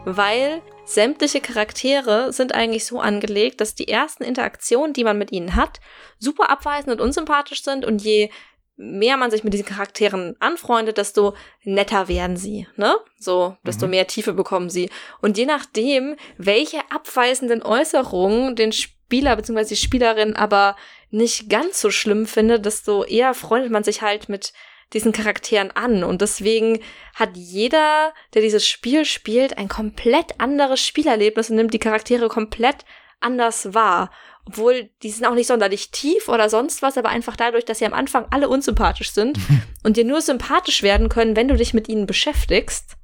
Weil sämtliche Charaktere sind eigentlich so angelegt, dass die ersten Interaktionen, die man mit ihnen hat, super abweisend und unsympathisch sind und je mehr man sich mit diesen Charakteren anfreundet, desto netter werden sie, ne? So, desto mhm. mehr Tiefe bekommen sie. Und je nachdem, welche abweisenden Äußerungen den Spieler bzw. die Spielerin aber nicht ganz so schlimm findet, desto eher freundet man sich halt mit diesen Charakteren an. Und deswegen hat jeder, der dieses Spiel spielt, ein komplett anderes Spielerlebnis und nimmt die Charaktere komplett anders wahr. Obwohl, die sind auch nicht sonderlich tief oder sonst was, aber einfach dadurch, dass sie am Anfang alle unsympathisch sind und dir nur sympathisch werden können, wenn du dich mit ihnen beschäftigst.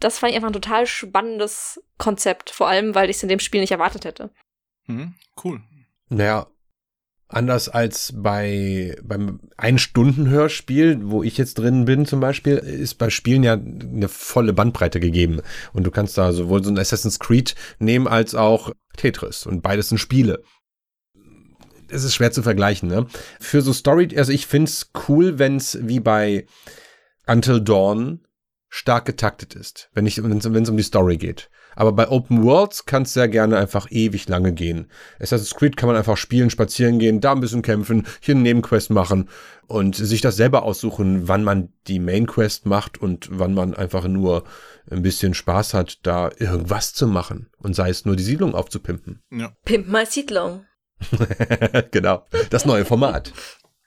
Das fand ich einfach ein total spannendes Konzept, vor allem, weil ich es in dem Spiel nicht erwartet hätte. Mhm, cool. Naja, Anders als bei beim Ein-Stunden-Hörspiel, wo ich jetzt drin bin zum Beispiel, ist bei Spielen ja eine volle Bandbreite gegeben. Und du kannst da sowohl so ein Assassin's Creed nehmen als auch Tetris. Und beides sind Spiele. Es ist schwer zu vergleichen, ne? Für so Story, also ich find's cool, wenn's wie bei Until Dawn stark getaktet ist, wenn wenn es um die Story geht. Aber bei Open Worlds kann es sehr gerne einfach ewig lange gehen. Assassin's Creed kann man einfach spielen, spazieren gehen, da ein bisschen kämpfen, hier eine Nebenquest machen und sich das selber aussuchen, wann man die Main Quest macht und wann man einfach nur ein bisschen Spaß hat, da irgendwas zu machen. Und sei es nur die Siedlung aufzupimpen. Ja. Pimp mal Siedlung. genau. Das neue Format.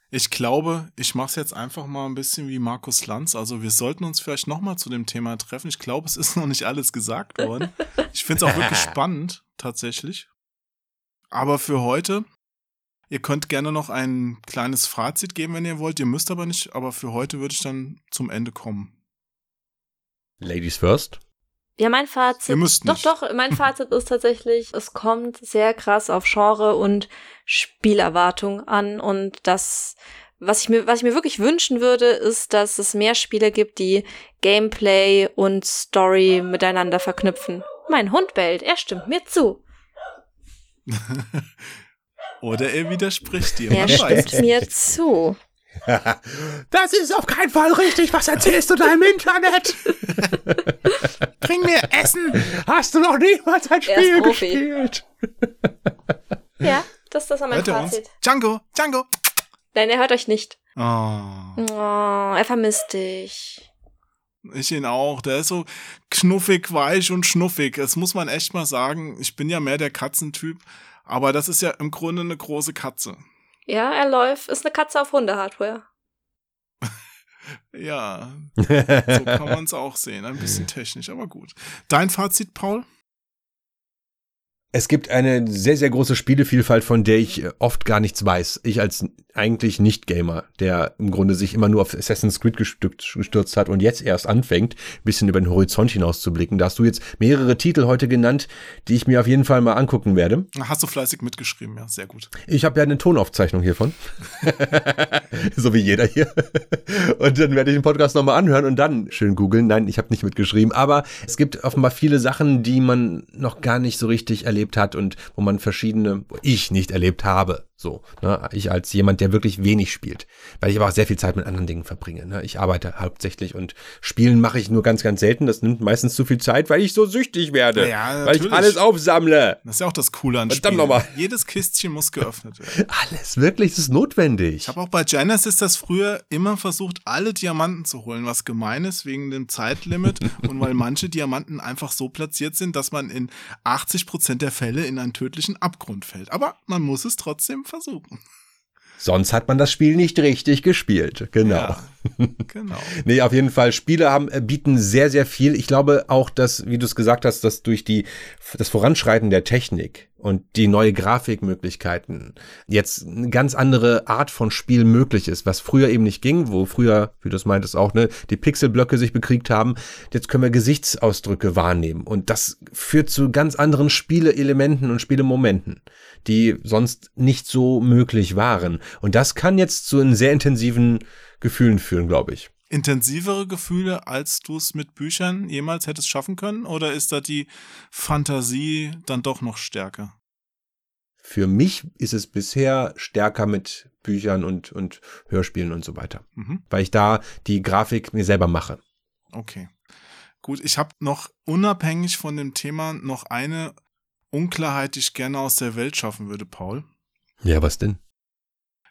Ich glaube, ich mache es jetzt einfach mal ein bisschen wie Markus Lanz. Also wir sollten uns vielleicht noch mal zu dem Thema treffen. Ich glaube, es ist noch nicht alles gesagt worden. Ich finde es auch wirklich spannend, tatsächlich. Aber für heute, ihr könnt gerne noch ein kleines Fazit geben, wenn ihr wollt. Ihr müsst aber nicht, aber für heute würde ich dann zum Ende kommen. Ladies first. Ja, mein Fazit. Ihr müsst Doch, nicht. doch, mein Fazit ist tatsächlich, es kommt sehr krass auf Genre und Spielerwartung an und das, was ich mir, was ich mir wirklich wünschen würde, ist, dass es mehr Spiele gibt, die Gameplay und Story miteinander verknüpfen. Mein Hund bellt, er stimmt mir zu. Oder er widerspricht dir. Er stimmt mir zu. Das ist auf keinen Fall richtig. Was erzählst du da im Internet? Bring mir Essen. Hast du noch niemals ein Er ist Spiel Profi. gespielt? Ja, das, das war mein Hört er uns? Fazit. Django, Django. Nein, er hört euch nicht. Oh, Oh, er vermisst dich. ich ihn auch. Der ist so knuffig, weich und schnuffig. Das muss man echt mal sagen. Ich bin ja mehr der Katzentyp. Aber das ist ja im Grunde eine große Katze. Ja, er läuft, ist eine Katze auf Hundehardware. Ja, so kann man es auch sehen. Ein bisschen technisch, aber gut. Dein Fazit, Paul? Es gibt eine sehr, sehr große Spielevielfalt, von der ich äh, oft gar nichts weiß. Ich als eigentlich Nicht-Gamer, der im Grunde sich immer nur auf Assassin's Creed gestürzt, gestürzt hat und jetzt erst anfängt, ein bisschen über den Horizont hinaus zu blicken. Da hast du jetzt mehrere Titel heute genannt, die ich mir auf jeden Fall mal angucken werde. Hast du fleißig mitgeschrieben, ja, sehr gut. Ich habe ja eine Tonaufzeichnung hiervon. so wie jeder hier. Und dann werde ich den Podcast nochmal anhören und dann schön googeln. Nein, ich habe nicht mitgeschrieben. Aber es gibt offenbar viele Sachen, die man noch gar nicht so richtig erlebt hat und wo man verschiedene, wo ich nicht erlebt habe. So, ne? ich als jemand, der wirklich wenig spielt, weil ich aber auch sehr viel Zeit mit anderen Dingen verbringe. Ne? Ich arbeite hauptsächlich und Spielen mache ich nur ganz, ganz selten. Das nimmt meistens zu viel Zeit, weil ich so süchtig werde, Ja, weil ich alles aufsammle. Das ist ja auch das Coole an Verdammt Spielen. nochmal. Jedes Kistchen muss geöffnet werden. Alles wirklich, das ist notwendig. Ich habe auch bei Genesis das früher immer versucht, alle Diamanten zu holen, was gemein ist wegen dem Zeitlimit und weil manche Diamanten einfach so platziert sind, dass man in 80% der Fälle in einen tödlichen Abgrund fällt. Aber man muss es trotzdem versuchen. Sonst hat man das Spiel nicht richtig gespielt. Genau. Ja, genau. Nee, auf jeden Fall. Spiele haben, äh, bieten sehr, sehr viel. Ich glaube auch, dass, wie du es gesagt hast, dass durch die, das Voranschreiten der Technik und die neue Grafikmöglichkeiten jetzt eine ganz andere Art von Spiel möglich ist, was früher eben nicht ging, wo früher, wie du es meintest auch, ne, die Pixelblöcke sich bekriegt haben. Jetzt können wir Gesichtsausdrücke wahrnehmen und das führt zu ganz anderen Spieleelementen und Spielemomenten, die sonst nicht so möglich waren. Und das kann jetzt zu einem sehr intensiven Gefühlen führen, glaube ich. Intensivere Gefühle, als du es mit Büchern jemals hättest schaffen können? Oder ist da die Fantasie dann doch noch stärker? Für mich ist es bisher stärker mit Büchern und, und Hörspielen und so weiter. Mhm. Weil ich da die Grafik mir selber mache. Okay. Gut, ich habe noch unabhängig von dem Thema noch eine Unklarheit, die ich gerne aus der Welt schaffen würde, Paul. Ja, was denn?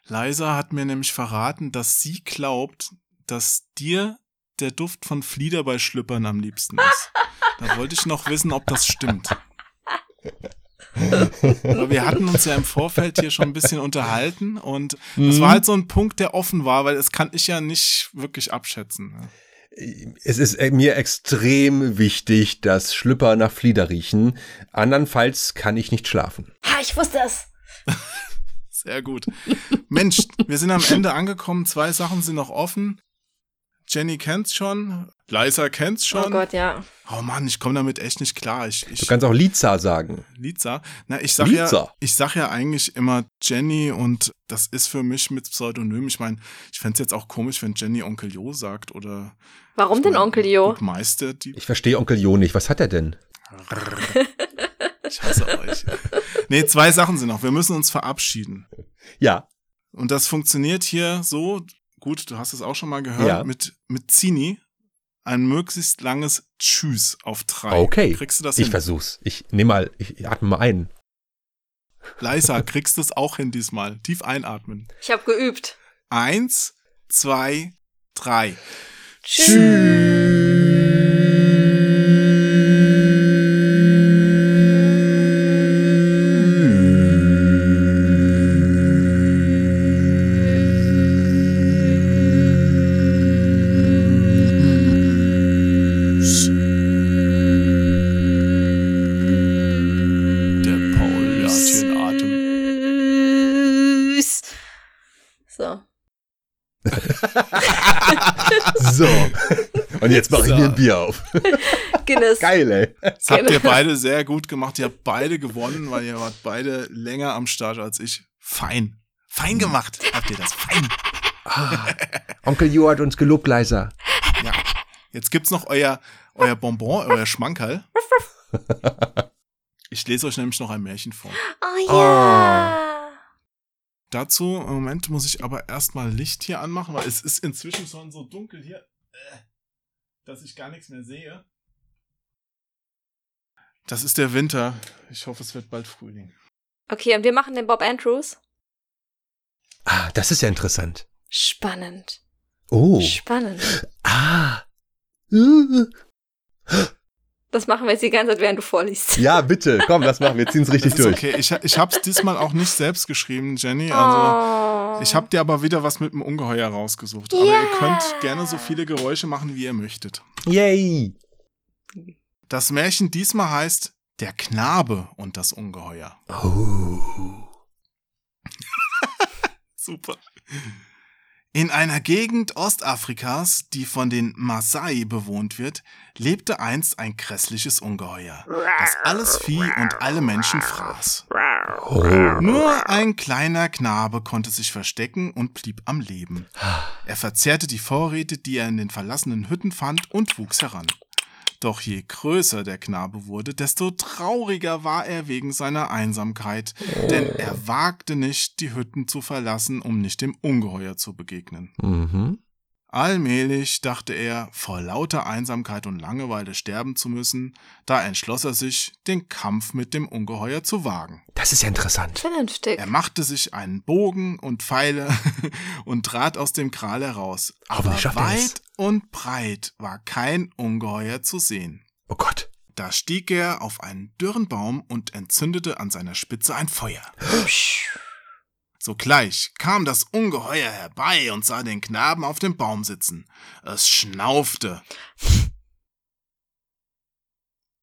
Liza hat mir nämlich verraten, dass sie glaubt, dass dir der Duft von Flieder bei Schlüppern am liebsten ist. Da wollte ich noch wissen, ob das stimmt. Aber wir hatten uns ja im Vorfeld hier schon ein bisschen unterhalten und das Mhm. war halt so ein Punkt, der offen war, weil das kann ich ja nicht wirklich abschätzen. Es ist äh, mir extrem wichtig, dass Schlüpper nach Flieder riechen. Andernfalls kann ich nicht schlafen. Ha, ich wusste es. Sehr gut. Mensch, wir sind am Ende angekommen. Zwei Sachen sind noch offen. Jenny kennt's schon. Liza kennt's schon. Oh Gott, ja. Oh Mann, ich komme damit echt nicht klar. Ich, ich, Du kannst auch Liza sagen. Liza. Na, ich sag ja, Liza. ich sag ja eigentlich immer Jenny und das ist für mich mit Pseudonym. Ich meine, ich fänd's jetzt auch komisch, wenn Jenny Onkel Jo sagt oder Warum denn Onkel Jo? Meister. Die, Ich verstehe Onkel Jo nicht. Was hat er denn? ich hasse euch. Nee, zwei Sachen sind noch. Wir müssen uns verabschieden. Ja. Und das funktioniert hier so, gut, du hast es auch schon mal gehört, Ja. mit, mit Zini. Ein möglichst langes Tschüss auf drei. Okay. Kriegst du das ich hin? versuch's. Ich nehme mal, ich atme mal ein. Leisa, kriegst du es auch hin diesmal. Tief einatmen. Ich habe geübt. Eins, zwei, drei. So. Bier auf. Guinness. Geil, ey. Das habt ihr beide sehr gut gemacht. Ihr habt beide gewonnen, weil ihr wart beide länger am Start als ich. Fein. Fein gemacht. Habt ihr das fein. Onkel Jo hat uns gelobt, Leiser. Ja. Jetzt gibt's noch euer, euer Bonbon, euer Schmankerl. Ich lese euch nämlich noch ein Märchen vor. Oh ja. Dazu, im Moment muss ich aber erstmal Licht hier anmachen, weil es ist inzwischen schon so dunkel hier, äh, dass ich gar nichts mehr sehe. Das ist der Winter. Ich hoffe, es wird bald Frühling. Okay, und wir machen den Bob Andrews. Ah, das ist ja interessant. Spannend. Oh. Spannend. Ah. Das machen wir jetzt die ganze Zeit, während du vorliest. Ja, bitte, komm, das machen wir. Ziehen's richtig Das ist durch. okay. Ich, ich hab's diesmal auch nicht selbst geschrieben, Jenny. Also, Oh. ich hab dir aber wieder was mit dem Ungeheuer rausgesucht. Aber Yeah. ihr könnt gerne so viele Geräusche machen, wie ihr möchtet. Yay. Das Märchen diesmal heißt Der Knabe und das Ungeheuer. Oh. Super. In einer Gegend Ostafrikas, die von den Maasai bewohnt wird, lebte einst ein grässliches Ungeheuer, das alles Vieh und alle Menschen fraß. Nur ein kleiner Knabe konnte sich verstecken und blieb am Leben. Er verzehrte die Vorräte, die er in den verlassenen Hütten fand, und wuchs heran. Doch je größer der Knabe wurde, desto trauriger war er wegen seiner Einsamkeit, denn er wagte nicht, die Hütten zu verlassen, um nicht dem Ungeheuer zu begegnen. Mhm. Allmählich dachte er, vor lauter Einsamkeit und Langeweile sterben zu müssen, da entschloss er sich, den Kampf mit dem Ungeheuer zu wagen. Das ist ja interessant. Vernünftig. Er machte sich einen Bogen und Pfeile und trat aus dem Gral heraus. Aber Hoffentlich schafft er es. weit und breit war kein Ungeheuer zu sehen. Oh Gott. Da stieg er auf einen dürren Baum und entzündete an seiner Spitze ein Feuer. Sogleich kam das Ungeheuer herbei und sah den Knaben auf dem Baum sitzen. Es schnaufte.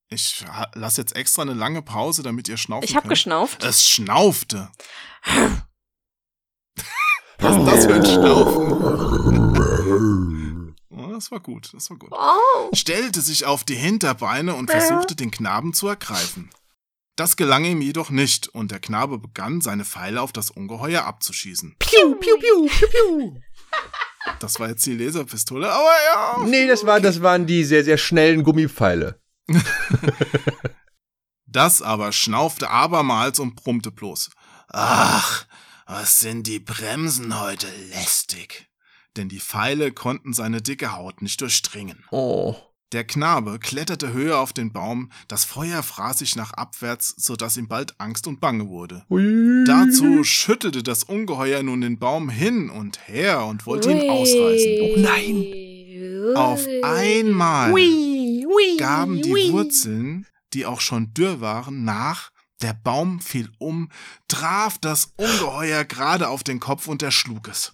Ich lasse jetzt extra eine lange Pause, damit ihr schnaufen Ich hab könnt. geschnauft. Es schnaufte. Was ist das für ein Schnaufen? Das war gut, das war gut. Oh. Stellte sich auf die Hinterbeine und versuchte, den Knaben zu ergreifen. Das gelang ihm jedoch nicht, und der Knabe begann, seine Pfeile auf das Ungeheuer abzuschießen. Piu, piu, piu, piu, piu. Das war jetzt die Laserpistole, aber ja. Nee, das, war, das waren die sehr, sehr schnellen Gummipfeile. Das aber schnaufte abermals und brummte bloß. Ach, was sind die Bremsen heute lästig. Denn die Pfeile konnten seine dicke Haut nicht durchdringen. Oh. Der Knabe kletterte höher auf den Baum, das Feuer fraß sich nach abwärts, so dass ihm bald Angst und Bange wurde. Ui. Dazu schüttelte das Ungeheuer nun den Baum hin und her und wollte ihn ausreißen. Oh nein. Auf einmal Ui, ui, gaben die ui. Wurzeln, die auch schon dürr waren, nach, der Baum fiel um, traf das Ungeheuer gerade auf den Kopf und erschlug es.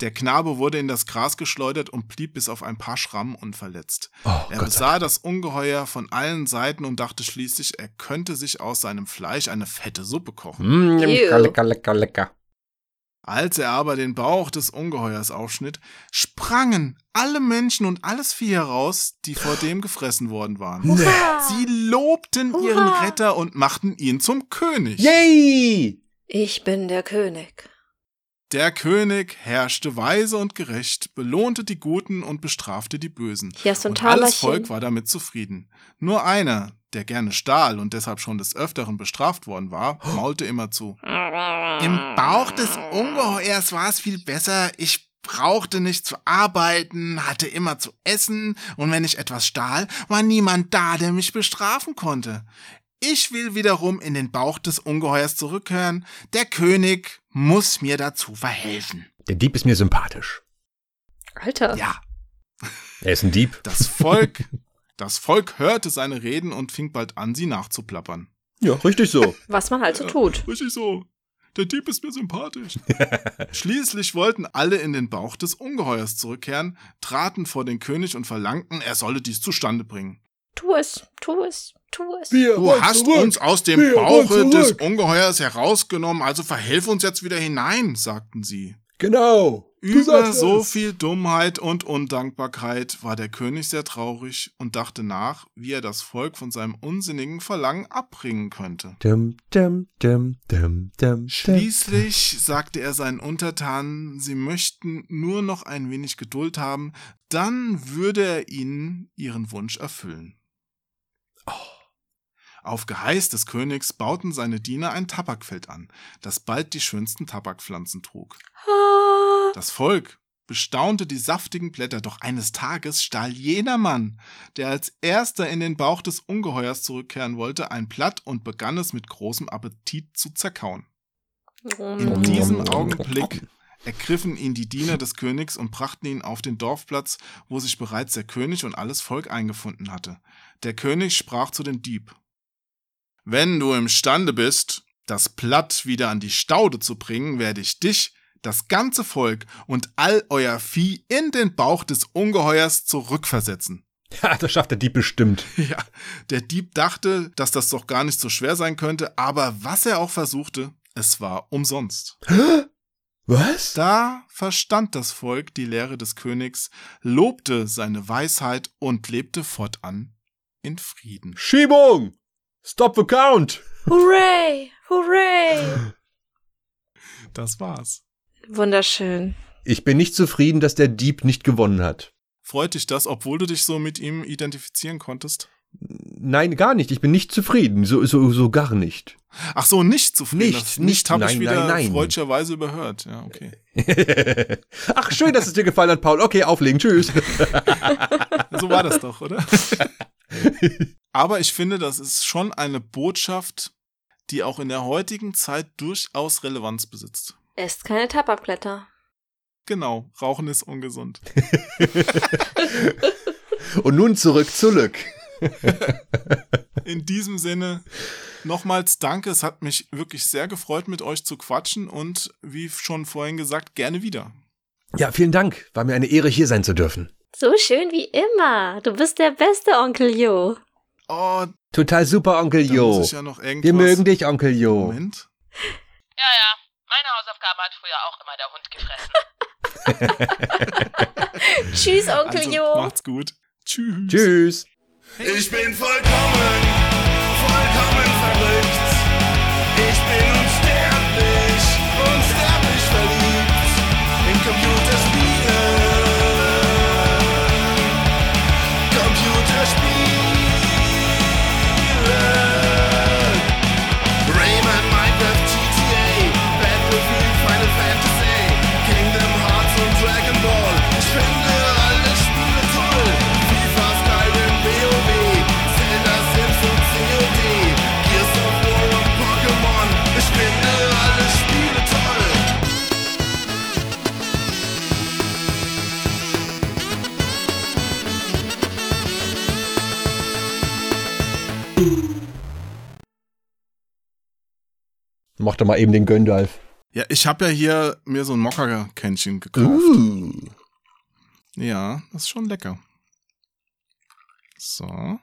Der Knabe wurde in das Gras geschleudert und blieb bis auf ein paar Schrammen unverletzt. Oh, er Gott sei besah das Ungeheuer von allen Seiten und dachte schließlich, er könnte sich aus seinem Fleisch eine fette Suppe kochen. Mm, lecker, lecker, lecker, lecker. Als er aber den Bauch des Ungeheuers aufschnitt, sprangen alle Menschen und alles Vieh heraus, die vor dem gefressen worden waren. Sie lobten ihren Retter und machten ihn zum König. Yay! Ich bin der König. Der König herrschte weise und gerecht, belohnte die Guten und bestrafte die Bösen. Hier du ein und alles. Volk war damit zufrieden. Nur einer, der gerne stahl und deshalb schon des Öfteren bestraft worden war, maulte immer zu. Im Bauch des Ungeheuers war es viel besser. Ich brauchte nicht zu arbeiten, hatte immer zu essen, und wenn ich etwas stahl, war niemand da, der mich bestrafen konnte. Ich will wiederum in den Bauch des Ungeheuers zurückkehren. Der König muss mir dazu verhelfen. Der Dieb ist mir sympathisch. Alter. Ja. Er ist ein Dieb. Das Volk, das Volk hörte seine Reden und fing bald an, sie nachzuplappern. Ja, richtig so. Was man halt so tut. Richtig so. Der Dieb ist mir sympathisch. Schließlich wollten alle in den Bauch des Ungeheuers zurückkehren, traten vor den König und verlangten, er solle dies zustande bringen. Tu es, tu es, tu es. Du hast uns aus dem Bauche des Ungeheuers herausgenommen, also verhelf uns jetzt wieder hinein, sagten sie. Genau. Über so es. viel Dummheit und Undankbarkeit war der König sehr traurig und dachte nach, wie er das Volk von seinem unsinnigen Verlangen abbringen könnte. Dum, dum, dum, dum, dum, Schließlich sagte er seinen Untertanen, sie möchten nur noch ein wenig Geduld haben, dann würde er ihnen ihren Wunsch erfüllen. Auf Geheiß des Königs bauten seine Diener ein Tabakfeld an, das bald die schönsten Tabakpflanzen trug. Das Volk bestaunte die saftigen Blätter, doch eines Tages stahl jener Mann, der als erster in den Bauch des Ungeheuers zurückkehren wollte, ein Blatt und begann es mit großem Appetit zu zerkauen. In diesem Augenblick ergriffen ihn die Diener des Königs und brachten ihn auf den Dorfplatz, wo sich bereits der König und alles Volk eingefunden hatte. Der König sprach zu dem Dieb. Wenn du imstande bist, das Blatt wieder an die Staude zu bringen, werde ich dich, das ganze Volk und all euer Vieh in den Bauch des Ungeheuers zurückversetzen. Ja, das schafft der Dieb bestimmt. Ja, der Dieb dachte, dass das doch gar nicht so schwer sein könnte, aber was er auch versuchte, es war umsonst. Was? Da verstand das Volk die Lehre des Königs, lobte seine Weisheit und lebte fortan in Frieden. Schiebung! Stop the count! Hooray! Hooray! Das war's. Wunderschön. Ich bin nicht zufrieden, dass der Dieb nicht gewonnen hat. Freut dich das, obwohl du dich so mit ihm identifizieren konntest? Nein, gar nicht. Ich bin nicht zufrieden. So, so, so gar nicht. Ach so, nicht zufrieden. Nicht, das nicht, nicht habe ich nein, wieder nein, nein. freudscherweise überhört. Ja, okay. Ach, schön, dass es dir gefallen hat, Paul. Okay, auflegen. Tschüss. So war das doch, oder? Aber ich finde, das ist schon eine Botschaft, die auch in der heutigen Zeit durchaus Relevanz besitzt. Esst keine Tabakblätter. Genau, Rauchen ist ungesund. Und nun zurück zu Lück. In diesem Sinne, nochmals danke. Es hat mich wirklich sehr gefreut, mit euch zu quatschen und wie schon vorhin gesagt, gerne wieder. Ja, vielen Dank. War mir eine Ehre, hier sein zu dürfen. So schön wie immer. Du bist der beste Onkel Jo. Oh, Total super, Onkel Jo. ja. Wir mögen dich, Onkel Jo. Moment. Ja, ja. Meine Hausaufgabe hat früher auch immer der Hund gefressen. Tschüss, Onkel Also, Jo. macht's gut. Tschüss. Tschüss. Ich bin vollkommen, vollkommen Mach doch mal eben den Göndalf. Ja, ich habe ja hier mir so ein Mokka-Kännchen gekauft. Uh. Ja, das ist schon lecker. So.